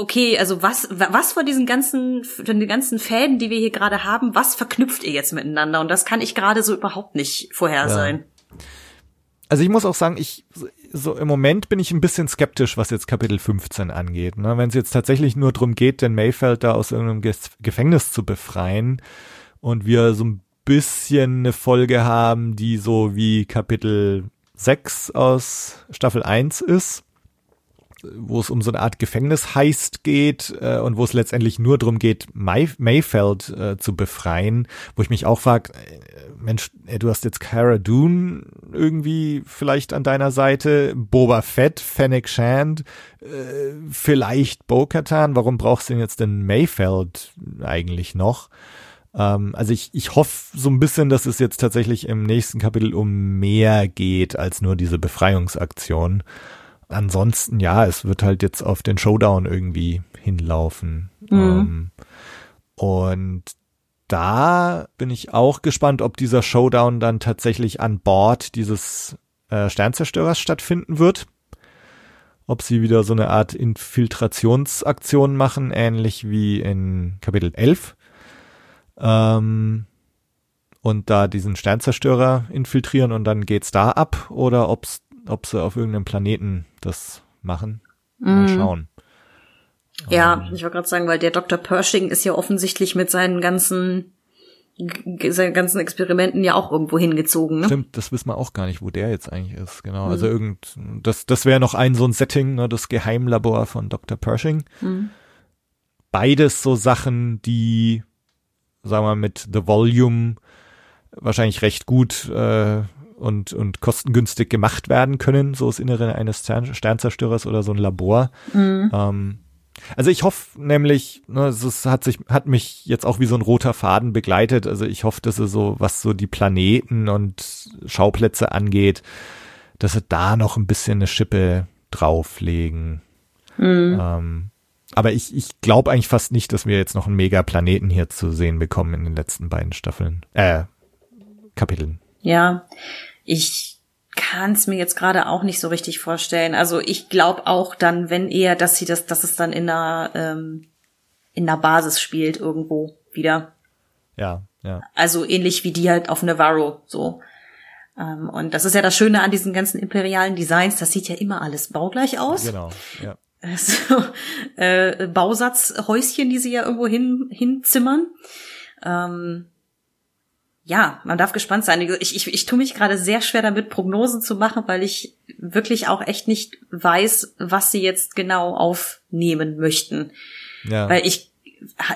okay, also was, was von diesen ganzen, von den ganzen Fäden, die wir hier gerade haben, was verknüpft ihr jetzt miteinander? Und das kann ich gerade so überhaupt nicht vorhersagen. Ja. Also ich muss auch sagen, ich so im Moment bin ich ein bisschen skeptisch, was jetzt Kapitel 15 angeht. Ne? Wenn es jetzt tatsächlich nur darum geht, den Mayfeld da aus irgendeinem Gefängnis zu befreien und wir so ein bisschen eine Folge haben, die so wie Kapitel 6 aus Staffel 1 ist, wo es um so eine Art Gefängnisheist geht äh, und wo es letztendlich nur darum geht, May Mayfeld äh, zu befreien, wo ich mich auch frage, äh, Mensch, äh, du hast jetzt Cara Dune irgendwie vielleicht an deiner Seite, Boba Fett, Fennec Shand, äh, vielleicht Bo-Katan, warum brauchst du denn jetzt den Mayfeld eigentlich noch? Ähm, also ich, ich hoffe so ein bisschen, dass es jetzt tatsächlich im nächsten Kapitel um mehr geht als nur diese Befreiungsaktion ansonsten, ja, es wird halt jetzt auf den Showdown irgendwie hinlaufen. Mhm. Ähm, und da bin ich auch gespannt, ob dieser Showdown dann tatsächlich an Bord dieses äh, Sternzerstörers stattfinden wird. Ob sie wieder so eine Art Infiltrationsaktion machen, ähnlich wie in Kapitel 11. Ähm, und da diesen Sternzerstörer infiltrieren und dann geht's da ab oder ob's ob sie auf irgendeinem Planeten das machen. Mal mm. schauen. Ja, um, ähm. ich wollte gerade sagen, weil der Dr. Pershing ist ja offensichtlich mit seinen ganzen seinen ganzen Experimenten ja auch irgendwo hingezogen. Ne? Stimmt, das wissen wir auch gar nicht, wo der jetzt eigentlich ist. Genau, mhm. also irgend das das wäre noch ein so ein Setting, ne, das Geheimlabor von Dr. Pershing. Mhm. Beides so Sachen, die sagen wir mal mit The Volume wahrscheinlich recht gut äh, und, und kostengünstig gemacht werden können, so das Innere eines Sternzerstörers oder so ein Labor. Mhm. Ähm, also ich hoffe nämlich, ne, es hat sich, hat mich jetzt auch wie so ein roter Faden begleitet. Also ich hoffe, dass es so, was so die Planeten und Schauplätze angeht, dass sie da noch ein bisschen eine Schippe drauflegen. Mhm. Ähm, aber ich, ich glaube eigentlich fast nicht, dass wir jetzt noch einen Megaplaneten hier zu sehen bekommen in den letzten beiden Staffeln, äh, Kapiteln. Ja, ich kann es mir jetzt gerade auch nicht so richtig vorstellen. Also ich glaube auch dann, wenn eher, dass sie das, dass es dann in einer ähm, in einer Basis spielt irgendwo wieder. Ja, ja. Also ähnlich wie die halt auf Navarro so. Ähm, und das ist ja das Schöne an diesen ganzen imperialen Designs. Das sieht ja immer alles baugleich aus. Genau. Ja. So, äh, Bausatzhäuschen, die sie ja irgendwo hin hinzimmern. Ähm, ja, man darf gespannt sein. Ich, ich, ich tue mich gerade sehr schwer damit, Prognosen zu machen, weil ich wirklich auch echt nicht weiß, was sie jetzt genau aufnehmen möchten. Ja. Weil ich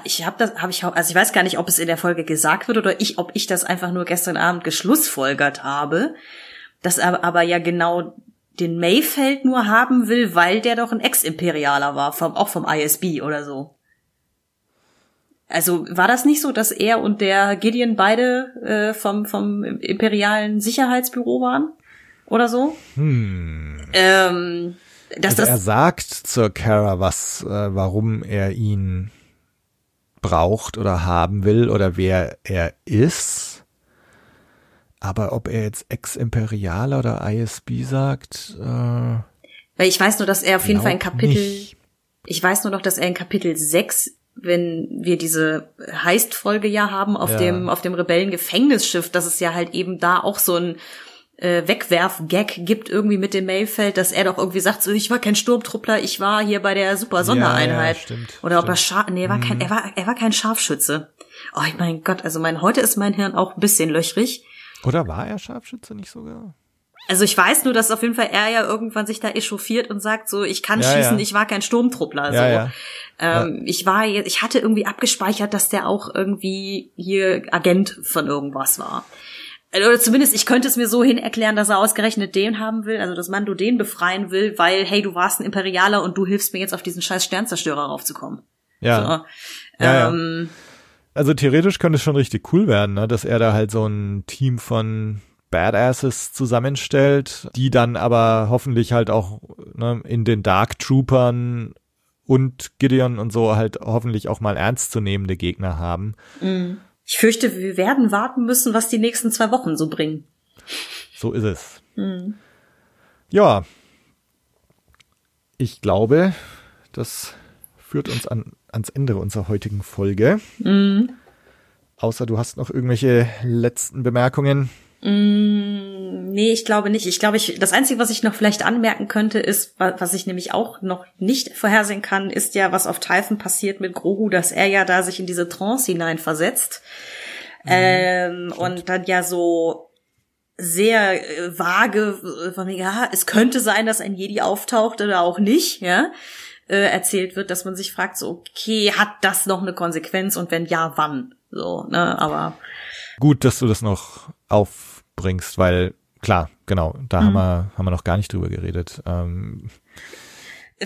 ich habe das habe ich also ich weiß gar nicht, ob es in der Folge gesagt wird oder ich ob ich das einfach nur gestern Abend geschlussfolgert habe, dass er aber ja genau den Mayfeld nur haben will, weil der doch ein Ex-Imperialer war, vom, auch vom ISB oder so. Also war das nicht so, dass er und der Gideon beide äh, vom, vom imperialen Sicherheitsbüro waren? Oder so? Hm. Ähm, dass also das er sagt zur Kara, was, äh, warum er ihn braucht oder haben will oder wer er ist. Aber ob er jetzt Ex-Imperialer oder ISB sagt, äh, Weil ich weiß nur, dass er auf jeden Fall in Kapitel, nicht. ich weiß nur noch, dass er in Kapitel 6 wenn wir diese Heist-Folge ja haben auf ja. dem auf dem Rebellen-Gefängnisschiff, dass es ja halt eben da auch so ein äh, Wegwerf-Gag gibt irgendwie mit dem Mayfeld, dass er doch irgendwie sagt, so ich war kein Sturmtruppler, ich war hier bei der Super Sondereinheit. Ja, ja, stimmt, Oder ob er Schar nee, er war kein, mhm. er war er war kein Scharfschütze. Oh, ich mein Gott, also mein heute ist mein Hirn auch ein bisschen löchrig. Oder war er Scharfschütze nicht sogar? Also ich weiß nur, dass auf jeden Fall er ja irgendwann sich da echauffiert und sagt so, ich kann Ja, schießen, ja. ich war kein Sturmtruppler. So. Ja. Ähm, Ich war jetzt, ich hatte irgendwie abgespeichert, dass der auch irgendwie hier Agent von irgendwas war. Äh, Oder zumindest, ich könnte es mir so hin erklären, dass er ausgerechnet den haben will, also dass Mando den befreien will, weil, hey, du warst ein Imperialer und du hilfst mir jetzt auf diesen scheiß Sternzerstörer raufzukommen. Ja. So. Ähm, Also theoretisch könnte es schon richtig cool werden, ne? dass er da halt so ein Team von Badasses zusammenstellt, die dann aber hoffentlich halt auch ne, in den Dark Troopern und Gideon und so halt hoffentlich auch mal ernstzunehmende Gegner haben. Ich fürchte, wir werden warten müssen, was die nächsten zwei Wochen so bringen. So ist es. Ja. Ich glaube, das führt uns an, ans Ende unserer heutigen Folge. Außer du hast noch irgendwelche letzten Bemerkungen. Nee, ich glaube nicht. Ich glaube, ich, das Einzige, was ich noch vielleicht anmerken könnte, ist, wa- was ich nämlich auch noch nicht vorhersehen kann, ist ja, was auf Typhon passiert mit Grogu, dass er ja da sich in diese Trance hineinversetzt. ähm, und dann ja so sehr äh, vage, äh, von mir, ja, es könnte sein, dass ein Jedi auftaucht oder auch nicht, ja, äh, erzählt wird, dass man sich fragt, so, okay, hat das noch eine Konsequenz und wenn ja, wann? So, ne, aber Gut, dass du das noch aufbringst, weil klar, genau, da haben, wir, haben wir noch gar nicht drüber geredet. Ähm,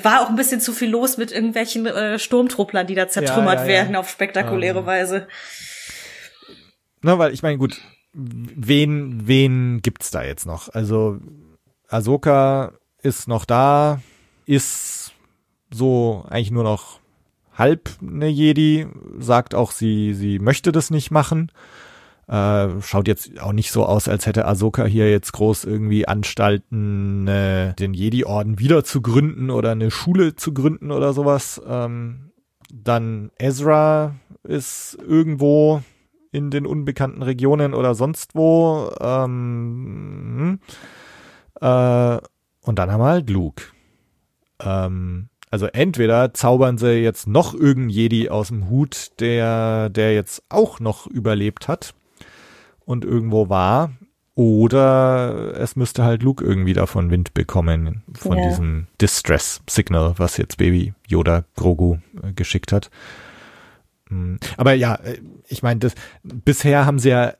war auch ein bisschen zu viel los mit irgendwelchen äh, Sturmtrupplern, die da zertrümmert Ja, ja, ja. werden auf spektakuläre Ähm. Weise. na, weil ich meine, gut, wen, wen gibt's da jetzt noch? Also Ahsoka ist noch da, ist so eigentlich nur noch halb eine Jedi, sagt auch, sie, sie möchte das nicht machen. Äh, schaut jetzt auch nicht so aus, als hätte Ahsoka hier jetzt groß irgendwie Anstalten, äh, den Jedi-Orden wieder zu gründen oder eine Schule zu gründen oder sowas. Ähm, dann Ezra ist irgendwo in den unbekannten Regionen oder sonst wo. Ähm, äh, und dann haben wir halt Luke. Ähm, also entweder zaubern sie jetzt noch irgendeinen Jedi aus dem Hut, der, der jetzt auch noch überlebt hat und irgendwo war, oder es müsste halt Luke irgendwie davon Wind bekommen, von Ja. diesem Distress-Signal, was jetzt Baby Yoda Grogu äh, geschickt hat. Mm, Aber ja, äh, ich meine, bisher haben sie ja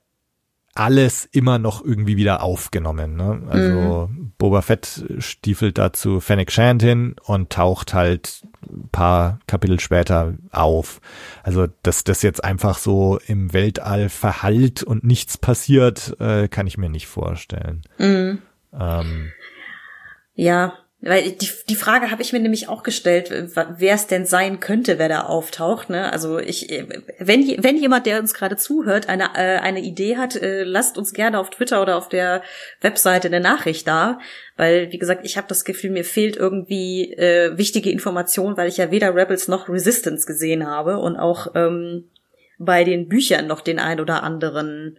alles immer noch irgendwie wieder aufgenommen. Ne? Also Boba Fett stiefelt da zu Fennec Shand hin und taucht halt ein paar Kapitel später auf. Also dass das jetzt einfach so im Weltall verhallt und nichts passiert, äh, kann ich mir nicht vorstellen. Ähm, Ja, weil die, die Frage habe ich mir nämlich auch gestellt, wer es denn sein könnte, wer da auftaucht. Ne? Also ich, wenn, je- wenn jemand, der uns gerade zuhört, eine, äh, eine Idee hat, äh, lasst uns gerne auf Twitter oder auf der Webseite eine Nachricht da. Weil, wie gesagt, ich habe das Gefühl, mir fehlt irgendwie äh, wichtige Information, weil ich ja weder Rebels noch Resistance gesehen habe und auch ähm, bei den Büchern noch den ein oder anderen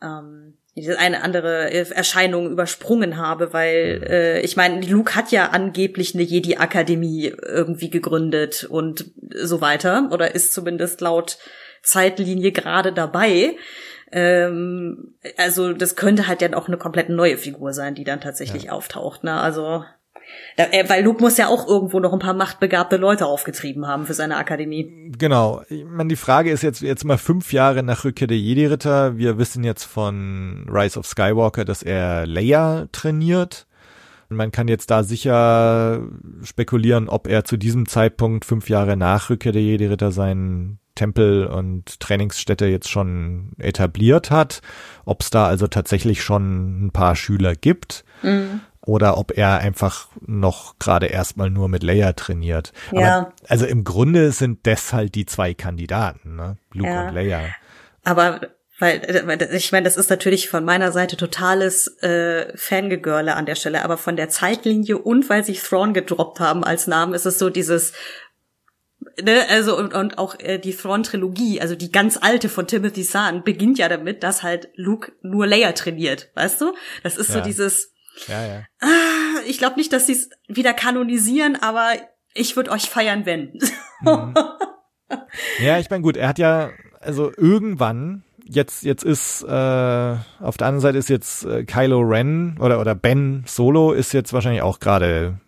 ähm, eine andere äh, Erscheinung übersprungen habe, weil äh, ich meine, Luke hat ja angeblich eine Jedi-Akademie irgendwie gegründet und so weiter oder ist zumindest laut Zeitlinie gerade dabei. Ähm, also das könnte halt dann auch eine komplett neue Figur sein, die dann tatsächlich auftaucht. Ne? Also da, äh, weil Luke muss ja auch irgendwo noch ein paar machtbegabte Leute aufgetrieben haben für seine Akademie. Genau. Ich meine, die Frage ist jetzt jetzt mal fünf Jahre nach Rückkehr der Jedi-Ritter. Wir wissen jetzt von Rise of Skywalker, dass er Leia trainiert. Man kann jetzt da sicher spekulieren, ob er zu diesem Zeitpunkt fünf Jahre nach Rückkehr der Jedi-Ritter seinen Tempel und Trainingsstätte jetzt schon etabliert hat, ob es da also tatsächlich schon ein paar Schüler gibt oder ob er einfach noch gerade erstmal nur mit Leia trainiert. Ja. Aber, also im Grunde sind das halt die zwei Kandidaten, ne? Luke Ja. und Leia. Aber weil ich meine, das ist natürlich von meiner Seite totales äh, Fangegörle an der Stelle, aber von der Zeitlinie und weil sie Thrawn gedroppt haben als Namen, ist es so dieses Ne, also und, und auch äh, die Thrawn-Trilogie, also die ganz alte von Timothy Zahn, beginnt ja damit, dass halt Luke nur Leia trainiert, weißt du? Das ist so Ja. dieses, Ja, ja. ah, ich glaube nicht, dass sie es wieder kanonisieren, aber ich würde euch feiern, wenn. Ja, ich meine, gut, er hat ja, also irgendwann jetzt jetzt ist äh, auf der anderen Seite ist jetzt äh, Kylo Ren oder oder Ben Solo ist jetzt wahrscheinlich auch gerade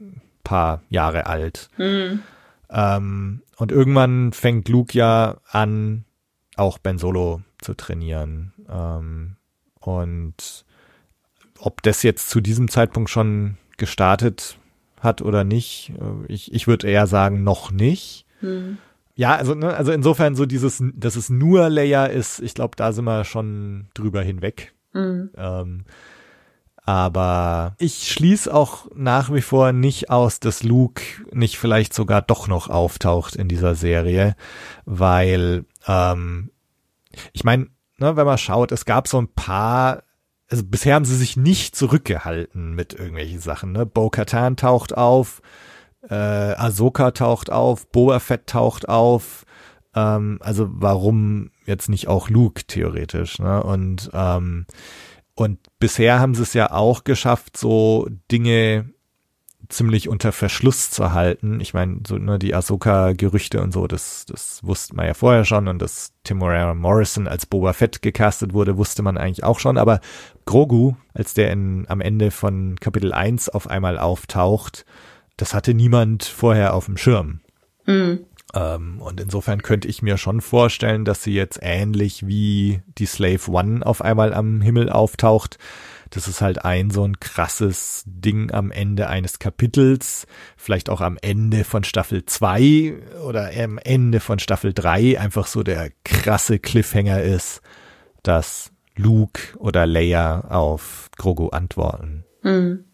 paar Jahre alt. Mhm. Ähm, und irgendwann fängt Luke ja an, auch Ben Solo zu trainieren. Ähm, und ob das jetzt zu diesem Zeitpunkt schon gestartet hat oder nicht, äh, ich, ich würde eher sagen, noch nicht. Mhm. Ja, also, ne, also insofern so dieses, dass es nur Leia ist, ich glaube, da sind wir schon drüber hinweg. Mhm. Ähm, aber ich schließe auch nach wie vor nicht aus, dass Luke nicht vielleicht sogar doch noch auftaucht in dieser Serie, weil ähm, ich meine, ne, wenn man schaut, es gab so ein paar, also bisher haben sie sich nicht zurückgehalten mit irgendwelchen Sachen. Ne? Bo-Katan taucht auf, äh, Ahsoka taucht auf, Boba Fett taucht auf. Ähm, also warum jetzt nicht auch Luke theoretisch? Ne? Und ähm, und bisher haben sie es ja auch geschafft, so Dinge ziemlich unter Verschluss zu halten. Ich meine, so ne, die Ahsoka-Gerüchte und so, das, das wusste man ja vorher schon und dass Timora Morrison als Boba Fett gecastet wurde, wusste man eigentlich auch schon. Aber Grogu, als der in, am Ende von Kapitel 1 auf einmal auftaucht, das hatte niemand vorher auf dem Schirm. Mhm. Ähm, und insofern könnte ich mir schon vorstellen, dass sie jetzt ähnlich wie die Slave One auf einmal am Himmel auftaucht. Das ist halt ein so ein krasses Ding am Ende eines Kapitels, vielleicht auch am Ende von Staffel 2 oder am Ende von Staffel 3 einfach so der krasse Cliffhanger ist, dass Luke oder Leia auf Grogu antworten. Mhm.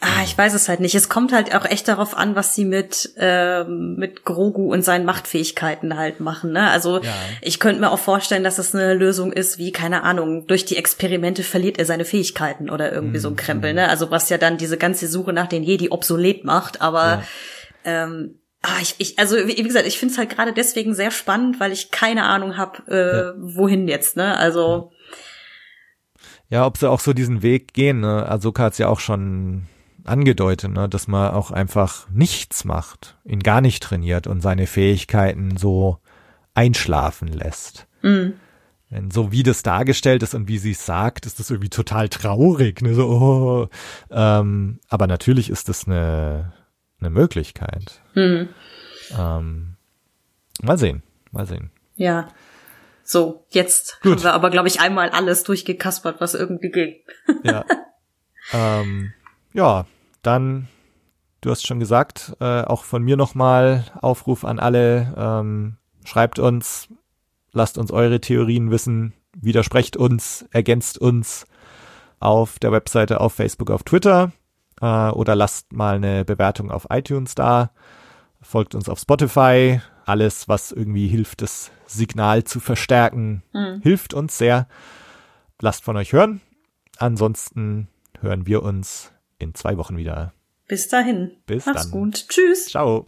Ah, ich weiß es halt nicht. Es kommt halt auch echt darauf an, was sie mit ähm, mit Grogu und seinen Machtfähigkeiten halt machen. Ne? Also Ja. ich könnte mir auch vorstellen, dass das eine Lösung ist, wie keine Ahnung, durch die Experimente verliert er seine Fähigkeiten oder irgendwie so ein Krempel. Ne? Also was ja dann diese ganze Suche nach den Jedi obsolet macht. Aber ähm, ah, ich, ich, also wie gesagt, ich finde es halt gerade deswegen sehr spannend, weil ich keine Ahnung habe, äh, Ja. wohin jetzt. Ne? Also Ja, ob sie auch so diesen Weg gehen, ne? Ahsoka hat's ja auch schon angedeutet, ne? dass man auch einfach nichts macht, ihn gar nicht trainiert und seine Fähigkeiten so einschlafen lässt. mh, Denn so wie das dargestellt ist und wie sie es sagt, ist das irgendwie total traurig. Ne? So, oh. ähm, aber natürlich ist das eine, eine Möglichkeit. mh. Ähm, mal sehen, mal sehen. Ja. So, jetzt Gut. haben wir aber, glaube ich, einmal alles durchgekaspert, was irgendwie ging. Ja. *laughs* ähm, ja, dann, du hast schon gesagt, äh, auch von mir nochmal Aufruf an alle, ähm, schreibt uns, lasst uns eure Theorien wissen, widersprecht uns, ergänzt uns auf der Webseite, auf Facebook, auf Twitter äh, oder lasst mal eine Bewertung auf iTunes da, folgt uns auf Spotify, alles, was irgendwie hilft, das Signal zu verstärken, Mhm. hilft uns sehr. Lasst von euch hören. Ansonsten hören wir uns in zwei Wochen wieder. Bis dahin. Bis Mach's dann. gut. Tschüss. Ciao.